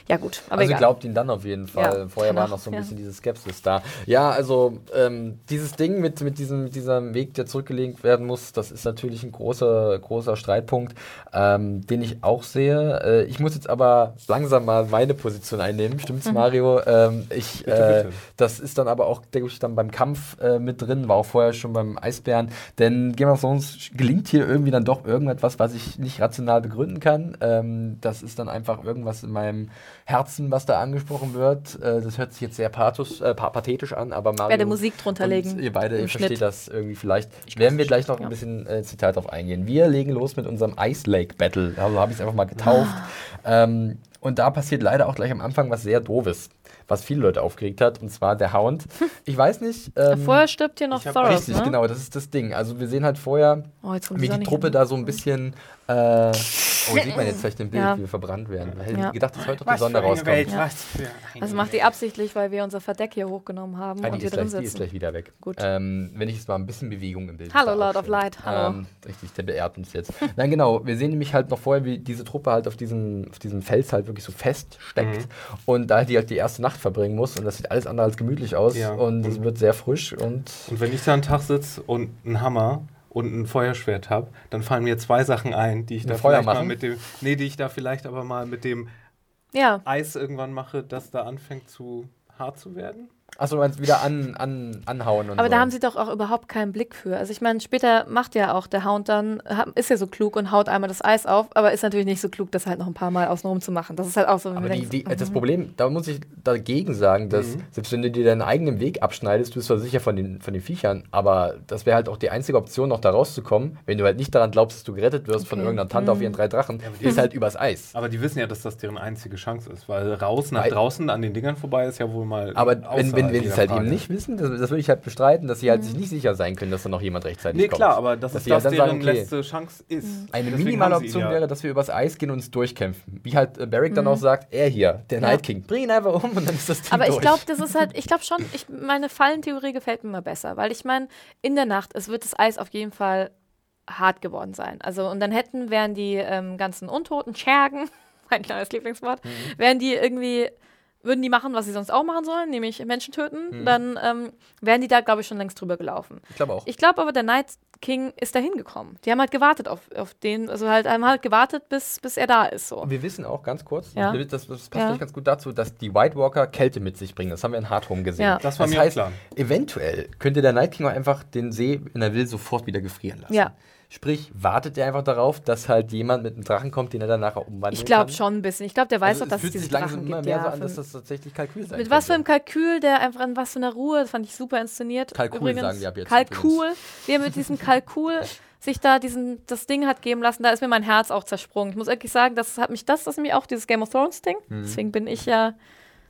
Ja, gut. Aber also egal. glaubt ihn dann auf jeden Fall. Ja, Vorher kann war noch so ein ja. bisschen diese Skepsis da. Ja, also ähm, dieses Ding mit, mit diesem, diesem Weg, der zurückgelegt werden muss, das ist natürlich ein großer, großer Streitpunkt, ähm, den ich auch sehe. Äh, ich muss jetzt aber langsam mal meine Position einnehmen. Stimmt's, Mhm. Mario? Ähm, ich, Bitte, äh, bitte. das ist dann aber auch, denke ich, dann beim Kampf äh, mit drin, war auch vorher schon beim Eisbären. Denn Game of Thrones gelingt hier irgendwie dann doch irgendetwas, was ich nicht rational begründen kann. Ähm, das ist ist dann einfach irgendwas in meinem Herzen, was da angesprochen wird. Äh, das hört sich jetzt sehr pathos, äh, pathetisch an, aber Mario. Werde Musik drunter legen. Ihr beide ihr versteht das irgendwie vielleicht. Werden wir gleich noch ja. ein bisschen äh, Detail drauf eingehen. Wir legen los mit unserem Ice Lake Battle. Also habe ich es einfach mal getauft. Ah. Ähm, und da passiert leider auch gleich am Anfang was sehr doofes, was viele Leute aufgeregt hat, und zwar der Hound. Ich weiß nicht. Ähm, Vorher stirbt hier noch ich Thoros, Richtig, ne? genau, das ist das Ding. Also wir sehen halt vorher, Oh, jetzt kommt wie die Truppe hin. da so ein bisschen. Äh, oh, sieht man jetzt vielleicht im Bild, Ja. wie wir verbrannt werden. Ich hätte Ja. gedacht, dass heute noch die Sonne rauskommt. Ja. Das macht die absichtlich, weil wir unser Verdeck hier hochgenommen haben Ah, und die, hier ist drin gleich, die ist sitzen. gleich wieder weg. Gut. Ähm, wenn ich jetzt mal ein bisschen Bewegung im Bild Hallo, da Lord of. Light, hallo. Ähm, richtig, der beehrt uns jetzt. Nein, genau, wir sehen nämlich halt noch vorher, wie diese Truppe halt auf diesem, auf diesem Fels halt wirklich so feststeckt Mhm. und da die halt die erste Nacht verbringen muss und das sieht alles andere als gemütlich aus Ja. und es Und- wird sehr frisch und Und wenn ich da einen Tag sitze und einen Hammer und ein Feuerschwert habe, dann fallen mir zwei Sachen ein, die ich Ein da Feuer vielleicht mal machen? mit dem, nee, die ich da vielleicht aber mal mit dem Ja, Eis irgendwann mache, das da anfängt zu hart zu werden. Achso, du meinst wieder an, an, anhauen und aber so. da haben sie doch auch überhaupt keinen Blick für. Also ich meine, später macht ja auch der Hound dann, ist ja so klug und haut einmal das Eis auf, aber ist natürlich nicht so klug, das halt noch ein paar Mal außenrum zu machen. Das ist halt auch so, wenn Aber du die, denkst, die, das mhm. Problem, da muss ich dagegen sagen, dass Mhm. selbst wenn du dir deinen eigenen Weg abschneidest, du bist zwar sicher von den, von den Viechern, aber das wäre halt auch die einzige Option, noch da rauszukommen, wenn du halt nicht daran glaubst, dass du gerettet wirst von Okay. irgendeiner Tante auf Mhm. ihren drei Drachen, aber die- ist halt übers Eis. Aber die wissen ja, dass das deren einzige Chance ist, weil raus nach Weil- draußen an den Dingern vorbei ist ja wohl mal. Aber wenn, wenn, außerhalb wenn sie jeder es halt Frage. eben nicht wissen, das, das würde ich halt bestreiten, dass sie halt Mhm. sich nicht sicher sein können, dass da noch jemand rechtzeitig Nee, kommt. klar, aber das Dass ist halt das dann deren sagen, okay. letzte Chance ist. Eine Deswegen minimale Option ja- wäre, dass wir übers Eis gehen und uns durchkämpfen. Wie halt äh, Barrick dann Mhm. auch sagt, er hier, der Ja. Night King, bring ihn einfach um und dann ist das Ding Aber ich glaube, das ist halt, ich glaube schon, ich, meine Fallentheorie gefällt mir immer besser, weil ich meine, in der Nacht, es wird das Eis auf jeden Fall hart geworden sein. Also, und dann hätten, wären die ähm, ganzen Untoten, Schergen, mein kleines Lieblingswort, Mhm. wären die irgendwie, würden die machen, was sie sonst auch machen sollen, nämlich Menschen töten, Mhm. dann ähm, wären die da, glaube ich, schon längst drüber gelaufen. Ich glaube auch. Ich glaube aber, der Night King ist da hingekommen. Die haben halt gewartet auf, auf den, also halt, haben halt gewartet, bis, bis er da ist. So. Und wir wissen auch ganz kurz, Ja. das, das passt Ja. ganz gut dazu, dass die White Walker Kälte mit sich bringen. Das haben wir in Hard Home gesehen. Ja. Das war mir heißt, klar. eventuell könnte der Night King auch einfach den See, wenn er will, sofort wieder gefrieren lassen. Ja. Sprich, wartet er einfach darauf, dass halt jemand mit einem Drachen kommt, den er dann nachher umwandeln Ich glaube schon ein bisschen. Ich glaube, der weiß Also doch, dass es fühlt diese sich langsam Drachen immer gibt. mehr Ja, so an, dass das tatsächlich Kalkül sein Mit was für einem. Kalkül, der einfach an was für einer Ruhe, das fand ich super inszeniert. Kalkül Übrigens, sagen wir ab jetzt Kalkül, wie er mit diesem Kalkül sich da diesen, das Ding hat geben lassen, da ist mir mein Herz auch zersprungen. Ich muss wirklich sagen, das hat mich, das ist nämlich auch dieses Game of Thrones Ding. Mhm. Deswegen bin ich ja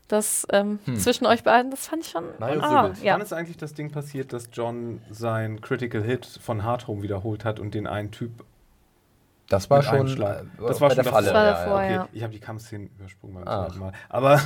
das ähm, zwischen euch beiden, das fand ich schon. Ah, ja. Wann ist eigentlich das Ding passiert, dass John sein Critical Hit von Hard Home wiederholt hat und den einen Typ Das war schon Schlag. äh, Das war schon der Falle. Das war davor, ja. ja. Okay, ich habe die Kampfszenen übersprungen beim zweiten Mal. Aber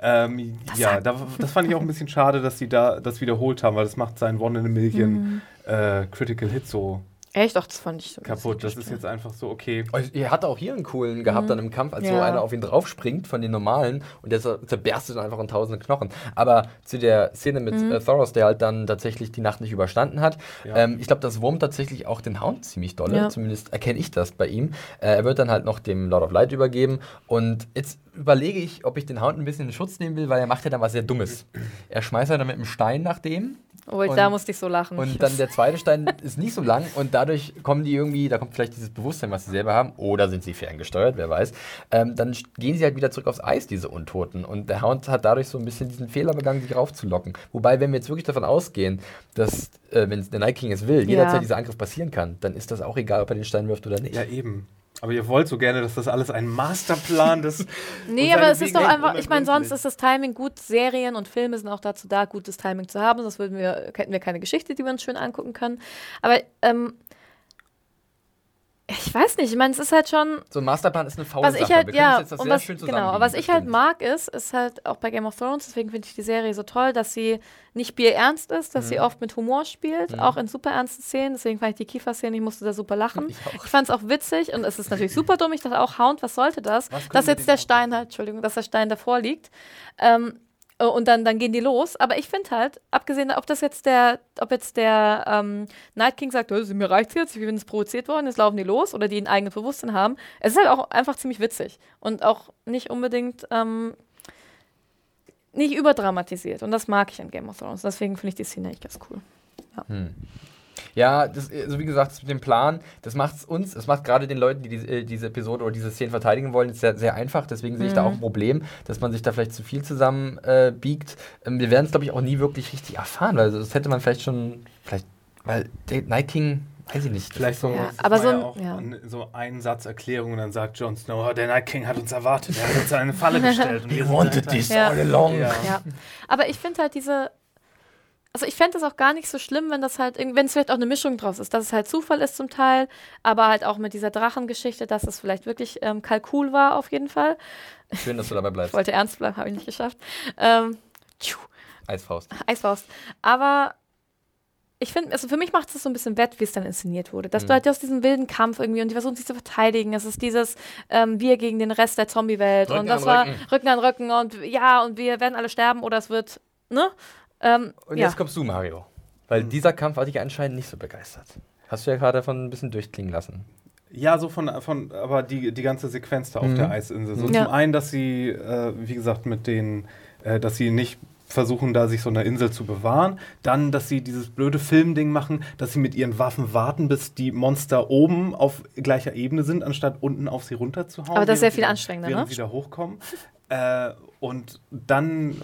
ähm, ja, da, das fand ich auch ein bisschen schade, dass sie da das wiederholt haben, weil das macht seinen One in a Million Mhm. äh, Critical Hit so Echt, doch, das fand ich so kaputt. Das ist jetzt einfach so, okay. Oh, Er hatte auch hier einen coolen gehabt Mhm. dann im Kampf, als so Ja. einer auf ihn draufspringt von den normalen und der zer- zerberstet dann einfach in tausende Knochen. Aber zu der Szene mit Mhm. äh, Thoros, der halt dann tatsächlich die Nacht nicht überstanden hat, Ja. ähm, ich glaube, das wurmt tatsächlich auch den Hound ziemlich dolle. Ja. Zumindest erkenne ich das bei ihm. Äh, er wird dann halt noch dem Lord of Light übergeben und jetzt überlege ich, ob ich den Hound ein bisschen in Schutz nehmen will, weil er macht ja dann was sehr Dummes. Er schmeißt ja dann mit einem Stein nach dem Oh, Und- da musste ich so lachen. und dann der zweite Stein ist nicht so lang und dadurch kommen die irgendwie, da kommt vielleicht dieses Bewusstsein, was sie selber haben, oder sind sie ferngesteuert, wer weiß. Ähm, dann gehen sie halt wieder zurück aufs Eis, diese Untoten. Und der Hound hat dadurch so ein bisschen diesen Fehler begangen, sich raufzulocken. Wobei, wenn wir jetzt wirklich davon ausgehen, dass, äh, wenn der Night King es will, jederzeit dieser Angriff passieren kann, dann ist das auch egal, ob er den Stein wirft oder nicht. Ja, eben. Aber ihr wollt so gerne, dass das alles ein Masterplan des. Nee, aber es ist doch einfach, ich meine, sonst ist das Timing gut. Serien und Filme sind auch dazu da, gutes Timing zu haben, sonst würden wir, hätten wir keine Geschichte, die wir uns schön angucken können. Aber ähm, ich weiß nicht, ich meine, es ist halt schon, So ein Masterplan ist eine faule was Sache. ich halt, ja, jetzt das und sehr was, schön genau, was ich halt mag ist, ist halt auch bei Game of Thrones, deswegen finde ich die Serie so toll, dass sie nicht bierernst ist, dass Mhm. sie oft mit Humor spielt, auch in super ernsten Szenen, deswegen fand ich die Kiefer-Szene, ich musste da super lachen. Ich. Ich fand es auch witzig und es ist natürlich super dumm. Ich dachte auch, Hound, was sollte das? Was dass jetzt der Stein halt, Entschuldigung, dass der Stein davor liegt. Ähm, äh, und dann, dann gehen die los. Aber ich finde halt, abgesehen, ob das jetzt der, ob jetzt der ähm, Night King sagt, "Äh, mir reicht's jetzt, ich bin jetzt provoziert worden, jetzt laufen die los oder die ein eigenes Bewusstsein haben. Es ist halt auch einfach ziemlich witzig und auch nicht unbedingt ähm, nicht überdramatisiert. Und das mag ich an Game of Thrones. Deswegen finde ich die Szene echt ganz cool. Hm. Ja, das, also wie gesagt, das mit dem Plan, das macht es uns, das macht gerade den Leuten, die diese, äh, diese Episode oder diese Szene verteidigen wollen, sehr, sehr einfach. Deswegen sehe ich da auch ein Problem, dass man sich da vielleicht zu viel zusammen äh, biegt. Ähm, wir werden es, glaube ich, auch nie wirklich richtig erfahren, weil das hätte man vielleicht schon, vielleicht, weil der Night King, weiß ich nicht. Vielleicht so, Ja, aber so ja ein- auch ja. so ein Satz Erklärung und dann sagt Jon Snow, "Oh, der Night King hat uns erwartet, er hat uns eine Falle gestellt. Und wir sind dahinter." Ja. all along. Ja. Ja. Aber ich finde halt diese. Also ich fände es auch gar nicht so schlimm, wenn das halt, wenn es vielleicht auch eine Mischung draus ist, dass es halt Zufall ist zum Teil, aber halt auch mit dieser Drachengeschichte, dass es vielleicht wirklich ähm, Kalkul war auf jeden Fall. Schön, dass du dabei Ich bleibst. wollte ernst bleiben, habe ich nicht geschafft. Ähm, Eisfaust. Eisfaust. Aber ich finde, also für mich macht es so ein bisschen wett, wie es dann inszeniert wurde. Dass Mhm. du halt aus diesem wilden Kampf irgendwie und die versuchen sich zu verteidigen. Es ist dieses ähm, Wir gegen den Rest der Zombie-Welt. Und das war Rücken. Rücken an Rücken und ja, und wir werden alle sterben oder es wird, ne? Ähm, Und ja. jetzt kommst du, Mario. Weil Mhm. dieser Kampf hat dich anscheinend nicht so begeistert. Hast du ja gerade davon ein bisschen durchklingen lassen. Ja, so von, von aber die, die ganze Sequenz da auf Mhm. der Eisinsel. So Ja. zum einen, dass sie, äh, wie gesagt, mit den, äh, dass sie nicht versuchen, da sich so eine Insel zu bewahren. Dann, dass sie dieses blöde Filmding machen, dass sie mit ihren Waffen warten, bis die Monster oben auf gleicher Ebene sind, anstatt unten auf sie runterzuhauen. Aber das ist sehr viel anstrengender, ne? sie da hochkommen. äh, und dann äh,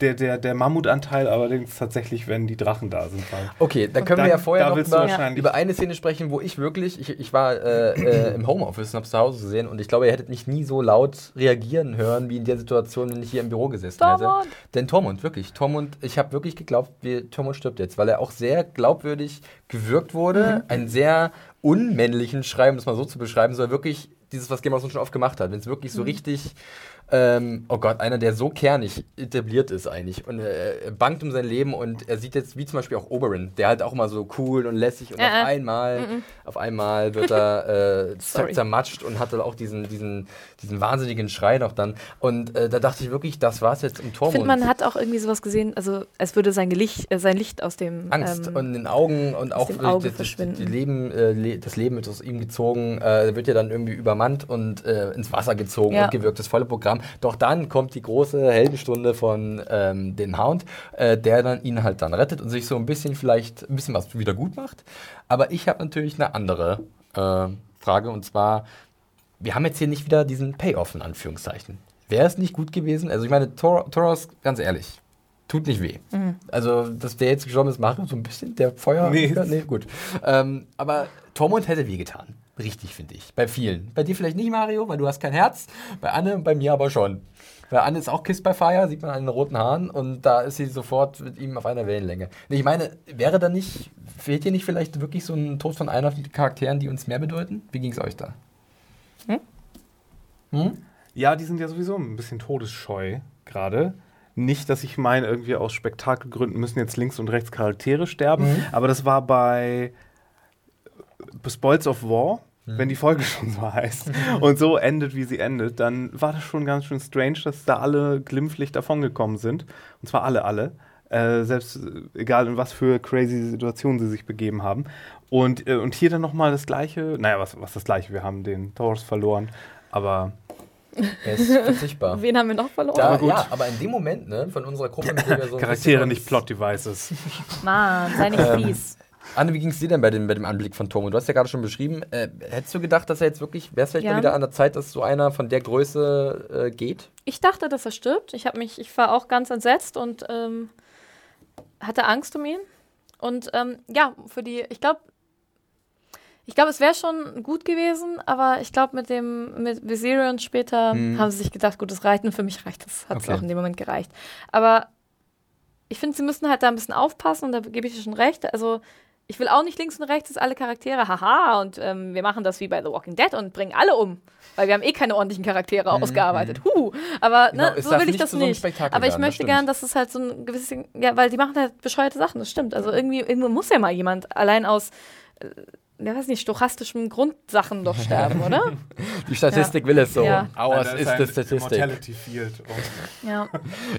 der, der, der Mammutanteil allerdings tatsächlich, wenn die Drachen da sind. Weil Okay, dann können dann- wir ja vorher da noch über, über eine Szene sprechen, wo ich wirklich, ich, ich war äh, äh, im Homeoffice und hab's zu Hause gesehen und ich glaube, ihr hättet mich nie so laut reagieren hören, wie in der Situation, wenn ich hier im Büro gesessen Tormund! hätte. Denn Tormund, wirklich, Tormund, ich habe wirklich geglaubt, wie, Tormund stirbt jetzt, weil er auch sehr glaubwürdig gewirkt wurde, einen sehr unmännlichen Schrei, um das mal so zu beschreiben, so er wirklich dieses, was Game of Thrones schon oft gemacht hat, wenn es wirklich so richtig ähm, oh Gott, einer, der so kernig etabliert ist eigentlich. Und äh, er bangt um sein Leben und er sieht jetzt, wie zum Beispiel auch Oberyn, der halt auch immer so cool und lässig und Äh, auf äh. einmal, auf einmal wird er äh, zermatscht und hat dann auch diesen, diesen, diesen wahnsinnigen Schrei noch dann. Und äh, da dachte ich wirklich, das war's jetzt im Ich Tormund. finde, man hat auch irgendwie sowas gesehen, also als würde sein, Gelicht, äh, sein Licht aus dem Angst ähm, und in den Augen und auch Auge das, das, die Leben, äh, le das Leben wird aus ihm gezogen, äh, wird ja dann irgendwie übermannt und äh, ins Wasser gezogen Ja. und gewirkt, das volle Programm. Doch dann kommt die große Heldenstunde von ähm, dem Hound, äh, der dann ihn halt dann rettet und sich so ein bisschen vielleicht ein bisschen was wieder gut macht. Aber ich habe natürlich eine andere äh, Frage und zwar, wir haben jetzt hier nicht wieder diesen Payoff in Anführungszeichen. Wäre es nicht gut gewesen? Also ich meine, Tor Toros, ganz ehrlich, tut nicht weh. Also, dass der jetzt gestorben ist, macht so ein bisschen der Feuer. Nee. nee gut. Ähm, aber Tormund hätte weh getan. Richtig, finde ich. Bei vielen. Bei dir vielleicht nicht, Mario, weil du hast kein Herz. Bei Anne und bei mir aber schon. Weil Anne ist auch Kiss by Fire, sieht man an den roten Haaren und da ist sie sofort mit ihm auf einer Wellenlänge. Ich meine, wäre da nicht, fehlt dir nicht vielleicht wirklich so ein Tod von einer von den Charakteren, die uns mehr bedeuten? Wie ging es euch da? Hm? Ja, die sind ja sowieso ein bisschen todesscheu gerade. Nicht, dass ich meine, irgendwie aus Spektakelgründen müssen jetzt links und rechts Charaktere sterben, Mhm. aber das war bei Spoils of War. Wenn die Folge schon so heißt und so endet, wie sie endet, dann war das schon ganz schön strange, dass da alle glimpflich davongekommen sind. Und zwar alle, alle. Äh, selbst äh, egal in was für crazy Situationen sie sich begeben haben. Und, äh, und hier dann nochmal das Gleiche. Naja, was, was das Gleiche? Wir haben den Taurus verloren. Aber Er ist verzichtbar. Wen haben wir noch verloren? Da, Aber gut. ja, aber in dem Moment ne, von unserer Gruppe, mit der wir so Charaktere, nicht Plot-Devices. Mann, sei nicht Ähm, fies. Anne, wie ging es dir denn bei dem, bei dem Anblick von Tomo? Du hast ja gerade schon beschrieben. Äh, hättest du gedacht, dass er jetzt wirklich, wäre es vielleicht Ja. mal wieder an der Zeit, dass so einer von der Größe äh, geht? Ich dachte, dass er stirbt. Ich habe mich, ich war auch ganz entsetzt und ähm, hatte Angst um ihn. Und ähm, ja, für die, ich glaube, ich glaube, es wäre schon gut gewesen, aber ich glaube, mit dem, mit Viserion später Hm. haben sie sich gedacht, gut, reicht und für mich reicht es. Hat es Okay. auch in dem Moment gereicht. Aber ich finde, sie müssen halt da ein bisschen aufpassen und da gebe ich dir schon recht. Also, ich will auch nicht links und rechts, dass alle Charaktere, haha, und ähm, wir machen das wie bei The Walking Dead und bringen alle um. Weil wir haben eh keine ordentlichen Charaktere ausgearbeitet. Huh. Aber Genau, ne, so will ich das so nicht. Spektakel Aber ich werden, das möchte stimmt. gern, dass es halt so ein gewisses, ja, weil die machen halt bescheuerte Sachen, das stimmt. Also irgendwie, irgendwo muss ja mal jemand allein aus, äh, ja, weiß nicht, stochastischen Grundsachen doch sterben, oder? Die Statistik will es so. Ja. Ours Nein, ist da the ein Statistic. Mortality Field. Und ja.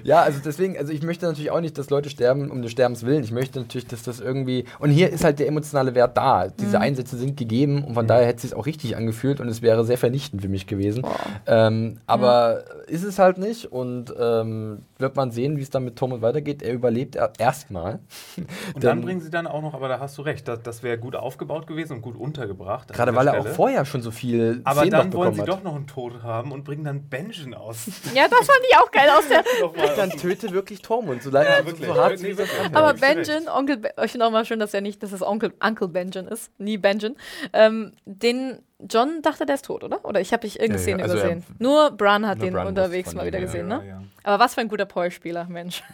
Ja, also deswegen, also ich möchte natürlich auch nicht, dass Leute sterben um des Sterbens willen. Ich möchte natürlich, dass das irgendwie. Und hier ist halt der emotionale Wert da. Diese Einsätze sind gegeben und von daher hätte es sich auch richtig angefühlt und es wäre sehr vernichtend für mich gewesen. Ähm, aber ist es halt nicht und ähm, wird man sehen, wie es dann mit Tormund weitergeht. Er überlebt er- erstmal. Und dann bringen sie dann auch noch, aber da hast du recht, das, das wäre gut aufgebaut gewesen und gut untergebracht. Gerade weil er auch Stelle. vorher schon so viel Aber Szenen dann wollen sie hat. doch noch einen Tod haben und bringen dann Benjen aus. ja, das fand ich auch geil aus der. Dann töte wirklich Tormund, so, leid, Ja, so, wirklich. so hart Nee, wirklich. Aber. Benjen, Onkel, ich finde auch mal schön, dass er nicht, dass es Onkel, Uncle Benjen ist, nie Benjen. Ähm, den John dachte, der ist tot, oder? Oder ich habe ich irgendeine Ja, ja, Szene also übersehen. er- Nur Bran hat Nur den Bran unterwegs mal wieder ja. gesehen, Ja, ne? ja. Aber was für ein guter Poil-Spieler, Mensch.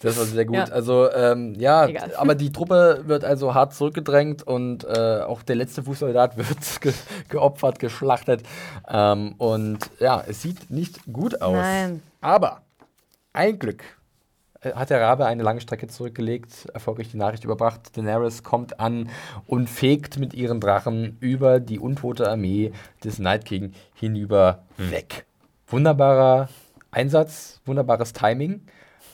Das war sehr gut. Ja. Also, ähm, ja, Egal. aber die Truppe wird also hart zurückgedrängt und äh, auch der letzte Fußsoldat wird ge geopfert, geschlachtet. Ähm, und ja, es sieht nicht gut aus. Nein. Aber ein Glück hat der Rabe eine lange Strecke zurückgelegt, erfolgreich die Nachricht überbracht. Daenerys kommt an und fegt mit ihren Drachen über die untote Armee des Night King hinüber weg. Wunderbarer Einsatz, wunderbares Timing.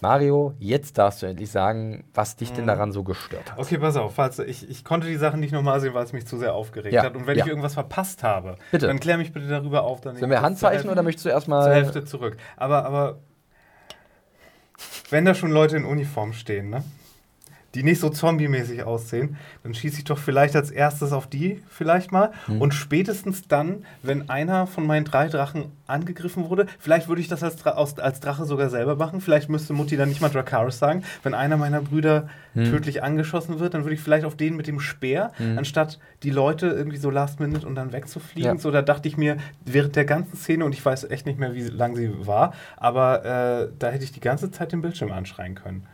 Mario, jetzt darfst du endlich sagen, was dich denn daran so gestört hat. Okay, pass auf, falls ich, ich konnte die Sachen nicht nochmal sehen, weil es mich zu sehr aufgeregt Ja, hat. Und wenn ja. ich irgendwas verpasst habe, Bitte. dann klär mich bitte darüber auf. Dann Sollen wir Handzeichen oder möchtest du zur erstmal. Hälfte zurück? Aber, aber wenn da schon Leute in Uniform stehen, ne? Die nicht so zombie-mäßig aussehen, dann schieße ich doch vielleicht als erstes auf die vielleicht mal. Hm. Und spätestens dann, wenn einer von meinen drei Drachen angegriffen wurde, vielleicht würde ich das als, Dra als Drache sogar selber machen. Vielleicht müsste Mutti dann nicht mal Dracarys sagen. Wenn einer meiner Brüder Hm. tödlich angeschossen wird, dann würde ich vielleicht auf den mit dem Speer, anstatt die Leute irgendwie so last minute und dann wegzufliegen. Ja. So, da dachte ich mir, während der ganzen Szene, und ich weiß echt nicht mehr, wie lang sie war, aber äh, da hätte ich die ganze Zeit den Bildschirm anschreien können.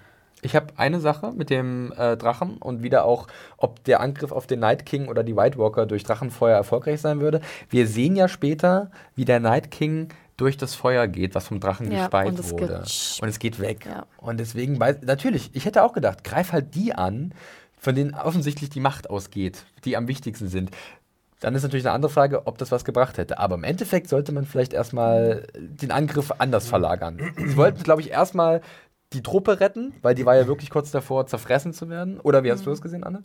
Ich habe eine Sache mit dem äh, Drachen und wieder auch, ob der Angriff auf den Night King oder die White Walker durch Drachenfeuer erfolgreich sein würde. Wir sehen ja später, wie der Night King durch das Feuer geht, was vom Drachen Ja, gespeit und wurde. Und es geht weg. Ja. Und deswegen, weiß, natürlich, ich hätte auch gedacht, greif halt die an, von denen offensichtlich die Macht ausgeht, die am wichtigsten sind. Dann ist natürlich eine andere Frage, ob das was gebracht hätte. Aber im Endeffekt sollte man vielleicht erstmal den Angriff anders verlagern. Sie wollten, glaube ich, erstmal die Truppe retten, weil die war ja wirklich kurz davor, zerfressen zu werden. Oder wie hast du das gesehen, Anne?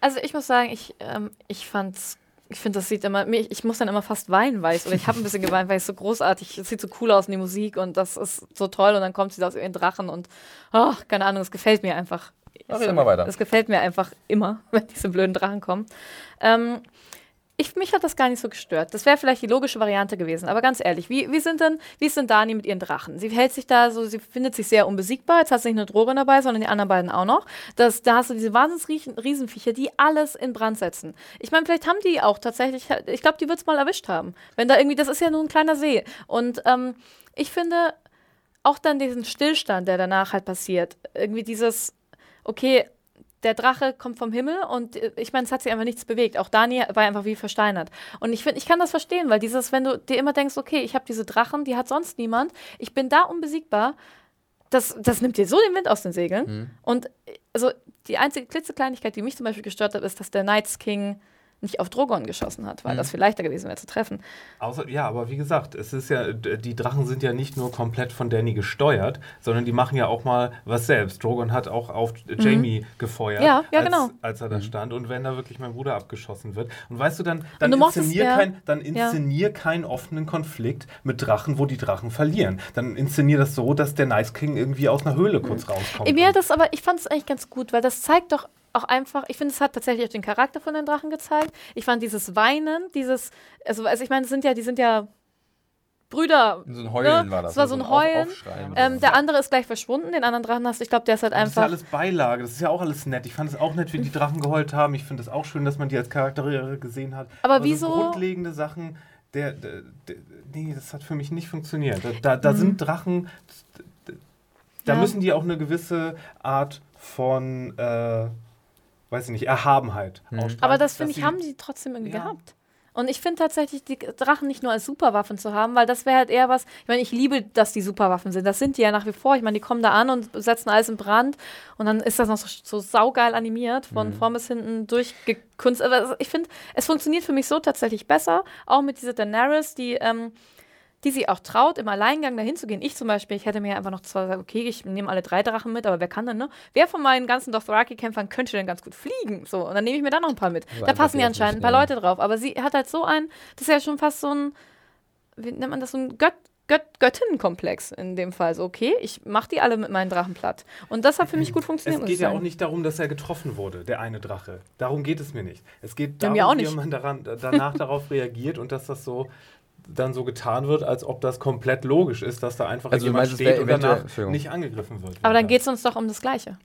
Also ich muss sagen, ich, ähm, ich fand's. Ich finde, das sieht immer, ich muss dann immer fast weinen, weil ich, oder ich habe ein bisschen geweint, weil es so großartig, es sieht so cool aus in die Musik und das ist so toll und dann kommt sie da aus ihren Drachen und, oh, keine Ahnung, es gefällt mir einfach. Ach, rede mal weiter. Es gefällt mir einfach immer, wenn diese blöden Drachen kommen. Ähm, ich, mich hat das gar nicht so gestört. Das wäre vielleicht die logische Variante gewesen. Aber ganz ehrlich, wie, wie, sind denn, wie ist denn Dani mit ihren Drachen? Sie hält sich da so, sie findet sich sehr unbesiegbar. Jetzt hat sie nicht nur Drogon dabei, sondern die anderen beiden auch noch. Das, da hast du diese wahnsinns Riesenviecher, die alles in Brand setzen. Ich meine, vielleicht haben die auch tatsächlich, ich glaube, die wird es mal erwischt haben. Wenn da irgendwie, das ist ja nur ein kleiner See. Und ähm, ich finde auch dann diesen Stillstand, der danach halt passiert, irgendwie dieses, okay, der Drache kommt vom Himmel und äh, ich meine, es hat sich einfach nichts bewegt. Auch Dani war einfach wie versteinert. Und ich finde, ich kann das verstehen, weil dieses, wenn du dir immer denkst, okay, ich habe diese Drachen, die hat sonst niemand, ich bin da unbesiegbar, das, das nimmt dir so den Wind aus den Segeln. Und äh, also die einzige klitzekleinigkeit, die mich zum Beispiel gestört hat, ist, dass der Knights King nicht auf Drogon geschossen hat, weil das viel leichter gewesen wäre zu treffen. Außer, ja, aber wie gesagt, es ist ja, die Drachen sind ja nicht nur komplett von Danny gesteuert, sondern die machen ja auch mal was selbst. Drogon hat auch auf Jamie gefeuert, Mhm. Ja, ja, als, genau. als er da stand. Und wenn da wirklich mein Bruder abgeschossen wird. Und weißt du, dann, dann du mochtest- inszenier, ja. kein, dann inszenier keinen offenen Konflikt mit Drachen, wo die Drachen verlieren. Dann inszenier das so, dass der Nice King irgendwie aus einer Höhle kurz rauskommt. Mir das aber, ich fand es eigentlich ganz gut, weil das zeigt doch auch einfach, ich finde, es hat tatsächlich auch den Charakter von den Drachen gezeigt. Ich fand dieses Weinen, dieses, also, also ich meine, sind ja, die sind ja Brüder. So ein Heulen ne? war das. Es war ne? so ein Heulen. Ähm, der andere ist gleich verschwunden, den anderen Drachen hast du, ich glaube, der ist halt das ist ja einfach. alles Beilage, das ist ja auch alles nett. Ich fand es auch nett, wie die Drachen geheult haben. Ich finde es auch schön, dass man die als Charaktere gesehen hat. Aber so wieso- grundlegende Sachen, der, der, der, nee, das hat für mich nicht funktioniert. Da, da, Mhm. da sind Drachen, da Ja. müssen die auch eine gewisse Art von, äh, weiß ich nicht, Erhabenheit ausstrahlen. aber das finde ich, haben sie trotzdem irgendwie Ja. gehabt. Und ich finde tatsächlich, die Drachen nicht nur als Superwaffen zu haben, weil das wäre halt eher was. Ich meine, ich liebe, dass die Superwaffen sind. Das sind die ja nach wie vor. Ich meine, die kommen da an und setzen alles in Brand. Und dann ist das noch so, so saugeil animiert, von mhm. vorn bis hinten durchgekunst. Also ich finde, es funktioniert für mich so tatsächlich besser. Auch mit dieser Daenerys, die. Ähm, die sie auch traut, im Alleingang dahin zu gehen. Ich zum Beispiel, ich hätte mir einfach noch zwar gesagt, okay, ich nehme alle drei Drachen mit, aber wer kann denn, ne? Wer von meinen ganzen Dothraki-Kämpfern könnte denn ganz gut fliegen? So, und dann nehme ich mir da noch ein paar mit. Aber da passen ja anscheinend ein paar Leute drauf. Aber sie hat halt so ein, das ist ja schon fast so ein, wie nennt man das, so ein Gött Gött Göttinnenkomplex in dem Fall. So, okay, ich mache die alle mit meinen Drachen platt. Und das hat für mich gut funktioniert. Es geht ja auch nicht darum, dass er getroffen wurde, der eine Drache. Darum geht es mir nicht. Es geht darum, ja, wie man daran, danach darauf reagiert und dass das so dann so getan wird, als ob das komplett logisch ist, dass da einfach also jemand steht und danach nicht angegriffen wird. Aber dann geht es uns doch um das Gleiche.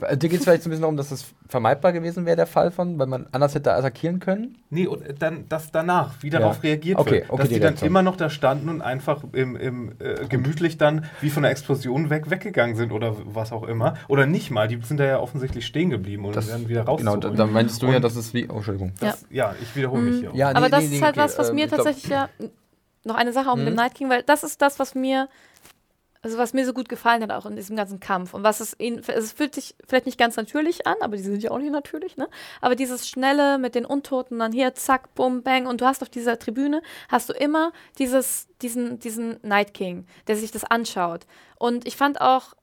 Dir geht es vielleicht so ein bisschen darum, dass das vermeidbar gewesen wäre, der Fall von, weil man anders hätte attackieren können? Nee, und dann, dass danach, wie darauf ja. reagiert okay, wird. Okay, dass die, die dann immer noch da standen und einfach im, im, äh, gemütlich dann wie von der Explosion weg, weggegangen sind oder was auch immer. Oder nicht mal, die sind da ja offensichtlich stehen geblieben und das, werden wieder rausgeholt. Genau, da, da meinst du und ja, dass es wie. Oh, Entschuldigung. Das, ja. ja. ich wiederhole mhm. mich hier. Ja, nee, Aber das nee, ist halt okay, was, was äh, mir tatsächlich ja. Noch eine Sache auch mit dem mhm. Night King, weil das ist das, was mir also was mir so gut gefallen hat auch in diesem ganzen Kampf und was es ihn, es fühlt sich vielleicht nicht ganz natürlich an, aber die sind ja auch nicht natürlich, ne? Aber dieses schnelle mit den Untoten dann hier zack, bum, bang und du hast auf dieser Tribüne hast du immer dieses diesen diesen Night King, der sich das anschaut und ich fand auch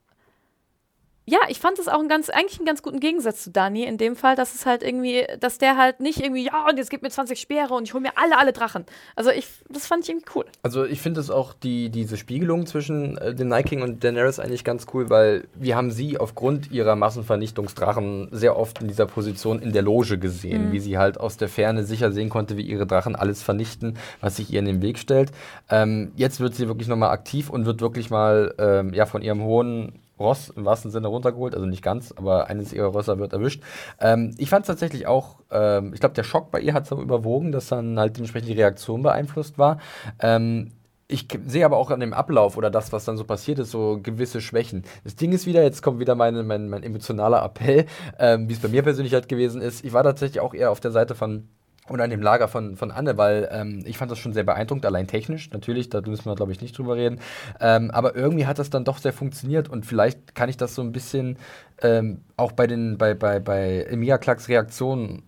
ja, ich fand es auch ein ganz, eigentlich einen ganz guten Gegensatz zu Dani in dem Fall, dass es halt irgendwie, dass der halt nicht irgendwie, ja, und jetzt gibt mir 20 Speere und ich hole mir alle, alle Drachen. Also ich, das fand ich irgendwie cool. Also ich finde es auch die, diese Spiegelung zwischen äh, den Night King und Daenerys eigentlich ganz cool, weil wir haben sie aufgrund ihrer Massenvernichtungsdrachen sehr oft in dieser Position in der Loge gesehen, mhm. wie sie halt aus der Ferne sicher sehen konnte, wie ihre Drachen alles vernichten, was sich ihr in den Weg stellt. Ähm, jetzt wird sie wirklich nochmal aktiv und wird wirklich mal ähm, ja, von ihrem hohen Ross im wahrsten Sinne runtergeholt, also nicht ganz, aber eines ihrer Rösser wird erwischt. Ähm, ich fand es tatsächlich auch, ähm, ich glaube, der Schock bei ihr hat so überwogen, dass dann halt dementsprechend die Reaktion beeinflusst war. Ähm, ich sehe aber auch an dem Ablauf oder das, was dann so passiert ist, so gewisse Schwächen. Das Ding ist wieder, jetzt kommt wieder meine, mein, mein emotionaler Appell, ähm, wie es bei mir persönlich halt gewesen ist. Ich war tatsächlich auch eher auf der Seite von und an dem Lager von, von Anne, weil ähm, ich fand das schon sehr beeindruckend, allein technisch, natürlich, da müssen wir, glaube ich, nicht drüber reden. Ähm, aber irgendwie hat das dann doch sehr funktioniert und vielleicht kann ich das so ein bisschen ähm, auch bei den, bei, bei, bei Emilia Klacks Reaktionen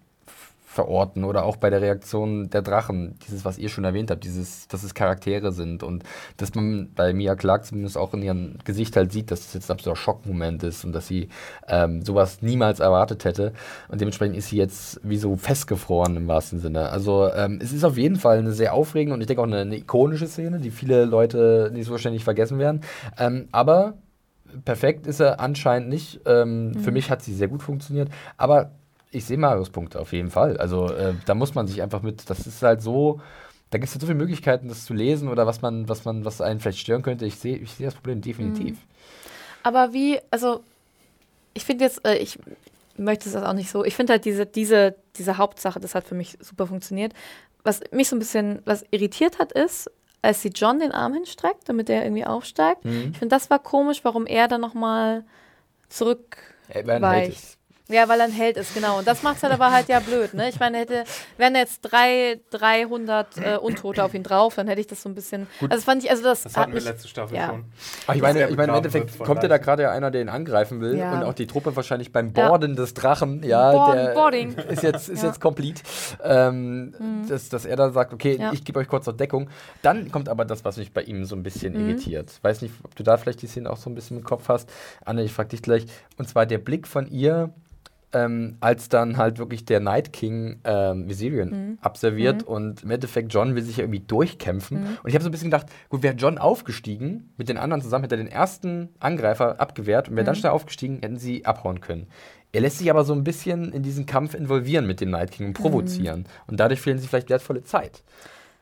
verorten oder auch bei der Reaktion der Drachen, dieses, was ihr schon erwähnt habt, dieses, dass es Charaktere sind und dass man bei Mia Clark zumindest auch in ihrem Gesicht halt sieht, dass es jetzt ein absoluter Schockmoment ist und dass sie ähm, sowas niemals erwartet hätte und dementsprechend ist sie jetzt wie so festgefroren im wahrsten Sinne. Also ähm, es ist auf jeden Fall eine sehr aufregende und ich denke auch eine, eine ikonische Szene, die viele Leute nicht so wahrscheinlich vergessen werden, ähm, aber perfekt ist er anscheinend nicht. Ähm, mhm. Für mich hat sie sehr gut funktioniert, aber ich sehe Marius Punkte auf jeden Fall. Also äh, da muss man sich einfach mit, das ist halt so, da gibt es halt so viele Möglichkeiten, das zu lesen oder was man, was man, was einen vielleicht stören könnte. Ich sehe ich seh das Problem definitiv. Mhm. Aber wie, also ich finde jetzt, äh, ich möchte es auch nicht so, ich finde halt diese, diese, diese Hauptsache, das hat für mich super funktioniert. Was mich so ein bisschen, was irritiert hat, ist, als sie John den Arm hinstreckt, damit er irgendwie aufsteigt. Mhm. Ich finde, das war komisch, warum er dann nochmal zurück weicht. Ja, weil er ein Held ist, genau. Und das macht es halt aber halt ja blöd, ne? Ich meine, hätte, wären jetzt drei, 300 äh, Untote auf ihn drauf, dann hätte ich das so ein bisschen. Gut. Also, das fand ich, also das. Das hatten wir letzte Staffel ja. schon. Ach, ich meine, ich meine, im Endeffekt kommt ja da gerade einer, der ihn angreifen will ja. und auch die Truppe wahrscheinlich beim Borden ja. des Drachen, ja, Borden, der Boarding. ist jetzt, ist jetzt complete. Ähm, mhm. dass, dass er dann sagt, okay, ich gebe euch kurz noch Deckung. Dann kommt aber das, was mich bei ihm so ein bisschen mhm. irritiert. Weiß nicht, ob du da vielleicht die Szene auch so ein bisschen im Kopf hast. Anne, ich frage dich gleich. Und zwar der Blick von ihr ähm, als dann halt wirklich der Night King ähm, Viserion mhm. abserviert mhm. und im Endeffekt John will sich ja irgendwie durchkämpfen. Mhm. Und ich habe so ein bisschen gedacht, gut, wäre John aufgestiegen, mit den anderen zusammen, hätte er den ersten Angreifer abgewehrt und wäre dann mhm. schnell aufgestiegen, hätten sie abhauen können. Er lässt sich aber so ein bisschen in diesen Kampf involvieren mit dem Night King und provozieren. Mhm. Und dadurch fehlen sie vielleicht wertvolle Zeit.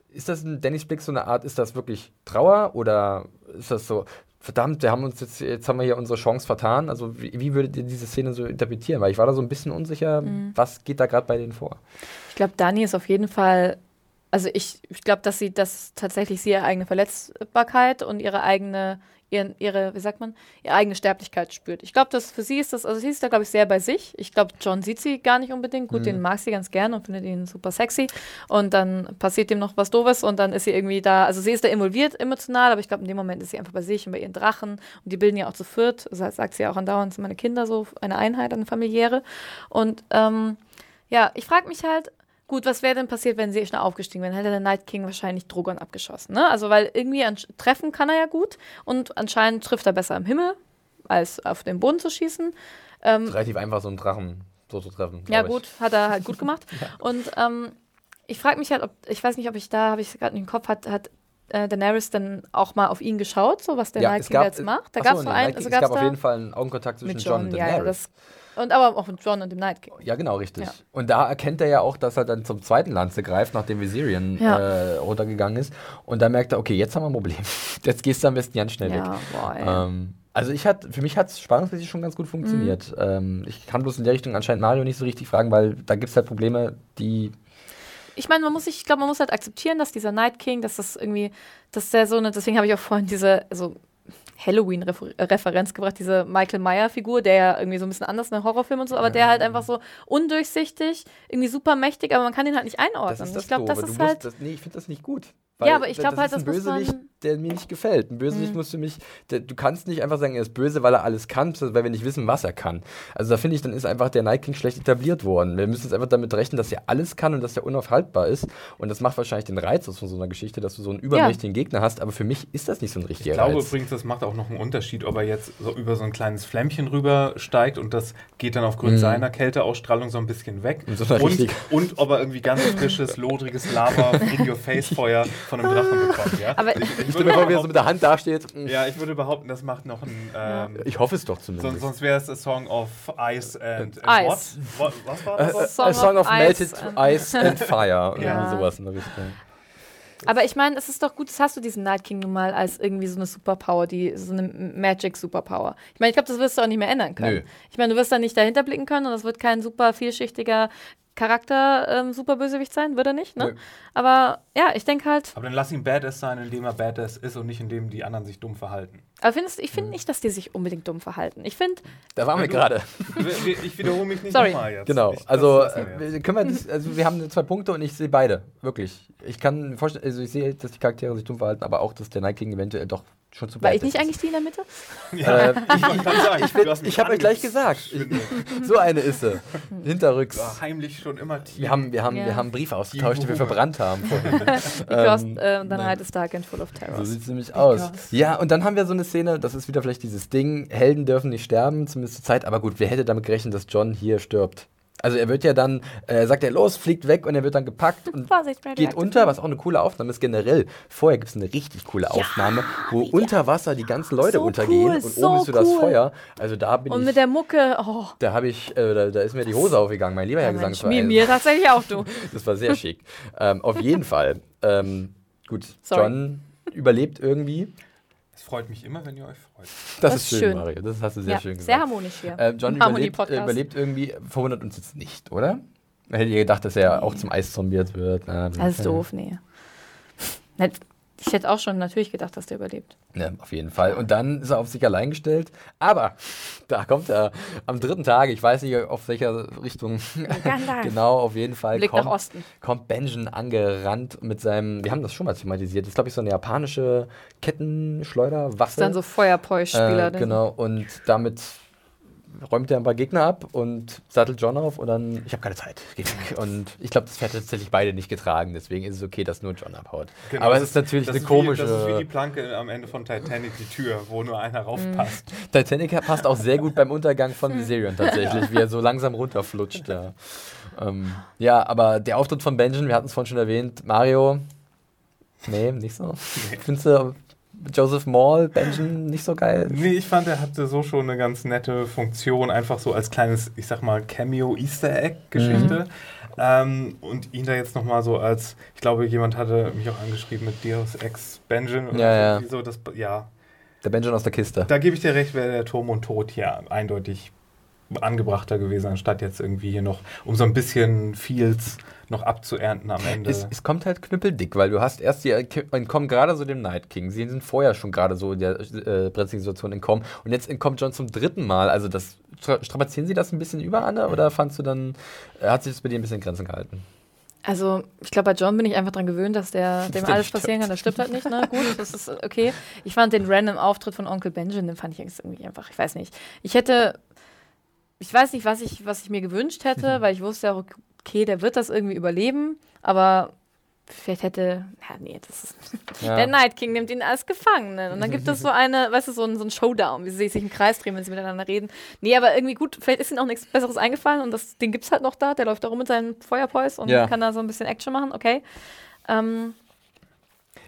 Ist das in Dennis Blick so eine Art, ist das wirklich Trauer oder ist das so, verdammt, wir haben uns jetzt, jetzt haben wir hier unsere Chance vertan. Also wie, wie würdet ihr diese Szene so interpretieren? Weil ich war da so ein bisschen unsicher, mhm. was geht da gerade bei denen vor? Ich glaube, Dani ist auf jeden Fall also ich, ich glaube, dass sie das tatsächlich sie ihre eigene Verletzbarkeit und ihre eigene ihren, ihre, wie sagt man, ihre eigene Sterblichkeit spürt. Ich glaube, dass für sie ist das, also sie ist da, glaube ich, sehr bei sich. Ich glaube, John sieht sie gar nicht unbedingt. Gut, mhm. den mag sie ganz gern und findet ihn super sexy. Und dann passiert ihm noch was Doofes und dann ist sie irgendwie da, also sie ist da involviert emotional, aber ich glaube, in dem Moment ist sie einfach bei sich und bei ihren Drachen. Und die bilden ja auch zu viert. Das heißt, sagt sie ja auch andauernd, sind meine Kinder so eine Einheit, eine familiäre. Und ähm, ja, ich frage mich halt, Gut, was wäre denn passiert, wenn sie schnell aufgestiegen wären? Hätte der Night King wahrscheinlich Drogon abgeschossen, ne? Also, weil irgendwie treffen kann er ja gut und anscheinend trifft er besser im Himmel, als auf den Boden zu schießen. Ähm, relativ einfach, so einen Drachen so zu treffen. Ja, gut, hat er halt gut gemacht. ja. Und ähm, ich frage mich halt, ob, ich weiß nicht, ob ich da, habe ich gerade nicht im Kopf, hat, hat äh, Daenerys dann auch mal auf ihn geschaut, so was der ja, Night King jetzt macht? Da gab es einen, also es gab auf jeden Fall einen Augenkontakt zwischen John, John und Daenerys. Ja, das und aber auch mit John und dem Night King. Ja, genau, richtig. Ja. Und da erkennt er ja auch, dass er dann zum zweiten Lanze greift, nachdem Viserion ja. äh, runtergegangen ist. Und da merkt er, okay, jetzt haben wir ein Problem. Jetzt gehst du am besten ganz schnell ja, weg. Boah, ähm, also ich hat, für mich hat es spannungsmäßig schon ganz gut funktioniert. Mhm. Ähm, ich kann bloß in der Richtung anscheinend Mario nicht so richtig fragen, weil da gibt es halt Probleme, die ich meine, man muss sich, ich glaube, man muss halt akzeptieren, dass dieser Night King, dass das irgendwie, dass der so eine, deswegen habe ich auch vorhin diese, also Halloween-Referenz gebracht, diese Michael Meyer-Figur, der ja irgendwie so ein bisschen anders in den Horrorfilm und so, aber ja. der halt einfach so undurchsichtig, irgendwie super mächtig, aber man kann ihn halt nicht einordnen. Das das ich glaube, das ist halt. Das, nee, ich finde das nicht gut. Weil ja, aber ich glaube halt, das ist ein Bösewicht, der mir nicht gefällt. Ein Bösewicht mhm. musst du mich, der, du kannst nicht einfach sagen, er ist böse, weil er alles kann, weil wir nicht wissen, was er kann. Also da finde ich, dann ist einfach der Night King schlecht etabliert worden. Wir müssen jetzt einfach damit rechnen, dass er alles kann und dass er unaufhaltbar ist. Und das macht wahrscheinlich den Reiz aus von so einer Geschichte, dass du so einen übermächtigen ja. Gegner hast. Aber für mich ist das nicht so ein richtiger Reiz. Ich glaube Reiz. übrigens, das macht auch noch einen Unterschied, ob er jetzt so über so ein kleines Flämmchen rübersteigt und das geht dann aufgrund mhm. seiner Kälteausstrahlung so ein bisschen weg. Und, so und, und, ob er irgendwie ganz frisches, lodriges Lava in your face Feuer von einem Drachen bekommt kommt. Ja? Aber ich, ich wie er so mit der Hand dasteht. Ja, ich würde behaupten, das macht noch ein. Ähm, ich hoffe es doch zumindest. Sonst, wäre es a Song of Ice and, and Ice. What? Was war das? A, song, a song of, of Melted Ice and Fire. ja. Sowas in der Richtung. Aber ich meine, es ist doch gut, das hast du diesen Night King nun mal als irgendwie so eine Superpower, die so eine Magic Superpower. Ich meine, ich glaube, das wirst du auch nicht mehr ändern können. Nö. Ich meine, du wirst da nicht dahinter blicken können und das wird kein super vielschichtiger Charakter ähm, super Bösewicht sein, würde er nicht, ne? Aber ja, ich denke halt. Aber dann lass ihn Badass sein, indem er Badass ist und nicht indem die anderen sich dumm verhalten. Aber findest, ich finde mhm. nicht, dass die sich unbedingt dumm verhalten. Ich finde. Da waren wir gerade. Ich wiederhole mich nicht nochmal jetzt. Genau. Ich, also, äh, können wir das, also wir haben zwei Punkte und ich sehe beide. Wirklich. Ich kann mir vorstellen, also ich sehe, dass die Charaktere sich dumm verhalten, aber auch, dass der Night King eventuell doch schon zu War ich nicht eigentlich die in der Mitte? Ja, äh, ich, ich, ich, habe euch gleich gesagt. so eine ist sie. Hinterrücks. War heimlich schon immer tief. Wir haben, wir haben, ja. wir haben Briefe ausgetauscht, die wir verbrannt haben. Because ähm, uh, the night is dark and full of terror. So sieht es nämlich aus. Ja, und dann haben wir so eine Szene, das ist wieder vielleicht dieses Ding, Helden dürfen nicht sterben, zumindest zur Zeit, aber gut, wer hätte damit gerechnet, dass John hier stirbt? Also er wird ja dann, äh, sagt er, los, fliegt weg und er wird dann gepackt und geht unter, was auch eine coole Aufnahme ist. Generell, vorher gibt es eine richtig coole Aufnahme, ja, wo ja. unter Wasser die ganzen Leute so untergehen cool, und so oben ist so das Feuer. Also da bin und ich. Und mit der Mucke, oh. Da habe ich, äh, da, da, ist mir die Hose aufgegangen, mein lieber ja, Herr Gesangsverein. Mir tatsächlich auch, du. das war sehr schick. ähm, auf jeden Fall. Ähm, gut, Sorry. John überlebt irgendwie freut mich immer, wenn ihr euch freut. Das, das ist schön, schön, Mario. Das hast du sehr ja, schön gesagt. Sehr harmonisch hier. Äh, John überlebt, äh, überlebt, irgendwie, verwundert uns jetzt nicht, oder? Hätte ihr gedacht, dass er nee. auch zum Eiszombie wird? Na, das ist doof, nee. Ich hätte auch schon natürlich gedacht, dass der überlebt. Ja, auf jeden Fall. Und dann ist er auf sich allein gestellt. Aber da kommt er am dritten Tag, ich weiß nicht, auf welcher Richtung. genau, auf jeden Fall. Blick kommt, nach Osten. Kommt Benjen angerannt mit seinem, wir haben das schon mal thematisiert, das ist, glaube ich, so eine japanische Kettenschleuderwaffe. Das ist dann so Feuerpeu-Spieler. Äh, genau, und damit räumt er ein paar Gegner ab und sattelt John auf und dann, ich habe keine Zeit, geh weg. Und ich glaube, das Pferd hat tatsächlich beide nicht getragen, deswegen ist es okay, dass nur John abhaut. Genau, Aber es ist natürlich eine komische. Wie, das ist wie die Planke am Ende von Titanic, die Tür, wo nur einer raufpasst. Mhm. Titanic passt auch sehr gut beim Untergang von Viserion tatsächlich, wie er so langsam runterflutscht. Ja, ähm, ja aber der Auftritt von Benjamin, wir hatten es vorhin schon erwähnt, Mario. Nee, nicht so. Nee. Findest du, Joseph Maul, Benjamin, nicht so geil? Nee, ich fand, er hatte so schon eine ganz nette Funktion, einfach so als kleines, ich sag mal, Cameo-Easter-Egg-Geschichte. Mhm. Ähm, und ihn da jetzt nochmal so als, ich glaube, jemand hatte mich auch angeschrieben mit Deus Ex Benjamin oder ja, ja. so, das, ja. Der Benjamin aus der Kiste. Da gebe ich dir recht, wäre der Turm und Tod hier eindeutig angebrachter gewesen, anstatt jetzt irgendwie hier noch um so ein bisschen Feels noch abzuernten am Ende. Es, es kommt halt knüppeldick, weil du hast erst die entkommen gerade so dem Night King. Sie sind vorher schon gerade so in der äh, brenzligen Situation entkommen und jetzt entkommt John zum dritten Mal. Also das strapazieren Sie das ein bisschen über, Anne, oder fandst du dann, äh, hat sich das bei dir ein bisschen in Grenzen gehalten? Also, ich glaube, bei John bin ich einfach dran gewöhnt, dass der, dem alles passieren kann. Das stimmt halt nicht, ne? Gut, das ist okay. Ich fand den random Auftritt von Onkel Benjamin, den fand ich irgendwie einfach, ich weiß nicht. Ich hätte, ich weiß nicht, was ich, was ich mir gewünscht hätte, mhm. weil ich wusste ja, okay, der wird das irgendwie überleben, aber vielleicht hätte, ja, nee, das ist, ja. der Night King nimmt ihn als Gefangenen. Und dann gibt es so eine, weißt du, so ein, so ein Showdown, wie sie sich im Kreis drehen, wenn sie miteinander reden. Nee, aber irgendwie gut, vielleicht ist ihnen auch nichts Besseres eingefallen und das Ding gibt's halt noch da, der läuft da rum mit seinem Feuerpois und ja. kann da so ein bisschen Action machen, okay. Ähm,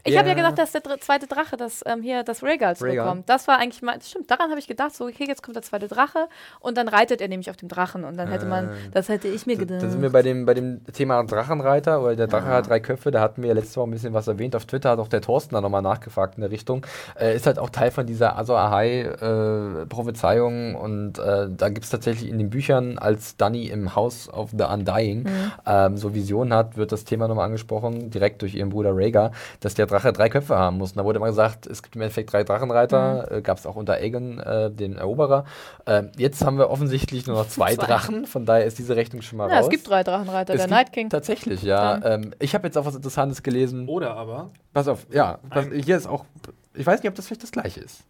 ich ja. habe ja gedacht, dass der zweite Drache, das ähm, hier das Regals bekommt. Das war eigentlich mal, stimmt, daran habe ich gedacht, so, okay, jetzt kommt der zweite Drache und dann reitet er nämlich auf dem Drachen und dann hätte man, äh, das hätte ich mir gedacht. Da sind wir bei dem, bei dem Thema Drachenreiter, weil der Drache ja. hat drei Köpfe, da hatten wir ja letztes Mal ein bisschen was erwähnt. Auf Twitter hat auch der Thorsten da nochmal nachgefragt in der Richtung. Äh, ist halt auch Teil von dieser Azor Ahai-Prophezeiung äh, und äh, da gibt es tatsächlich in den Büchern, als Danny im House of the Undying mhm. ähm, so Visionen hat, wird das Thema nochmal angesprochen, direkt durch ihren Bruder Rhaegar, dass der Drache drei Köpfe haben muss. Und da wurde immer gesagt, es gibt im Endeffekt drei Drachenreiter, mhm. äh, gab es auch unter Aegon, äh, den Eroberer. Äh, jetzt haben wir offensichtlich nur noch zwei, zwei, Drachen, von daher ist diese Rechnung schon mal ja, raus. es gibt drei Drachenreiter, es der Night King. Tatsächlich, ja. Ähm, ich habe jetzt auch was Interessantes gelesen. Oder aber. Pass auf, ja, pass, hier ist auch, ich weiß nicht, ob das vielleicht das gleiche ist.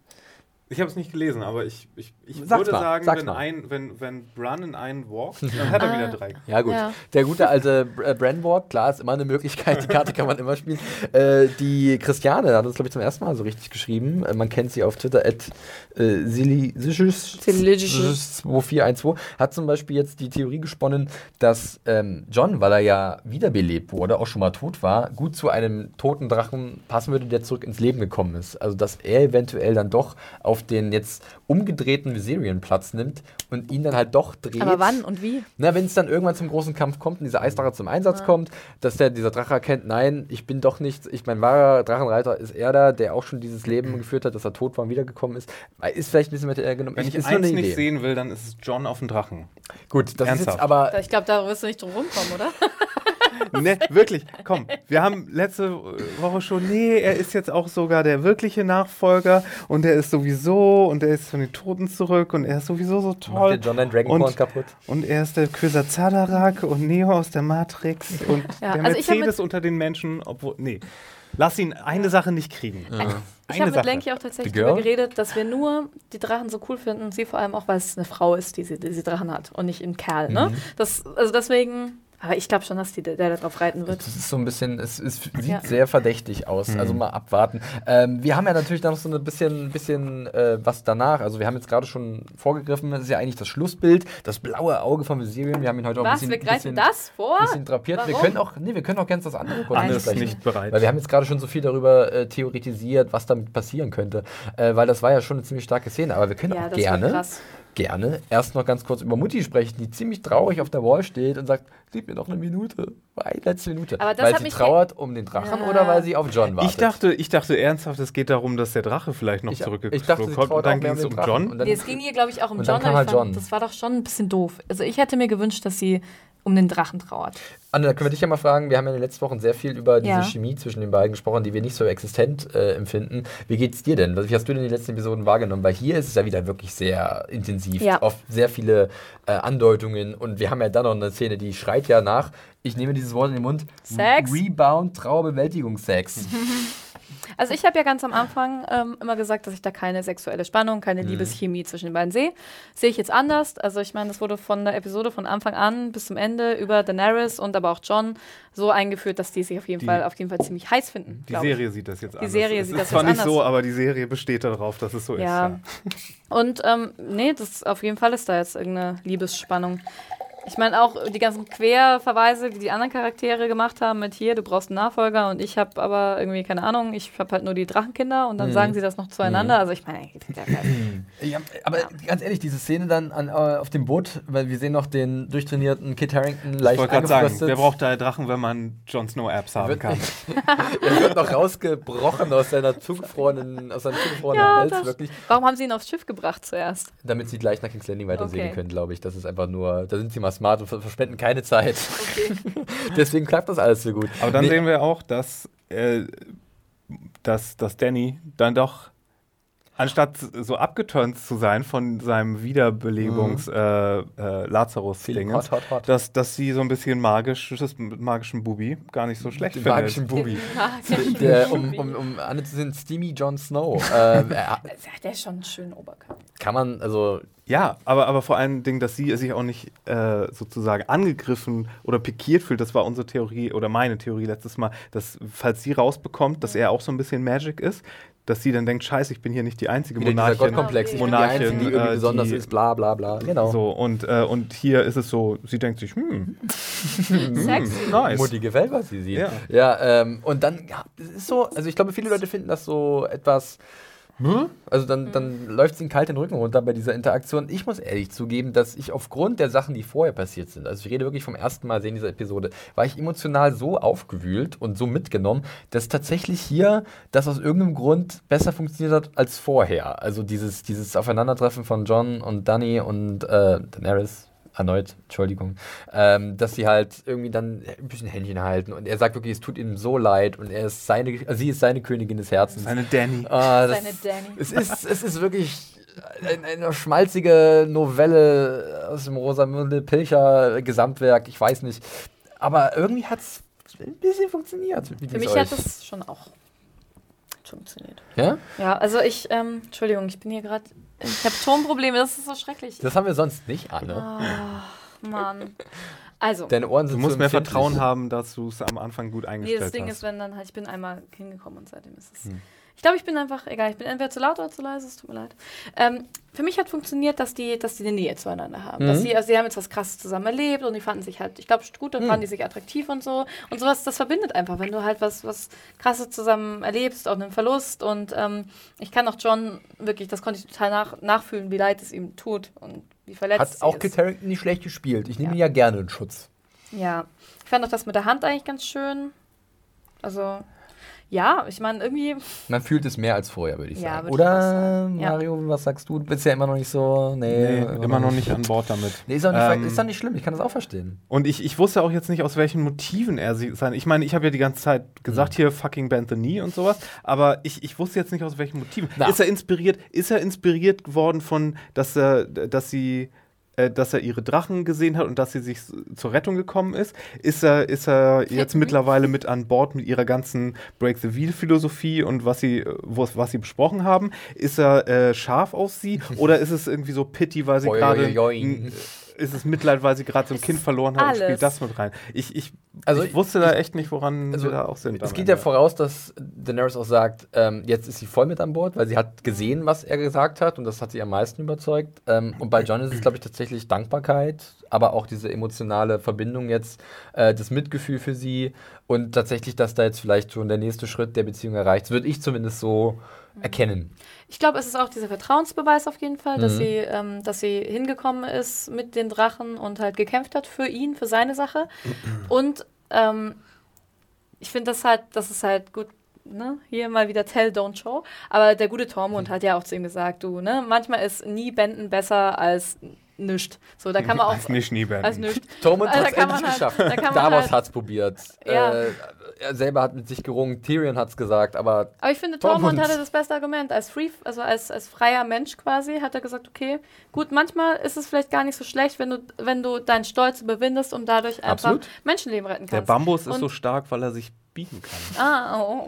Ich habe es nicht gelesen, aber ich, ich, ich würde mal, sagen, wenn, ein, wenn, wenn Bran in einen walkt, dann hat er wieder drei. Ja, gut. Ja. Der gute alte äh, Bran walk, klar, ist immer eine Möglichkeit. Die Karte kann man immer spielen. Äh, die Christiane hat uns, glaube ich, zum ersten Mal so richtig geschrieben. Äh, man kennt sie auf Twitter, at äh, 2412, hat zum Beispiel jetzt die Theorie gesponnen, dass ähm, John, weil er ja wiederbelebt wurde, auch schon mal tot war, gut zu einem toten Drachen passen würde, der zurück ins Leben gekommen ist. Also, dass er eventuell dann doch auf auf den jetzt umgedrehten Viserion Platz nimmt und ihn dann halt doch dreht. Aber wann und wie? Na, wenn es dann irgendwann zum großen Kampf kommt und dieser Eisdrache zum Einsatz ja. kommt, dass der, dieser Drache erkennt, nein, ich bin doch nicht, ich mein wahrer Drachenreiter ist er da, der auch schon dieses Leben mhm. geführt hat, dass er tot war und wiedergekommen ist. Ist vielleicht ein bisschen mit genommen. Wenn ich, ich eins nicht sehen will, dann ist es John auf dem Drachen. Gut, das Ernsthaft. ist jetzt aber... Ich glaube, da wirst du nicht drum rumkommen, oder? ne, wirklich, komm. Wir haben letzte Woche schon, nee, er ist jetzt auch sogar der wirkliche Nachfolger und er ist sowieso und er ist von den Toten zurück und er ist sowieso so toll. Macht John den Dragonborn und, kaputt. Und er ist der Köser Zadarak und Neo aus der Matrix und ja, der also Mercedes unter den Menschen, obwohl, nee. Lass ihn eine Sache nicht kriegen. Ja. Ich habe mit Lenky auch tatsächlich darüber geredet, dass wir nur die Drachen so cool finden, sie vor allem auch, weil es eine Frau ist, die sie, die sie Drachen hat und nicht ein Kerl. Ne? Mhm. Das, also deswegen aber ich glaube schon, dass die, der, darauf reiten wird. Das ist so ein bisschen, es, es sieht ja. sehr verdächtig aus. Mhm. Also mal abwarten. Ähm, wir haben ja natürlich noch so ein bisschen, bisschen äh, was danach. Also wir haben jetzt gerade schon vorgegriffen, das ist ja eigentlich das Schlussbild, das blaue Auge von Viserion. Wir haben ihn heute auch was? ein bisschen, wir greifen bisschen, das vor? bisschen drapiert. Warum? Wir können auch, nee, wir können auch ganz das andere kurz Alles nicht bereit. Weil wir haben jetzt gerade schon so viel darüber äh, theoretisiert, was damit passieren könnte. Äh, weil das war ja schon eine ziemlich starke Szene. Aber wir können ja, auch gerne gerne erst noch ganz kurz über Mutti sprechen, die ziemlich traurig auf der Wall steht und sagt, gib mir noch eine Minute, eine letzte Minute. weil sie trauert um den Drachen ja. oder weil sie auf John wartet? Ich dachte, ich dachte ernsthaft, es geht darum, dass der Drache vielleicht noch zurückgekommen kommt und dann ging es um John. Nee, es ging hier, glaube ich, auch um John, halt John. Das war doch schon ein bisschen doof. Also ich hätte mir gewünscht, dass sie um den Drachen trauert. Anne, da können wir dich ja mal fragen. Wir haben ja in den letzten Wochen sehr viel über diese ja. Chemie zwischen den beiden gesprochen, die wir nicht so existent äh, empfinden. Wie geht's dir denn? Wie hast du denn die letzten Episoden wahrgenommen? Weil hier ist es ja wieder wirklich sehr intensiv, ja. oft sehr viele äh, Andeutungen und wir haben ja dann noch eine Szene, die schreit ja nach, ich nehme dieses Wort in den Mund, Sex? Rebound, Trauerbewältigung, Sex. Also ich habe ja ganz am Anfang ähm, immer gesagt, dass ich da keine sexuelle Spannung, keine mhm. Liebeschemie zwischen den beiden sehe. Sehe ich jetzt anders. Also ich meine, das wurde von der Episode von Anfang an bis zum Ende über Daenerys und aber auch John so eingeführt, dass die sich auf jeden, die, Fall, auf jeden Fall ziemlich heiß finden. Die Serie ich. sieht das jetzt die anders. Die Serie es sieht das jetzt anders. zwar nicht so, aber die Serie besteht darauf, dass es so ja. ist. Ja. Und ähm, nee, das auf jeden Fall ist da jetzt irgendeine Liebesspannung. Ich meine auch die ganzen Querverweise, die die anderen Charaktere gemacht haben mit hier, du brauchst einen Nachfolger und ich habe aber irgendwie keine Ahnung, ich habe halt nur die Drachenkinder und dann mhm. sagen sie das noch zueinander. Mhm. Also ich meine, ja, aber ja. ganz ehrlich, diese Szene dann an, äh, auf dem Boot, weil wir sehen noch den durchtrainierten Kit Harrington leicht Ich wollte gerade sagen, wer braucht da Drachen, wenn man Jon Snow Apps haben wird, kann? er wird noch rausgebrochen aus seiner zugefrorenen, aus seinem zugefrorenen ja, Hals, wirklich. Warum haben sie ihn aufs Schiff gebracht zuerst? Damit sie gleich nach King's Landing weitersehen okay. können, glaube ich. Das ist einfach nur, da sind sie mal smart und ver- verschwenden keine Zeit. Okay. Deswegen klappt das alles so gut. Aber dann Nee, sehen wir auch, dass, äh, dass, dass Danny dann doch, anstatt so abgeturnt zu sein von seinem Wiederbelebungs- äh, äh, lazarus ding dass, dass sie so ein bisschen magisches, magischen Bubi gar nicht so schlecht Den findet. magischen Bubi. Magischen Der, um, um, um Anne zu sehen, Steamy Jon Snow. ähm, er- Der ist schon einen schönen Oberkörper. kann man, also Ja, aber, aber vor allen Dingen, dass sie sich auch nicht äh, sozusagen angegriffen oder pikiert fühlt, das war unsere Theorie oder meine Theorie letztes Mal, dass falls sie rausbekommt, dass er auch so ein bisschen Magic ist, dass sie dann denkt, scheiße, ich bin hier nicht die einzige wieder Monarchin. Gottkomplex. Ich bin die Monarchin, Einzige, die irgendwie äh, besonders die- ist, bla bla bla. Genau. So, und, äh, und hier ist es so, sie denkt sich, hm, Sexy. nice. Mutti gefällt, was sie sieht. Ja. Ja, ähm, und dann, ja, es ist so, also ich glaube, viele Leute finden das so etwas. Hm? Also dann, dann läuft es ihnen kalt den Rücken runter bei dieser Interaktion. Ich muss ehrlich zugeben, dass ich aufgrund der Sachen, die vorher passiert sind, also ich rede wirklich vom ersten Mal sehen dieser Episode, war ich emotional so aufgewühlt und so mitgenommen, dass tatsächlich hier das aus irgendeinem Grund besser funktioniert hat als vorher. Also dieses, dieses Aufeinandertreffen von John und Danny und äh, Daenerys, erneut, Entschuldigung, ähm, dass sie halt irgendwie dann ein bisschen Händchen halten und er sagt wirklich, es tut ihm so leid und er ist seine, also sie ist seine Königin des Herzens. Seine Danny. Ah, das, Seine Danny. Es ist, es ist wirklich ein, eine schmalzige Novelle aus dem Rosamunde Pilcher Gesamtwerk, ich weiß nicht. Aber irgendwie hat es ein bisschen funktioniert. Wie Für mich hat euch? es schon auch funktioniert. Ja? Ja, also ich, ähm, Entschuldigung, ich bin hier gerade, ich habe Tonprobleme, das ist so schrecklich. Das haben wir sonst nicht, Anne. Ah, Mann. Also, Deine Ohren sind Du musst so mehr. Vertrauen haben, dass du es am Anfang gut nee, eingestellt das Ding hast. ist, wenn dann halt, ich bin einmal hingekommen und seitdem ist es. Hm. Ich glaube, ich bin einfach, egal, ich bin entweder zu laut oder zu leise, es tut mir leid. Ähm, für mich hat funktioniert, dass die, dass die eine Nähe zueinander haben. Dass Mhm. sie, also sie haben jetzt was krasses zusammen erlebt und die fanden sich halt, ich glaube, gut, dann Mhm. fanden die sich attraktiv und so. Und sowas, das verbindet einfach, wenn du halt was, was krasses zusammen erlebst, auch einen Verlust. Und ähm, ich kann auch John wirklich, das konnte ich total nach, nachfühlen, wie leid es ihm tut und wie verletzt Hat auch. Kit Harington nicht schlecht gespielt. Ich nehme Ja. ihn ja gerne in Schutz. Ja, ich fand auch das mit der Hand eigentlich ganz schön. Also, ja, ich meine, irgendwie, Man fühlt es mehr als vorher, würde ich Ja, sagen. ich auch Oder. Ja. Mario, was sagst du? Du bist ja immer noch nicht so. Nee, Nee, immer noch nicht an Bord damit. Nee, ist doch nicht, Ähm, ist doch nicht schlimm, ich kann das auch verstehen. Und ich, ich wusste auch jetzt nicht, aus welchen Motiven er sie sein. Ich meine, ich habe ja die ganze Zeit gesagt, hier fucking Bend the Knee und sowas, aber ich, ich wusste jetzt nicht, aus welchen Motiven. Na. Ist er inspiriert, ist er inspiriert worden von, dass er, dass sie äh, dass er ihre Drachen gesehen hat und dass sie sich zur Rettung gekommen ist? Ist er, ist er jetzt mittlerweile mit an Bord mit ihrer ganzen Break the Wheel Philosophie und was sie, wo, was sie besprochen haben? Ist er äh, scharf auf sie oder ist es irgendwie so Pity, weil sie gerade ist es Mitleid, weil sie gerade so ein Es Kind verloren hat und spielt das mit rein? Ich, ich, Also ich wusste da echt nicht, woran also wir da auch sind. Es geht ja voraus, dass Daenerys auch sagt, ähm, jetzt ist sie voll mit an Bord, weil sie hat gesehen, was er gesagt hat und das hat sie am meisten überzeugt. Ähm, und bei John ist es, glaube ich, tatsächlich Dankbarkeit, aber auch diese emotionale Verbindung jetzt, äh, das Mitgefühl für sie und tatsächlich, dass da jetzt vielleicht schon der nächste Schritt der Beziehung erreicht ist, würde ich zumindest so erkennen. ich glaube, es ist auch dieser Vertrauensbeweis auf jeden Fall, dass, Mhm. sie, ähm, dass sie hingekommen ist mit den Drachen und halt gekämpft hat für ihn, für seine Sache. Und ähm, ich finde das halt, das ist halt gut. Ne? Hier mal wieder Tell, don't show. Aber der gute Tormund hat ja auch zu ihm gesagt, du, ne, manchmal ist nie Benden besser als nischt. So, da kann man auch Als nicht nie werden. als nischt. Tormund Also hat es da kann endlich man halt- geschafft. da Davos halt- hat es probiert. Ja. Äh, er selber hat mit sich gerungen. Tyrion hat es gesagt, aber Aber ich finde, Tormund Tormund. hatte das beste Argument. Als Free, also als, als freier Mensch quasi, hat er gesagt, okay, gut, manchmal ist es vielleicht gar nicht so schlecht, wenn du, wenn du deinen Stolz überwindest und dadurch einfach Absolut. Menschenleben retten Der kannst. Bambus ist Und- so stark, weil er sich biegen kann. Ah, oh,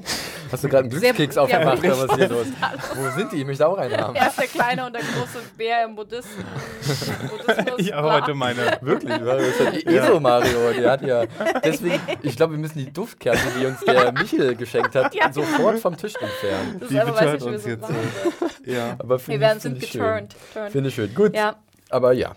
hast du gerade einen Sehr- Glückskeks ja, aufgemacht? oder was ist hier los? Wo sind die? Ich möchte auch einen haben. Er ist der kleine und der große Bär im Buddhismus. Buddhismus Ich bla. arbeite meine. Wirklich, Mario ist halt eh so Mario. Der hat ja. Deswegen, ich glaube, wir müssen die Duftkerze, die uns der Michel geschenkt hat, Ja. sofort vom Tisch entfernen. Das Die wir uns so jetzt sollen. Ja. Aber Wir werden sind geturnt. Turnt. Finde ich schön. Gut. Ja, Aber ja.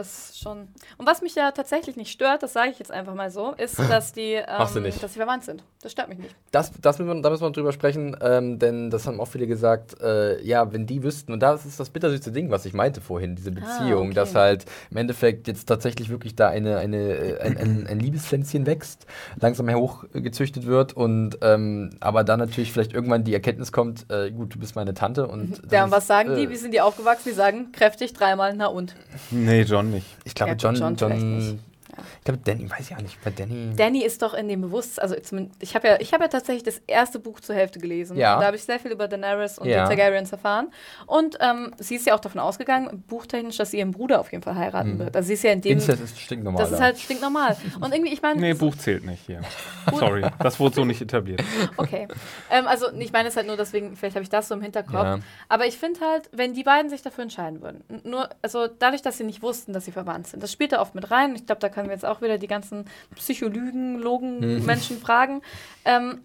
Das schon. Und was mich ja tatsächlich nicht stört, das sage ich jetzt einfach mal so, ist, dass die, ähm, nicht. dass sie verwandt sind. Das stört mich nicht. Das, das müssen wir, da müssen wir drüber sprechen, ähm, denn das haben auch viele gesagt, äh, ja, wenn die wüssten, und das ist das bittersüße Ding, was ich meinte vorhin, diese Beziehung, okay. dass halt im Endeffekt jetzt tatsächlich wirklich da eine, eine, äh, ein, ein, ein Liebespflänzchen wächst, langsam hochgezüchtet wird und ähm, aber dann natürlich vielleicht irgendwann die Erkenntnis kommt, äh, gut, du bist meine Tante und Ja, und was sagen äh, die? Wie sind die aufgewachsen? Die sagen kräftig dreimal, na und. Nee, John nicht. Ich glaube, John, John John. Ich glaube, Danny, weiß ich auch nicht, bei Danny. Danny ist doch in dem Bewusstsein, also zumindest, ich habe ja, ich hab ja tatsächlich das erste Buch zur Hälfte gelesen. Ja. Und da habe ich sehr viel über Daenerys und Ja. die Targaryens erfahren. Und ähm, sie ist ja auch davon ausgegangen, buchtechnisch, dass sie ihren Bruder auf jeden Fall heiraten wird. Also sie ist ja in dem. Incest ist stinknormal. Das ist halt stinknormal. Und irgendwie, ich meine. Nee, Buch zählt nicht hier. Sorry, das wurde so nicht etabliert. Okay. Ähm, also, ich meine es halt nur deswegen, vielleicht habe ich das so im Hinterkopf. Ja. Aber ich finde halt, wenn die beiden sich dafür entscheiden würden, nur, also dadurch, dass sie nicht wussten, dass sie verwandt sind, das spielt da oft mit rein. Ich glaube, da können wir jetzt auch wieder die ganzen Psycholygen, Logen, Menschen fragen. Ähm,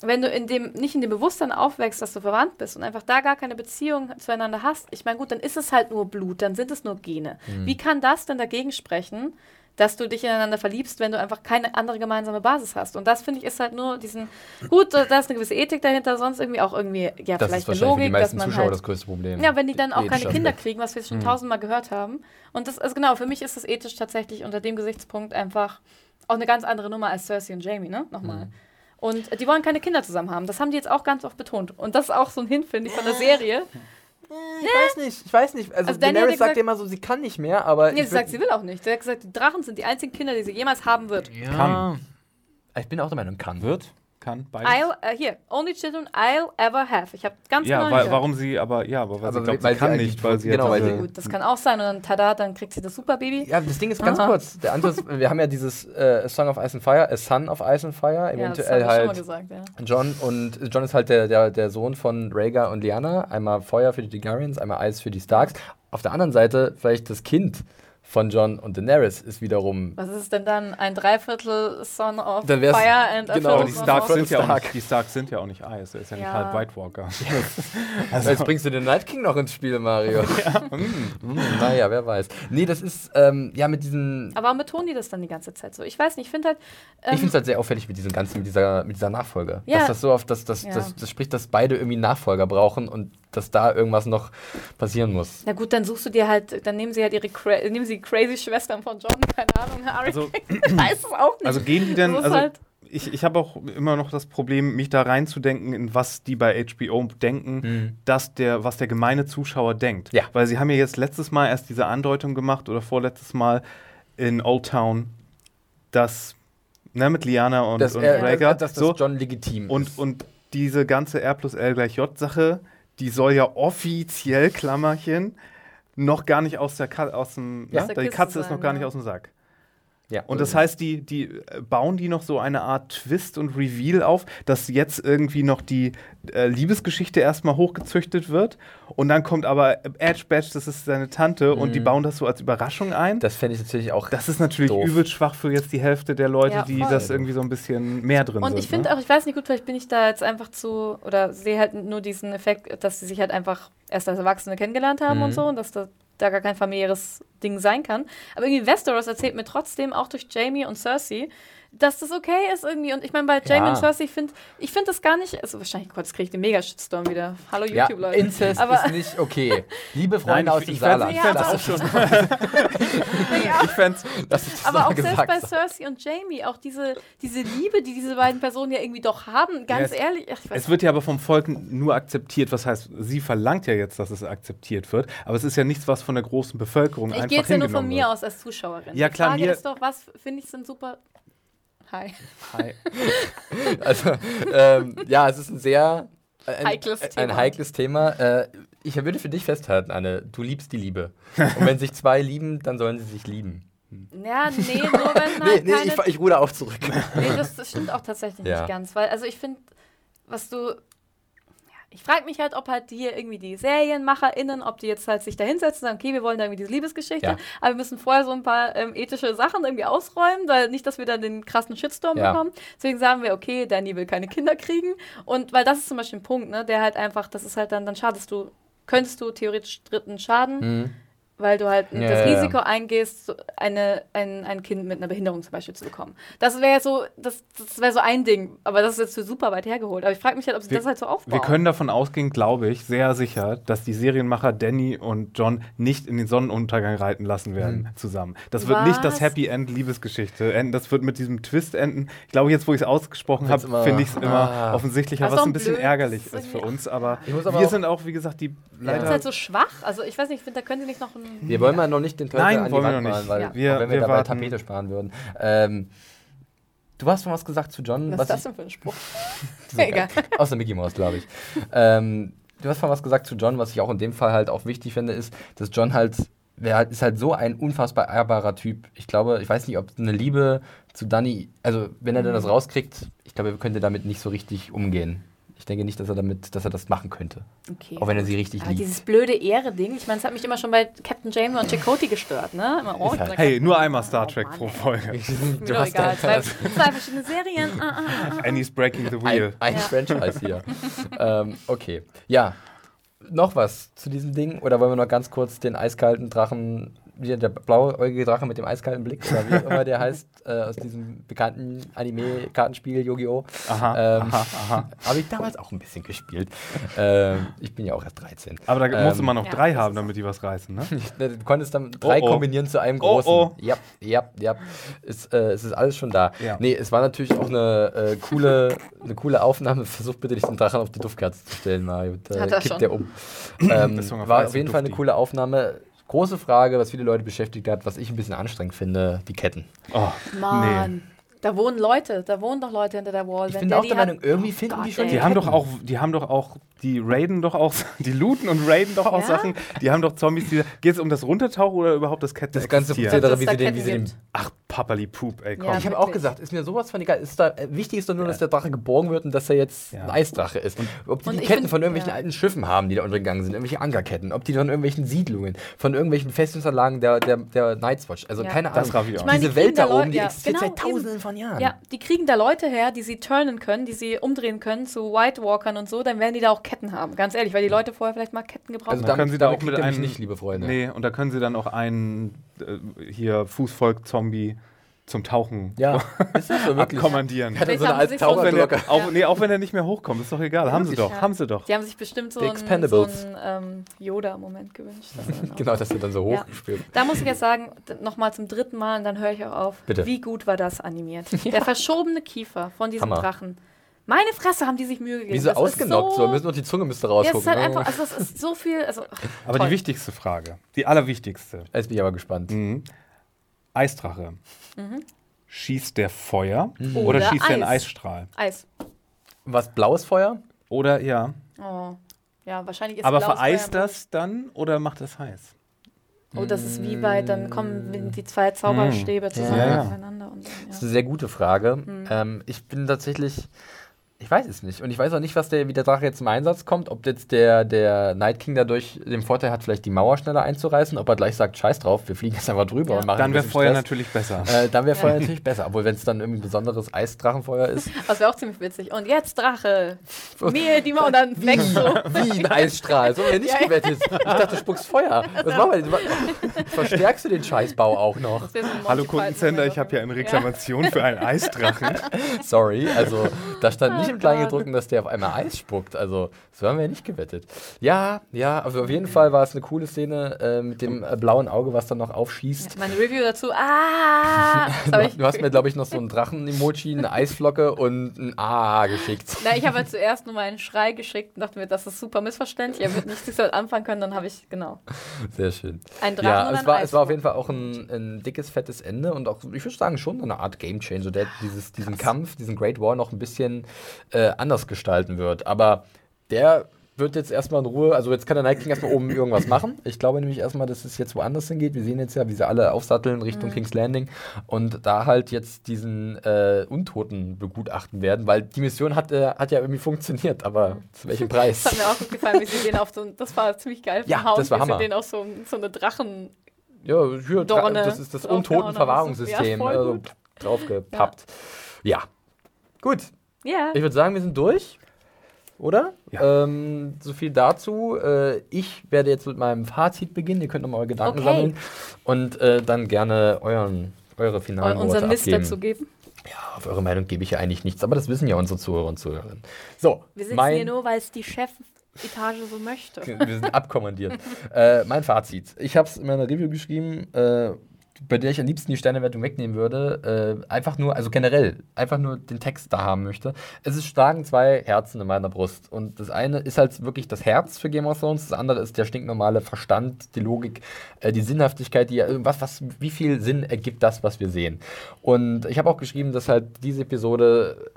wenn du in dem, nicht in dem Bewusstsein aufwächst, dass du verwandt bist und einfach da gar keine Beziehung zueinander hast, ich meine, gut, dann ist es halt nur Blut, dann sind es nur Gene. Wie kann das denn dagegen sprechen, dass du dich ineinander verliebst, wenn du einfach keine andere gemeinsame Basis hast? Und das finde ich ist halt nur diesen, gut, da ist eine gewisse Ethik dahinter, sonst irgendwie auch irgendwie, ja, das ist vielleicht eine wahrscheinlich für die Logik, dass meisten man Zuschauer halt das größte Problem. ja, wenn die dann auch keine Kinder kriegen, was wir Mhm. schon tausendmal gehört haben. Und das, also genau, für mich ist das ethisch tatsächlich unter dem Gesichtspunkt einfach auch eine ganz andere Nummer als Cersei und Jamie, ne? Nochmal. Mhm. Und die wollen keine Kinder zusammen haben. Das haben die jetzt auch ganz oft betont. Und das ist auch so ein Hint, finde ich, von der Serie. Ich weiß nicht, ich weiß nicht. Also, Also Daenerys sagt gesagt- immer so, sie kann nicht mehr, aber. Nee, ich sie sagt, sie will auch nicht. Sie hat gesagt, die Drachen sind die einzigen Kinder, die sie jemals haben wird. ja. Kann. Ich bin auch der Meinung, kann. Wird? Kann? Beides? I'll, äh, hier, only children I'll ever have. Ich habe ganz ja, genau gehört. warum sie, aber ja, aber weil Aber sie glaubt, weil sie kann nicht, weil sie genau, weil sie- Gut, das kann auch sein. Und dann, tada, dann kriegt sie das Superbaby. Ja, das Ding ist ganz Aha. kurz. Der Antus, wir haben ja dieses äh, Song of Ice and Fire, A Son of Ice and Fire, Ja, das eventuell habe ich schon mal halt gesagt, ja. John und John ist halt der, der, der Sohn von Rhaegar und Lyanna. Einmal Feuer für die Targaryens, einmal Eis für die Starks. Auf der anderen Seite vielleicht das Kind von John und Daenerys ist wiederum Was ist denn dann ein Dreiviertel Son of Dann Fire and a genau, Aber Viertel die Son Starks of- sind ja auch Stark. nicht, die Starks sind ja auch nicht Eis, er ist ja nicht Ja. halb White Walker. Also jetzt bringst du den Night King noch ins Spiel, Mario. Mm, naja, wer weiß. Nee, das ist, ähm, ja, mit diesen. Aber warum betonen die das dann die ganze Zeit so? Ich weiß nicht, ich finde halt. Ähm, ich finde es halt sehr auffällig mit diesem ganzen, mit dieser, mit dieser Nachfolge. Ja. Dass das so oft, dass das, Ja. das, das spricht, dass beide irgendwie Nachfolger brauchen und dass da irgendwas noch passieren muss. na gut, dann suchst du dir halt, dann nehmen sie halt ihre cra nehmen sie die crazy Schwestern von John, keine Ahnung, Harry. Also- ich weiß es auch nicht. Also gehen die denn, Das also halt- ich, ich habe auch immer noch das Problem, mich da reinzudenken, in was die bei HBO denken, dass der, was der gemeine Zuschauer denkt. Ja. Weil sie haben ja jetzt letztes Mal erst diese Andeutung gemacht oder vorletztes Mal in Old Town, dass, ne, mit Liana und, dass, und er, Rhaegar, dass das so, John legitim und, ist. und diese ganze R plus L gleich J Sache, die soll ja offiziell, Klammerchen, noch gar nicht aus der Ka aus dem, Ja. ja, Aus der die Katze ist noch sein, gar nicht aus dem Sack. Ja. Und das heißt, die, die äh, bauen die noch so eine Art Twist und Reveal auf, dass jetzt irgendwie noch die äh, Liebesgeschichte erstmal hochgezüchtet wird. Und dann kommt aber Edge Badge, das ist seine Tante, und die bauen das so als Überraschung ein. Das, das fände ich natürlich auch. ist natürlich Doof. übel schwach für jetzt die Hälfte der Leute, Ja, die das irgendwie so ein bisschen mehr drin Und sind. ich finde ne? auch, ich weiß nicht gut, vielleicht bin ich da jetzt einfach zu, oder sehe halt nur diesen Effekt, dass sie sich halt einfach erst als Erwachsene kennengelernt haben Mhm. und so und dass da, da gar kein familiäres Ding sein kann. Aber irgendwie Westeros erzählt mir trotzdem, auch durch Jamie und Cersei, dass das okay ist irgendwie. Und ich meine, bei Jamie Ja. und Cersei, ich finde ich find das gar nicht, also wahrscheinlich, Gott, jetzt kriege ich den Mega-Shitstorm wieder. Hallo ja, YouTube-Leute. Incest Aber- ist nicht okay. Liebe Freunde Nein, aus ich, dem ich fände Saarland. ich fänd's Ja, auch aber- schon. ja. ich ich das Aber auch selbst bei. Cersei und Jamie, auch diese, diese Liebe, die diese beiden Personen ja irgendwie doch haben, ganz Ja, es- ehrlich. Ach, ich weiß Es wird ja aber vom Volk nur akzeptiert. Was heißt, sie verlangt ja jetzt, dass es akzeptiert wird. Aber es ist ja nichts, was von der großen Bevölkerung Ich einfach gehe jetzt ja nur von mir wird. aus als Zuschauerin. Ja, Die klar, Frage mir- ist doch, was finde ich sind super. Hi. Hi. Also, ähm, ja, es ist ein sehr ein, Heikles ein Thema. heikles Thema. Äh, ich würde für dich festhalten, Anne, du liebst die Liebe. Und wenn sich zwei lieben, dann sollen sie sich lieben. Ja, nee, nur wenn Nee, halt nee, keine. ich, ich ruder auch zurück. nee, das, das stimmt auch tatsächlich Ja. nicht ganz. Weil, also ich finde, was du. Ich frage mich halt, ob halt hier irgendwie die SerienmacherInnen, ob die jetzt halt sich da hinsetzen und sagen, okay, wir wollen da irgendwie diese Liebesgeschichte, Ja. aber wir müssen vorher so ein paar ähm, ethische Sachen irgendwie ausräumen, weil nicht, dass wir dann den krassen Shitstorm Ja. bekommen. Deswegen sagen wir, okay, Danny will keine Kinder kriegen. Und weil das ist zum Beispiel ein Punkt, ne, der halt einfach, das ist halt dann, dann schadest du, könntest du theoretisch Dritten schaden, Mhm. Weil du halt Ja, das ja, ja. Risiko eingehst, eine, ein, ein Kind mit einer Behinderung zum Beispiel zu bekommen. Das wäre so, das, das wäre so ein Ding, aber das ist jetzt so super weit hergeholt. Aber ich frage mich halt, ob sie Wir- das halt so aufbauen. Wir können davon ausgehen, glaube ich, sehr sicher, dass die Serienmacher Danny und John nicht in den Sonnenuntergang reiten lassen werden zusammen. Das wird nicht das Was? Happy End Liebesgeschichte enden. Das wird mit diesem Twist enden. Ich glaube, jetzt, wo ich es ausgesprochen habe, finde ich es immer Ah. offensichtlicher, Das ist was ein bisschen blöd. ärgerlich ist für uns. Aber, aber wir auch- sind auch, wie gesagt, die das ist leider. halt so schwach. Also ich weiß nicht, ich finde, da können sie nicht noch ein Wir wollen mal noch nicht den Teufel Nein, an die Wand noch malen, nicht. weil Ja. Wir- wenn wir, wir dabei warten. Tapete sparen würden. Ähm, du hast schon was gesagt zu John. Was ist das denn für ein Spruch? Egal. Aus der Mickey Mouse, glaube ich. ähm, du hast mal was gesagt zu John, was ich auch in dem Fall halt auch wichtig finde, ist, dass John halt, wer halt, ist halt so ein unfassbar ehrbarer Typ. Ich glaube, ich weiß nicht, ob eine Liebe zu Danny, also wenn er dann das rauskriegt, ich glaube, er könnte damit nicht so richtig umgehen. Ich denke nicht, dass er damit, dass er das machen könnte. Okay. Auch wenn er sie richtig Aber liebt. dieses blöde Ehre-Ding, ich meine, es hat mich immer schon bei Captain Janeway und Chakotay gestört, ne? Immer, oh, halt- Hey, nur einmal Star Oh, Trek Mann, pro. Folge. Du doch hast egal. da- Zwei, zwei verschiedene Serien. Ah, ah, ah. Annie's breaking the ein, wheel. ein Ja. Franchise hier. ähm, okay. Ja. Noch was zu diesem Ding? Oder wollen wir noch ganz kurz den eiskalten Drachen, wie der blauäugige Drache mit dem eiskalten Blick, oder wie auch immer der heißt, äh, aus diesem bekannten Anime-Kartenspiel Yu-Gi-Oh! Aha, Ähm, aha, aha. Habe ich damals auch ein bisschen gespielt. ähm, ich bin ja auch erst 13. Aber da musste Ähm, man noch Ja, drei haben, damit die was reißen, ne? Du konntest dann drei Oh, oh. kombinieren zu einem Oh, großen. oh. Ja, ja, ja. Es, äh, es ist alles schon da. Ja. Nee, es war natürlich auch eine, äh, coole, eine coole Aufnahme. Versuch bitte nicht den Drachen auf die Duftkerze zu stellen, Mario. Da Hat er kippt schon. der um. ähm, war auf jeden Fall eine coole Aufnahme. Große Frage, was viele Leute beschäftigt hat, was ich ein bisschen anstrengend finde, die Ketten. Oh, Mann. Da wohnen Leute, da wohnen doch Leute hinter der Wall. Ich bin auch die der Meinung, irgendwie Oh finden die Gott, schon ey. Die haben doch auch, die haben doch auch, die raiden doch auch, die looten und raiden doch auch Ja? Sachen. Die haben doch Zombies, die. Geht es um das Runtertauchen oder überhaupt das Ketten? Das ganze? Prozedere, wie sie den, wie sie Ketten den gibt. Ach, Papperli Poop, ey, komm. Ja, Ich habe auch gesagt, ist mir sowas von egal. Ist da, äh, wichtig ist doch nur, dass der Drache geborgen wird und dass er jetzt Ja. ein Eisdrache ist. ob die, und die Ketten find- von irgendwelchen ja. alten Schiffen haben, die da untergegangen sind, irgendwelche Ankerketten, ob die von irgendwelchen Siedlungen, von irgendwelchen Festungsanlagen der, der, der Night's Watch. Also Ja. keine Das Ahnung. raff ich auch. Ich meine, Diese die Welt da da Leu- oben, die ja, existiert genau, seit tausenden von Jahren. Ja, die kriegen da Leute her, die sie turnen können, die sie umdrehen können zu White Walkern und so, dann werden die da auch Ketten haben. Ganz ehrlich, weil die Leute vorher vielleicht mal Ketten gebraucht Also Da haben. damit- können sie da auch mit einem. nicht, liebe Freunde. Nee, und da können sie dann auch einen äh, hier Fußvolk-Zombie zum Tauchen Ja, ist das so wirklich? abkommandieren. Hat er so eine Vielleicht haben alte sie sich Auch wenn, er, Taucherglocke. auch, nee, auch wenn er nicht mehr hochkommt, ist doch egal. Haben sie doch, Ja. haben sie doch. Die haben sich bestimmt so einen, so einen ähm, Yoda-Moment gewünscht. dass Genau, dass er dann so Ja. hochgespielt Da muss ich jetzt sagen, nochmal zum dritten Mal und dann höre ich auch auf. Bitte. Wie gut war das animiert? Der verschobene Kiefer von diesem Hammer. Drachen. Meine Fresse haben die sich Mühe gegeben. Wie so Das ist ausgenockt, so, so müssen noch die Zunge müsste ja, es rausgucken. ist halt einfach, also es ist so viel, also ach, Aber toll. die wichtigste Frage, die allerwichtigste. Jetzt bin ich aber gespannt. Mhm. Eisdrache. Schießt der Feuer oder, Oder schießt er einen Eis. Eisstrahl? Eis. Was, blaues Feuer? Oder ja. Oh. Ja, wahrscheinlich ist Aber blaues vereist Feuer- das dann oder macht das heiß? Oh, das ist wie bei, dann kommen die zwei Zauberstäbe zusammen Ja, ja. aufeinander. Und dann, Das ist ja. eine sehr gute Frage. Ähm, ich bin tatsächlich, ich weiß es nicht. Und ich weiß auch nicht, was der, wie der Drache jetzt zum Einsatz kommt. Ob jetzt der, der Night King dadurch den Vorteil hat, vielleicht die Mauer schneller einzureißen. Ob er gleich sagt, scheiß drauf, wir fliegen jetzt einfach drüber Ja. und machen Dann wäre Feuer Stress. natürlich besser. Äh, dann wäre Feuer natürlich besser. Obwohl, wenn es dann irgendwie ein besonderes Eisdrachenfeuer ist. Das wäre auch ziemlich witzig. Und jetzt Drache. Mir die Mauer und dann weg so. Wie ein Eisstrahl. So wir nicht Ja, ja. gewettet. Ich dachte, du spuckst Feuer. Was machen wir? Verstärkst du den Scheißbau auch noch? So Hallo Kundensender, ich habe hier eine Reklamation für einen Eisdrachen. Sorry, also da stand nicht Oh im Kleingedruckten, dass der auf einmal Eis spuckt. Also, so haben wir nicht gewettet. Ja, ja, also auf jeden Fall war es eine coole Szene äh, mit dem äh, blauen Auge, was dann noch aufschießt. Ja. Meine Review dazu. Ah! Ich, Du hast mir, glaube ich, noch so ein Drachen-Emoji, eine Eisflocke und ein A geschickt. Na, ich habe halt zuerst nur mal einen Schrei geschickt und dachte mir, das ist super missverständlich. Er wird nicht damit anfangen können. Dann habe ich, genau, Sehr schön. einen Drachen Ja, und es einen war, es war auf jeden Fall auch ein, ein dickes, fettes Ende und auch, ich würde sagen, schon eine Art Game Changer, der dieses, diesen Kampf, diesen Great War noch ein bisschen äh, anders gestalten wird. Aber der wird jetzt erstmal in Ruhe, also jetzt kann der Night King erstmal oben irgendwas machen. Ich glaube nämlich erstmal, dass es jetzt woanders hingeht. Wir sehen jetzt ja, wie sie alle aufsatteln Richtung King's Landing und da halt jetzt diesen äh, Untoten begutachten werden, weil die Mission hat, äh, hat ja irgendwie funktioniert, aber zu welchem Preis? Das hat mir auch gut gefallen, wie sie den auf so, das war ziemlich geil Ja, Hound, das war wie Hammer. sie den auf so, so eine Drachen, Ja, hier, Dorne das ist das Untotenverwahrungssystem. Ja, also, draufgepappt. Ja. Gut, ja, ich würde sagen, wir sind durch. Oder? Ja. Ähm, so viel dazu. Äh, ich werde jetzt mit meinem Fazit beginnen. Ihr könnt nochmal eure Gedanken Okay. sammeln und äh, dann gerne euren, eure finalen unser Worte Mist abgeben. dazu geben. Ja, auf eure Meinung gebe ich ja eigentlich nichts, aber das wissen ja unsere Zuhörer und Zuhörerinnen. So, Wir sitzen hier nur, weil es die Chefetage so möchte. wir sind abkommandiert. äh, mein Fazit. Ich habe es in meiner Review geschrieben. Äh, bei der ich am liebsten die Sternewertung wegnehmen würde, äh, einfach nur, also generell, einfach nur den Text da haben möchte. Es ist schlagen zwei Herzen in meiner Brust. Und das eine ist halt wirklich das Herz für Game of Thrones, das andere ist der stinknormale Verstand, die Logik, äh, die Sinnhaftigkeit, die was, was, wie viel Sinn ergibt das, was wir sehen. Und ich habe auch geschrieben, dass halt diese Episode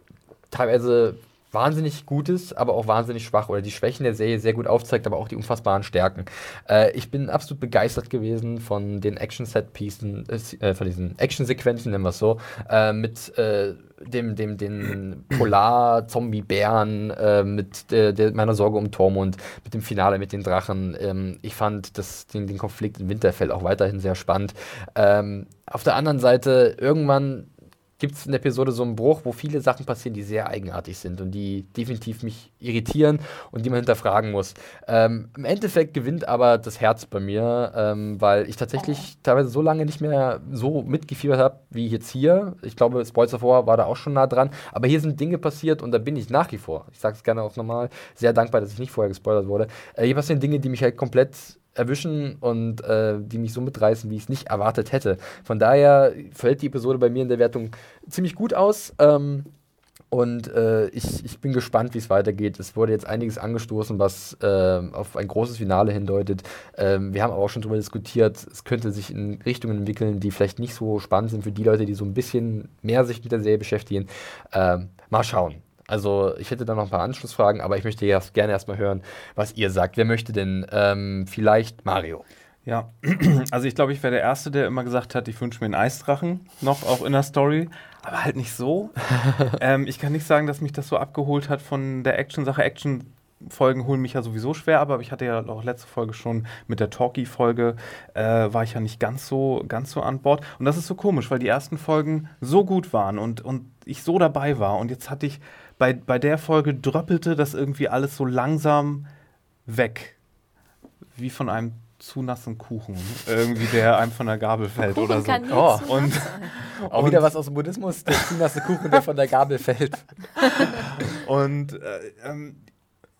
teilweise wahnsinnig gut ist, aber auch wahnsinnig schwach oder die Schwächen der Serie sehr gut aufzeigt, aber auch die unfassbaren Stärken. Äh, ich bin absolut begeistert gewesen von den Action-Set-Pieces, äh, von diesen Action-Sequenzen, nennen wir es so, äh, mit äh, dem, dem, den Polar-Zombie-Bären, äh, mit der, der, meiner Sorge um Tormund, mit dem Finale mit den Drachen. Ähm, ich fand das, den, den Konflikt in Winterfell auch weiterhin sehr spannend. Ähm, auf der anderen Seite, irgendwann gibt es in der Episode so einen Bruch, wo viele Sachen passieren, die sehr eigenartig sind und die definitiv mich irritieren und die man hinterfragen muss. Ähm, Im Endeffekt gewinnt aber das Herz bei mir, ähm, weil ich tatsächlich teilweise so lange nicht mehr so mitgefiebert habe wie jetzt hier. Ich glaube, Spoiler vor war da auch schon nah dran, aber hier sind Dinge passiert und da bin ich nach wie vor, ich sage es gerne auch nochmal, sehr dankbar, dass ich nicht vorher gespoilert wurde. Äh, hier passieren Dinge, die mich halt komplett erwischen und äh, die mich so mitreißen, wie ich es nicht erwartet hätte. Von daher fällt die Episode bei mir in der Wertung ziemlich gut aus. Ähm, und äh, ich, ich bin gespannt, wie es weitergeht. Es wurde jetzt einiges angestoßen, was äh, auf ein großes Finale hindeutet. Ähm, wir haben aber auch schon darüber diskutiert, es könnte sich in Richtungen entwickeln, die vielleicht nicht so spannend sind für die Leute, die so ein bisschen mehr sich mit der Serie beschäftigen. Ähm, mal schauen. Also ich hätte da noch ein paar Anschlussfragen, aber ich möchte erst, gerne erstmal hören, was ihr sagt. Wer möchte denn ähm, vielleicht Mario? Ja, also ich glaube, ich wäre der Erste, der immer gesagt hat, ich wünsche mir einen Eisdrachen, noch auch in der Story, aber halt nicht so. ähm, ich kann nicht sagen, dass mich das so abgeholt hat von der Action-Sache. Action Folgen holen mich ja sowieso schwer, aber ich hatte ja auch letzte Folge schon mit der Talkie-Folge, äh, war ich ja nicht ganz so, ganz so an Bord. Und das ist so komisch, weil die ersten Folgen so gut waren und, und ich so dabei war. Und jetzt hatte ich bei, bei der Folge dröppelte das irgendwie alles so langsam weg. Wie von einem zu nassen Kuchen. Irgendwie, der einem von der Gabel fällt Kuchen oder so. Kann oh. und, auch wieder was aus dem Buddhismus, der zu nasse Kuchen, der von der Gabel fällt. und äh, ähm,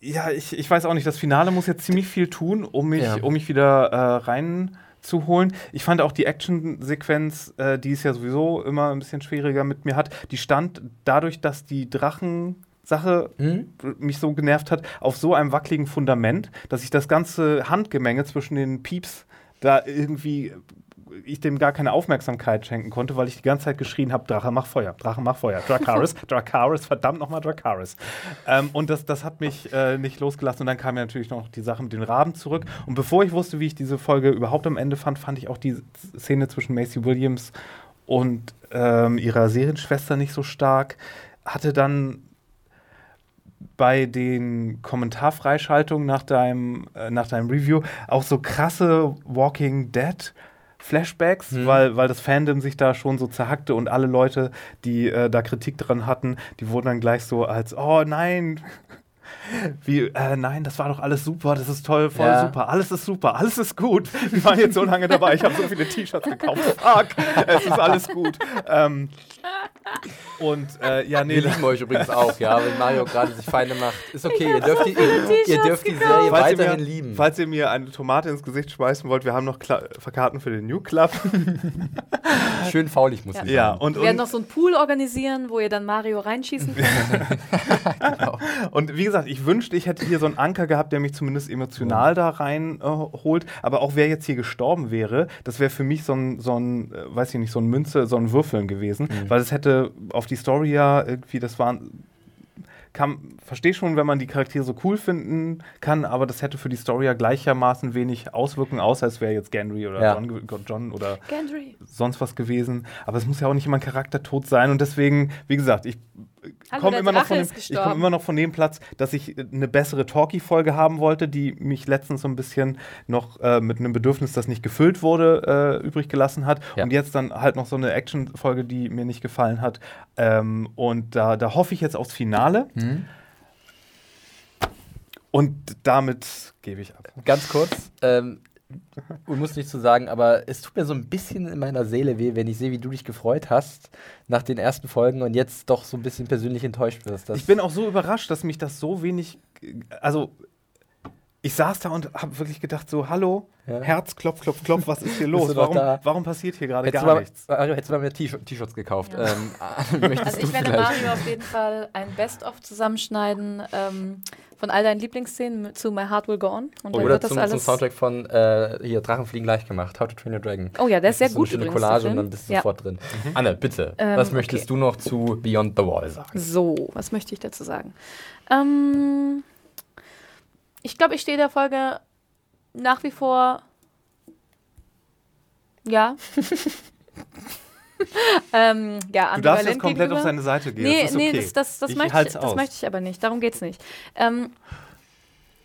ja, ich, ich weiß auch nicht, das Finale muss jetzt ziemlich viel tun, um mich, ja. um mich wieder äh, rein zu holen. Ich fand auch die Action-Sequenz, äh, die es ja sowieso immer ein bisschen schwieriger mit mir hat, die stand dadurch, dass die Drachen Sache mhm. mich so genervt hat, auf so einem wackeligen Fundament, dass ich das ganze Handgemenge zwischen den Pieps da irgendwie ich dem gar keine Aufmerksamkeit schenken konnte, weil ich die ganze Zeit geschrien habe, Drache, mach Feuer, Drache, mach Feuer, Dracaris, Dracaris, verdammt nochmal Dracaris. Ähm, und das, das hat mich äh, nicht losgelassen. Und dann kam ja natürlich noch die Sache mit den Raben zurück. Und bevor ich wusste, wie ich diese Folge überhaupt am Ende fand, fand ich auch die Szene zwischen Macy Williams und ähm, ihrer Serienschwester nicht so stark. Hatte dann bei den Kommentarfreischaltungen nach deinem, äh, nach deinem Review auch so krasse Walking Dead Flashbacks, mhm. weil, weil das Fandom sich da schon so zerhackte und alle Leute, die äh, da Kritik dran hatten, die wurden dann gleich so als, oh nein, wie, äh, nein, das war doch alles super, das ist toll, voll ja. super, alles ist super, alles ist gut. Wir waren jetzt so lange dabei, ich habe so viele T-Shirts gekauft. Fuck, es ist alles gut. Ähm, und äh, ja, nee. Wir lieben euch übrigens auch, ja, wenn Mario gerade sich Feinde macht. Ist okay, ihr dürft, die, ihr, dürft die Serie falls weiterhin mir, lieben. Falls ihr mir eine Tomate ins Gesicht schmeißen wollt, wir haben noch Kla Verkarten für den New Club. Schön faulig, muss ja. ich sagen. Ja, und, wir werden noch so einen Pool organisieren, wo ihr dann Mario reinschießen könnt. genau. Und wie gesagt, ich wünschte, ich hätte hier so einen Anker gehabt, der mich zumindest emotional mhm. da reinholt. Äh, Aber auch wer jetzt hier gestorben wäre, das wäre für mich so ein, so ein, äh, weiß ich nicht, so ein Münze, so ein Würfeln gewesen. Mhm. Weil es hätte auf die Story ja irgendwie, das waren kann, verstehe schon, wenn man die Charaktere so cool finden kann, aber das hätte für die Story ja gleichermaßen wenig Auswirkungen, außer es wäre jetzt Gendry oder ja. John, John, oder Gendry. sonst was gewesen. Aber es muss ja auch nicht immer ein Charaktertod sein und deswegen, wie gesagt, ich komme immer, noch von dem, ich komm immer noch von dem Platz, dass ich eine bessere Talkie-Folge haben wollte, die mich letztens so ein bisschen noch äh, mit einem Bedürfnis, das nicht gefüllt wurde, äh, übrig gelassen hat. Ja. Und jetzt dann halt noch so eine Action-Folge, die mir nicht gefallen hat. Ähm, und da, da hoffe ich jetzt aufs Finale. Mhm. Und damit gebe ich ab. Ganz kurz, ähm, und muss nicht zu sagen, aber es tut mir so ein bisschen in meiner Seele weh, wenn ich sehe, wie du dich gefreut hast nach den ersten Folgen und jetzt doch so ein bisschen persönlich enttäuscht wirst. ich bin auch so überrascht, dass mich das so wenig, also ich saß da und habe wirklich gedacht, so, hallo, Ja. Herz, klopf, klopf, klopf, was ist hier los? Warum, warum passiert hier gerade gar mal, nichts? Mario, hättest du mal mehr T-Shirt- T-Shirts gekauft. Ja. Ähm, Also ich werde Mario auf jeden Fall ein Best-of zusammenschneiden ähm, von all deinen Lieblingsszenen zu My Heart Will Go On. Und dann Oder wird das zum, zum alles. Soundtrack von äh, hier Drachen fliegen leicht gemacht, How to Train Your Dragon. Oh ja, der ist sehr Das gut so eine Collage und dann bist du Ja. sofort drin. Anne, bitte, Ähm, was möchtest okay. du noch zu Beyond the Wall sagen? So, was möchte ich dazu sagen? Ähm, ich glaube, ich stehe der Folge nach wie vor. Ja. ähm, ja, Du darfst jetzt komplett gegenüber. auf seine Seite gehen. Nee, das nee, okay. das, das, das, Ich möchte ich, das möchte ich aber nicht. Darum geht's nicht. Ähm,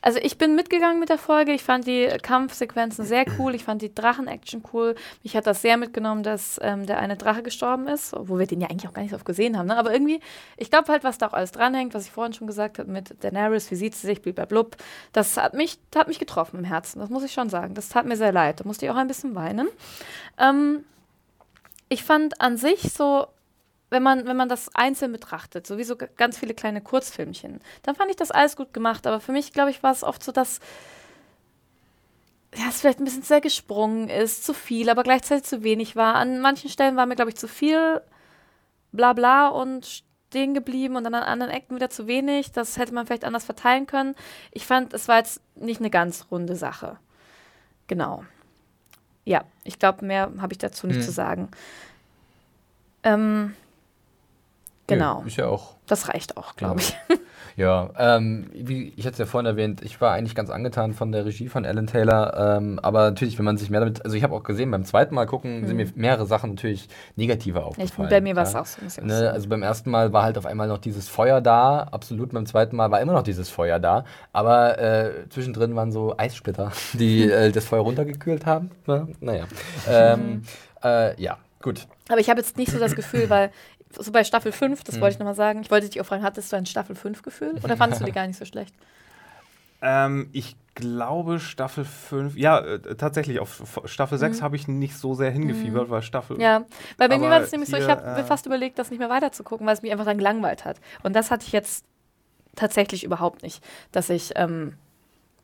also ich bin mitgegangen mit der Folge. Ich fand die Kampfsequenzen sehr cool. Ich fand die Drachen-Action cool. Mich hat das sehr mitgenommen, dass ähm, der eine Drache gestorben ist, wo wir den ja eigentlich auch gar nicht so oft gesehen haben. Ne? Aber irgendwie, ich glaube halt, was da auch alles dranhängt, was ich vorhin schon gesagt habe mit Daenerys, wie sieht sie sich, blub, das hat mich, hat mich getroffen im Herzen. Das muss ich schon sagen. Das tat mir sehr leid. Da musste ich auch ein bisschen weinen. Ähm, ich fand an sich so, wenn man, wenn man das einzeln betrachtet, sowieso ganz viele kleine Kurzfilmchen, dann fand ich das alles gut gemacht. Aber für mich, glaube ich, war es oft so, dass ja, es vielleicht ein bisschen sehr gesprungen ist, zu viel, aber gleichzeitig zu wenig war. An manchen Stellen war mir, glaube ich, zu viel Blabla und stehen geblieben und dann an anderen Ecken wieder zu wenig. Das hätte man vielleicht anders verteilen können. Ich fand, es war jetzt nicht eine ganz runde Sache. Genau. Ja, ich glaube, mehr habe ich dazu nicht Hm. zu sagen. Ähm, genau, Nö, ist ja auch das reicht auch, glaube ich. Ja, ähm, wie ich hatte es ja vorhin erwähnt, ich war eigentlich ganz angetan von der Regie von Alan Taylor, ähm, aber natürlich, wenn man sich mehr damit, also ich habe auch gesehen, beim zweiten Mal gucken sind mir mehrere Sachen natürlich negativer Ja, ich, aufgefallen. bei mir war es ja. auch so. ich auch Ne, also beim ersten Mal war halt auf einmal noch dieses Feuer da, absolut. Beim zweiten Mal war immer noch dieses Feuer da, aber äh, zwischendrin waren so Eissplitter, die äh, das Feuer runtergekühlt haben. Ne? Naja. Ähm, äh, ja, gut. Aber ich habe jetzt nicht so das Gefühl, weil so bei Staffel 5, Hm. das wollte ich nochmal sagen, ich wollte dich auch fragen, hattest du ein Staffel 5 Gefühl oder fandest du die gar nicht so schlecht? Ähm, ich glaube, Staffel 5, ja, äh, tatsächlich, auf Staffel Mhm. 6 habe ich nicht so sehr hingefiebert, weil Staffel. Ja, weil bei mir war das nämlich so, ich hier, habe mir äh, fast überlegt, das nicht mehr weiter zu gucken, weil es mich einfach dann gelangweilt hat. Und das hatte ich jetzt tatsächlich überhaupt nicht, dass ich, ähm,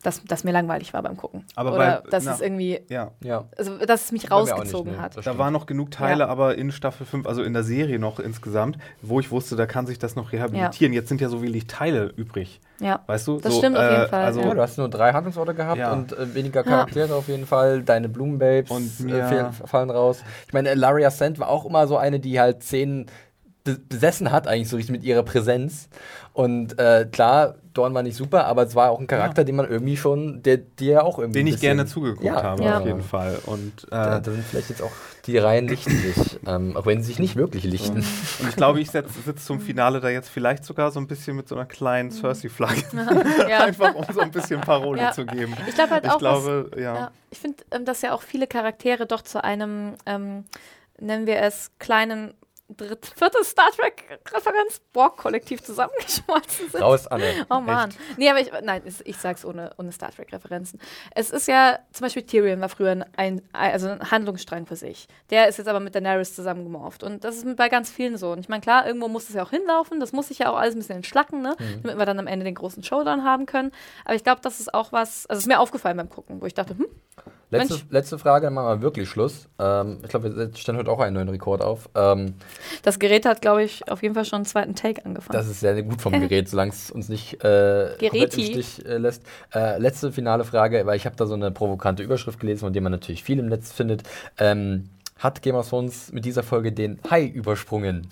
dass, dass mir langweilig war beim Gucken. Aber Oder bei- dass na- es irgendwie, Ja. Ja. also dass es mich auch nicht, rausgezogen ne. hat. Da waren noch genug Teile, Ja. aber in Staffel 5, also in der Serie noch insgesamt, wo ich wusste, da kann sich das noch rehabilitieren. Jetzt sind ja so wenig Teile übrig. Ja. Weißt du? Das so, stimmt auf jeden Fall, Also, Ja, du hast nur drei Handlungsorte gehabt Ja. und äh, weniger Charaktere auf jeden Fall. Deine Blumenbabes Und äh, fallen raus. Ich meine, Laria Sand war auch immer so eine, die halt Szenen be besessen hat, eigentlich so richtig mit ihrer Präsenz. Und äh, klar, Dorn war nicht super, aber es war auch ein Charakter, den man irgendwie schon, der dir ja auch irgendwie. den ich bisschen- gerne zugeguckt Ja. habe, Ja. auf jeden Fall. Und, Da, äh, da sind vielleicht jetzt auch die Reihen lichtlich, ähm, auch wenn sie sich nicht wirklich lichten. und ich glaube, ich sitze zum Finale da jetzt vielleicht sogar so ein bisschen mit so einer kleinen Cersei-Flagge. ja. Einfach um so ein bisschen Parole Ja. zu geben. Ich glaube halt Ich auch, glaube, ja. Ja, ich finde, ähm, dass ja auch viele Charaktere doch zu einem, ähm, nennen wir es, kleinen dritt, viertes Star Trek-Referenz Borg-Kollektiv zusammengeschmolzen sind. Raus, Anne. Oh Mann. Nee, aber ich, nein, es- ich sag's ohne, ohne Star Trek-Referenzen. Es ist ja, zum Beispiel Tyrion war früher ein, also ein Handlungsstrang für sich. Der ist jetzt aber mit Daenerys zusammengemorpht. Und das ist bei ganz vielen so. Und ich meine, klar, irgendwo muss es ja auch hinlaufen. Das muss sich ja auch alles ein bisschen entschlacken, ne? damit wir dann am Ende den großen Showdown haben können. Aber ich glaube, das ist auch was, also es ist mir aufgefallen beim Gucken, wo ich dachte, hm, Letzte, Mensch. letzte Frage, dann machen wir wirklich Schluss. Ähm, ich glaube, wir stellen heute auch einen neuen Rekord auf. Ähm, das Gerät hat, glaube ich, auf jeden Fall schon einen zweiten Take angefangen. Das ist sehr gut vom Gerät, solange es uns nicht äh, im. Stich äh, lässt. Äh, letzte finale Frage, weil ich habe da so eine provokante Überschrift gelesen, von der man natürlich viel im Netz findet. Ähm, hat Game of Thrones mit dieser Folge den Hai übersprungen?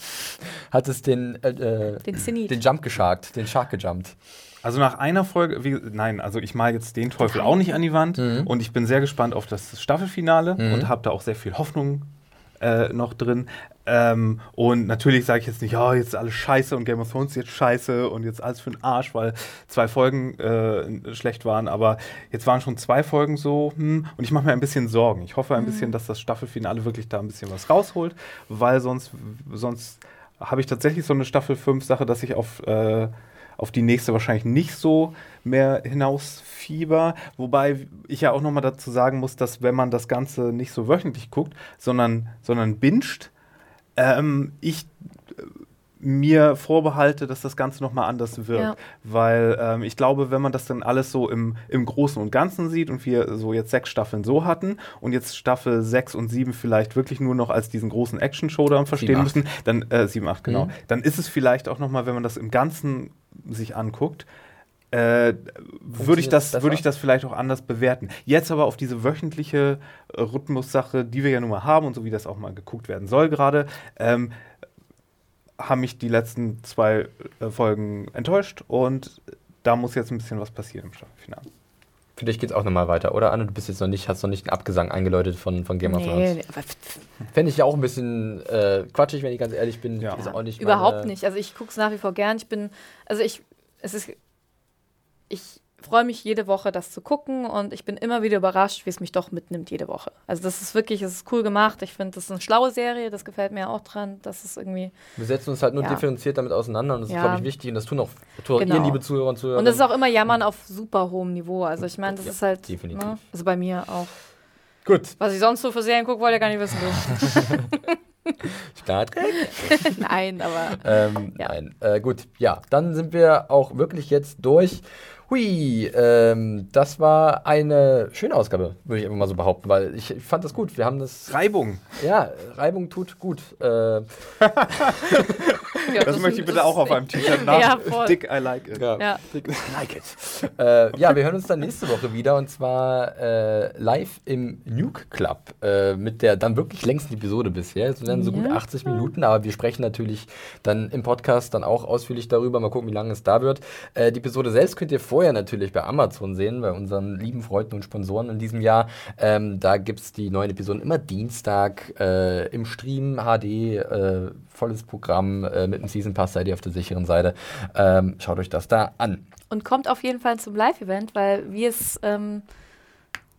Hat es den, äh, äh, Den den Jump gesharkt, den Shark gejumpt? Also nach einer Folge, wie, nein, also ich mal jetzt den Teufel auch nicht an die Wand Mhm. und ich bin sehr gespannt auf das Staffelfinale und habe da auch sehr viel Hoffnung äh, noch drin. Ähm, und natürlich sage ich jetzt nicht, ja, jetzt ist alles scheiße und Game of Thrones ist jetzt scheiße und jetzt alles für den Arsch, weil zwei Folgen äh, schlecht waren. Aber jetzt waren schon zwei Folgen so, hm, und ich mache mir ein bisschen Sorgen. Ich hoffe ein bisschen, dass das Staffelfinale wirklich da ein bisschen was rausholt, weil sonst, sonst habe ich tatsächlich so eine Staffel 5 Sache, dass ich auf, äh, auf die nächste wahrscheinlich nicht so mehr hinausfieber. Wobei ich ja auch nochmal dazu sagen muss, dass wenn man das Ganze nicht so wöchentlich guckt, sondern, sondern binscht, ähm, ich äh, mir vorbehalte, dass das Ganze nochmal anders wirkt. Ja. Weil ähm, ich glaube, wenn man das dann alles so im, im Großen und Ganzen sieht und wir so jetzt sechs Staffeln so hatten und jetzt Staffel sechs und sieben vielleicht wirklich nur noch als diesen großen Action-Showdown verstehen Sieben, müssen, dann äh, sieben, acht, genau, Mhm. dann ist es vielleicht auch nochmal, wenn man das im Ganzen sich anguckt, äh, würde ich, das, würde ich das vielleicht auch anders bewerten. Jetzt aber auf diese wöchentliche äh, Rhythmussache, die wir ja nun mal haben und so wie das auch mal geguckt werden soll gerade, ähm, haben mich die letzten zwei äh, Folgen enttäuscht und da muss jetzt ein bisschen was passieren im Staffelfinale. Für dich geht's auch nochmal weiter, oder Anne? Du bist jetzt noch nicht, hast noch nicht einen Abgesang eingeläutet von, von Game of Thrones. Nee, Fände ich ja auch ein bisschen äh, quatschig, wenn ich ganz ehrlich bin. Ja. Ist auch nicht Überhaupt meine- nicht. Also ich gucke es nach wie vor gern. Ich bin, also ich, es ist, ich freue mich jede Woche, das zu gucken und ich bin immer wieder überrascht, wie es mich doch mitnimmt jede Woche. Also das ist wirklich, es ist cool gemacht. Ich finde, das ist eine schlaue Serie, das gefällt mir auch dran. Das ist irgendwie Wir setzen uns halt nur Ja. differenziert damit auseinander und das ist, Ja. glaube ich, wichtig und das tun auch, tun auch Genau. ihr, liebe Zuhörer und Zuhörer. und das ist auch immer Jammern auf super hohem Niveau. Also ich meine, das Ja, ist halt, definitiv. ne, also bei mir auch. gut. Was ich sonst so für Serien gucke, wollt ihr gar nicht wissen. Star Trek? Nein, aber Ähm, Ja. Nein. Äh, gut, ja, dann sind wir auch wirklich jetzt durch. Hui, ähm, das war eine schöne Ausgabe, würde ich einfach mal so behaupten, weil ich, ich fand das gut. Wir haben das. Reibung. Ja, Reibung tut gut. Äh, ja, Das, möchte ich bitte das- auch auf einem T-Shirt nach. Ja, voll. Dick, I like it. ja, Ja. like it. äh, ja, wir hören uns dann nächste Woche wieder und zwar äh, live im Nuke Club äh, mit der dann wirklich längsten Episode bisher. Es werden so gut Ja. 80 Minuten, aber wir sprechen natürlich dann im Podcast dann auch ausführlich darüber. Mal gucken, wie lange es da wird. Äh, die Episode selbst könnt ihr vorher natürlich bei Amazon sehen, bei unseren lieben Freunden und Sponsoren in diesem Jahr. Ähm, da gibt es die neuen Episoden immer Dienstag äh, im Stream HD, äh, volles Programm äh, mit dem Season Pass seid ihr auf der sicheren Seite. Ähm, schaut euch das da an. Und kommt auf jeden Fall zum Live-Event, weil wie es ähm,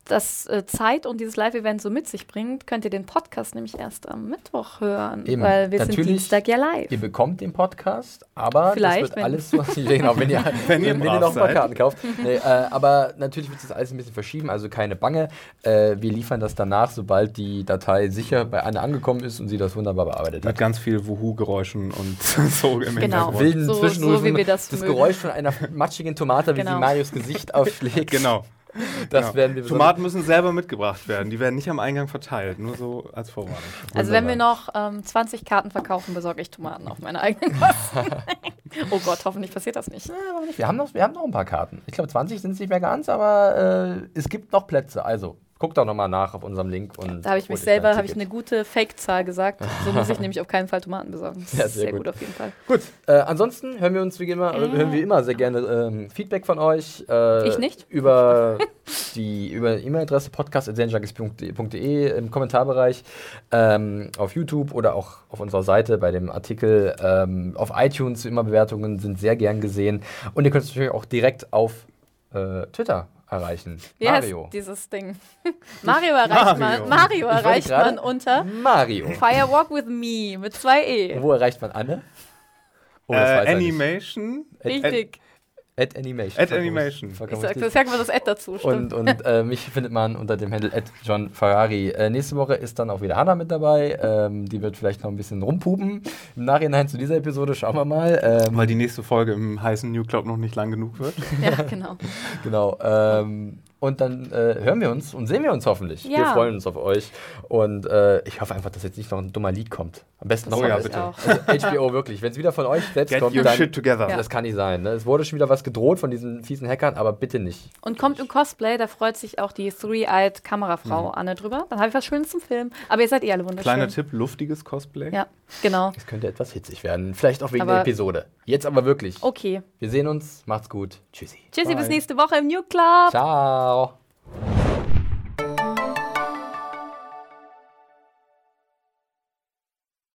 das äh, Zeit und dieses Live-Event so mit sich bringt, könnt ihr den Podcast nämlich erst am Mittwoch hören. Eben. Weil wir sind Natürlich, Dienstag ja live. Ihr bekommt den Podcast, aber Vielleicht, das wird wenn- alles so. genau, wenn ihr, wenn, ihr wenn, ihr noch ein paar. Karten kauft. Nee, äh, aber natürlich wird das alles ein bisschen verschieben, also keine Bange. Äh, wir liefern das danach, sobald die Datei sicher bei Anne angekommen ist und sie das wunderbar bearbeitet Mit hat. ganz viel Wuhu-Geräuschen und so im Genau. Hintergrund. Wilden So- Zwischenrufen, so wie wir das mögen. Geräusch von einer matschigen Tomate, wie Genau. sie Marius Gesicht aufschlägt. Genau. Das genau. werden wir Tomaten müssen selber mitgebracht werden. Die werden nicht am Eingang verteilt. Nur so als Vorwarnung. Also wenn wir noch ähm, 20 Karten verkaufen, besorge ich Tomaten auf meine eigenen Kosten. oh Gott, hoffentlich passiert das nicht. Wir haben, noch, wir haben noch ein paar Karten. Ich glaube, 20 sind es nicht mehr ganz, aber äh, es gibt noch Plätze. Also guckt doch nochmal nach auf unserem Link. Und Da habe ich mich selber, habe ich eine gute Fake-Zahl gesagt. So muss ich nämlich auf keinen Fall Tomaten besorgen. Das Ja, ist sehr sehr gut. gut. auf jeden Fall. Gut, äh, ansonsten hören wir uns wie immer, äh, hören wir immer sehr gerne ähm, Feedback von euch. Äh, Ich nicht. Über die über E-Mail-Adresse podcast.zenjunkies.de im Kommentarbereich, ähm, auf YouTube oder auch auf unserer Seite bei dem Artikel ähm, auf iTunes. Immer Bewertungen sind sehr gern gesehen. Und ihr könnt uns natürlich auch direkt auf äh, Twitter erreichen. Wie Mario. heißt dieses Ding? Mario erreicht Mario. man, Mario erreicht man unter Mario. Firewalk with Me mit zwei E. Wo erreicht man Anne? Oh, Äh. Animation. Richtig. At Animation. At Animation. Ich sag, das sagt man das Ad dazu, Und, stimmt. und äh, mich findet man unter dem Handle at John Ferrari. Äh, nächste Woche ist dann auch wieder Hannah mit dabei. Ähm, die wird vielleicht noch ein bisschen rumpupen. Im Nachhinein zu dieser Episode schauen wir mal. Ähm, Weil die nächste Folge im heißen New Club noch nicht lang genug wird. ja, genau. genau. Ähm, und dann äh, hören wir uns und sehen wir uns hoffentlich. Wir Ja. freuen uns auf euch. Und äh, ich hoffe einfach, dass jetzt nicht noch ein dummer Lied kommt. Am besten noch Oh ja, bitte. Also HBO wirklich. Wenn es wieder von euch selbst Get kommt, your dann. shit together. Das kann nicht sein. Ne? Es wurde schon wieder was gedroht von diesen fiesen Hackern, aber bitte nicht. Und kommt im Cosplay, da freut sich auch die Three-Eyed Kamerafrau Mhm. Anne drüber. Dann habe ich was Schönes zum Film. Aber ihr seid eh alle wunderschön. Kleiner Tipp, luftiges Cosplay. Ja, genau. Es könnte etwas hitzig werden. Vielleicht auch wegen Aber- der Episode. Jetzt aber wirklich. Okay. Wir sehen uns. Macht's gut. Tschüssi. Tschüssi, Bye. bis nächste Woche im New Club. Ciao.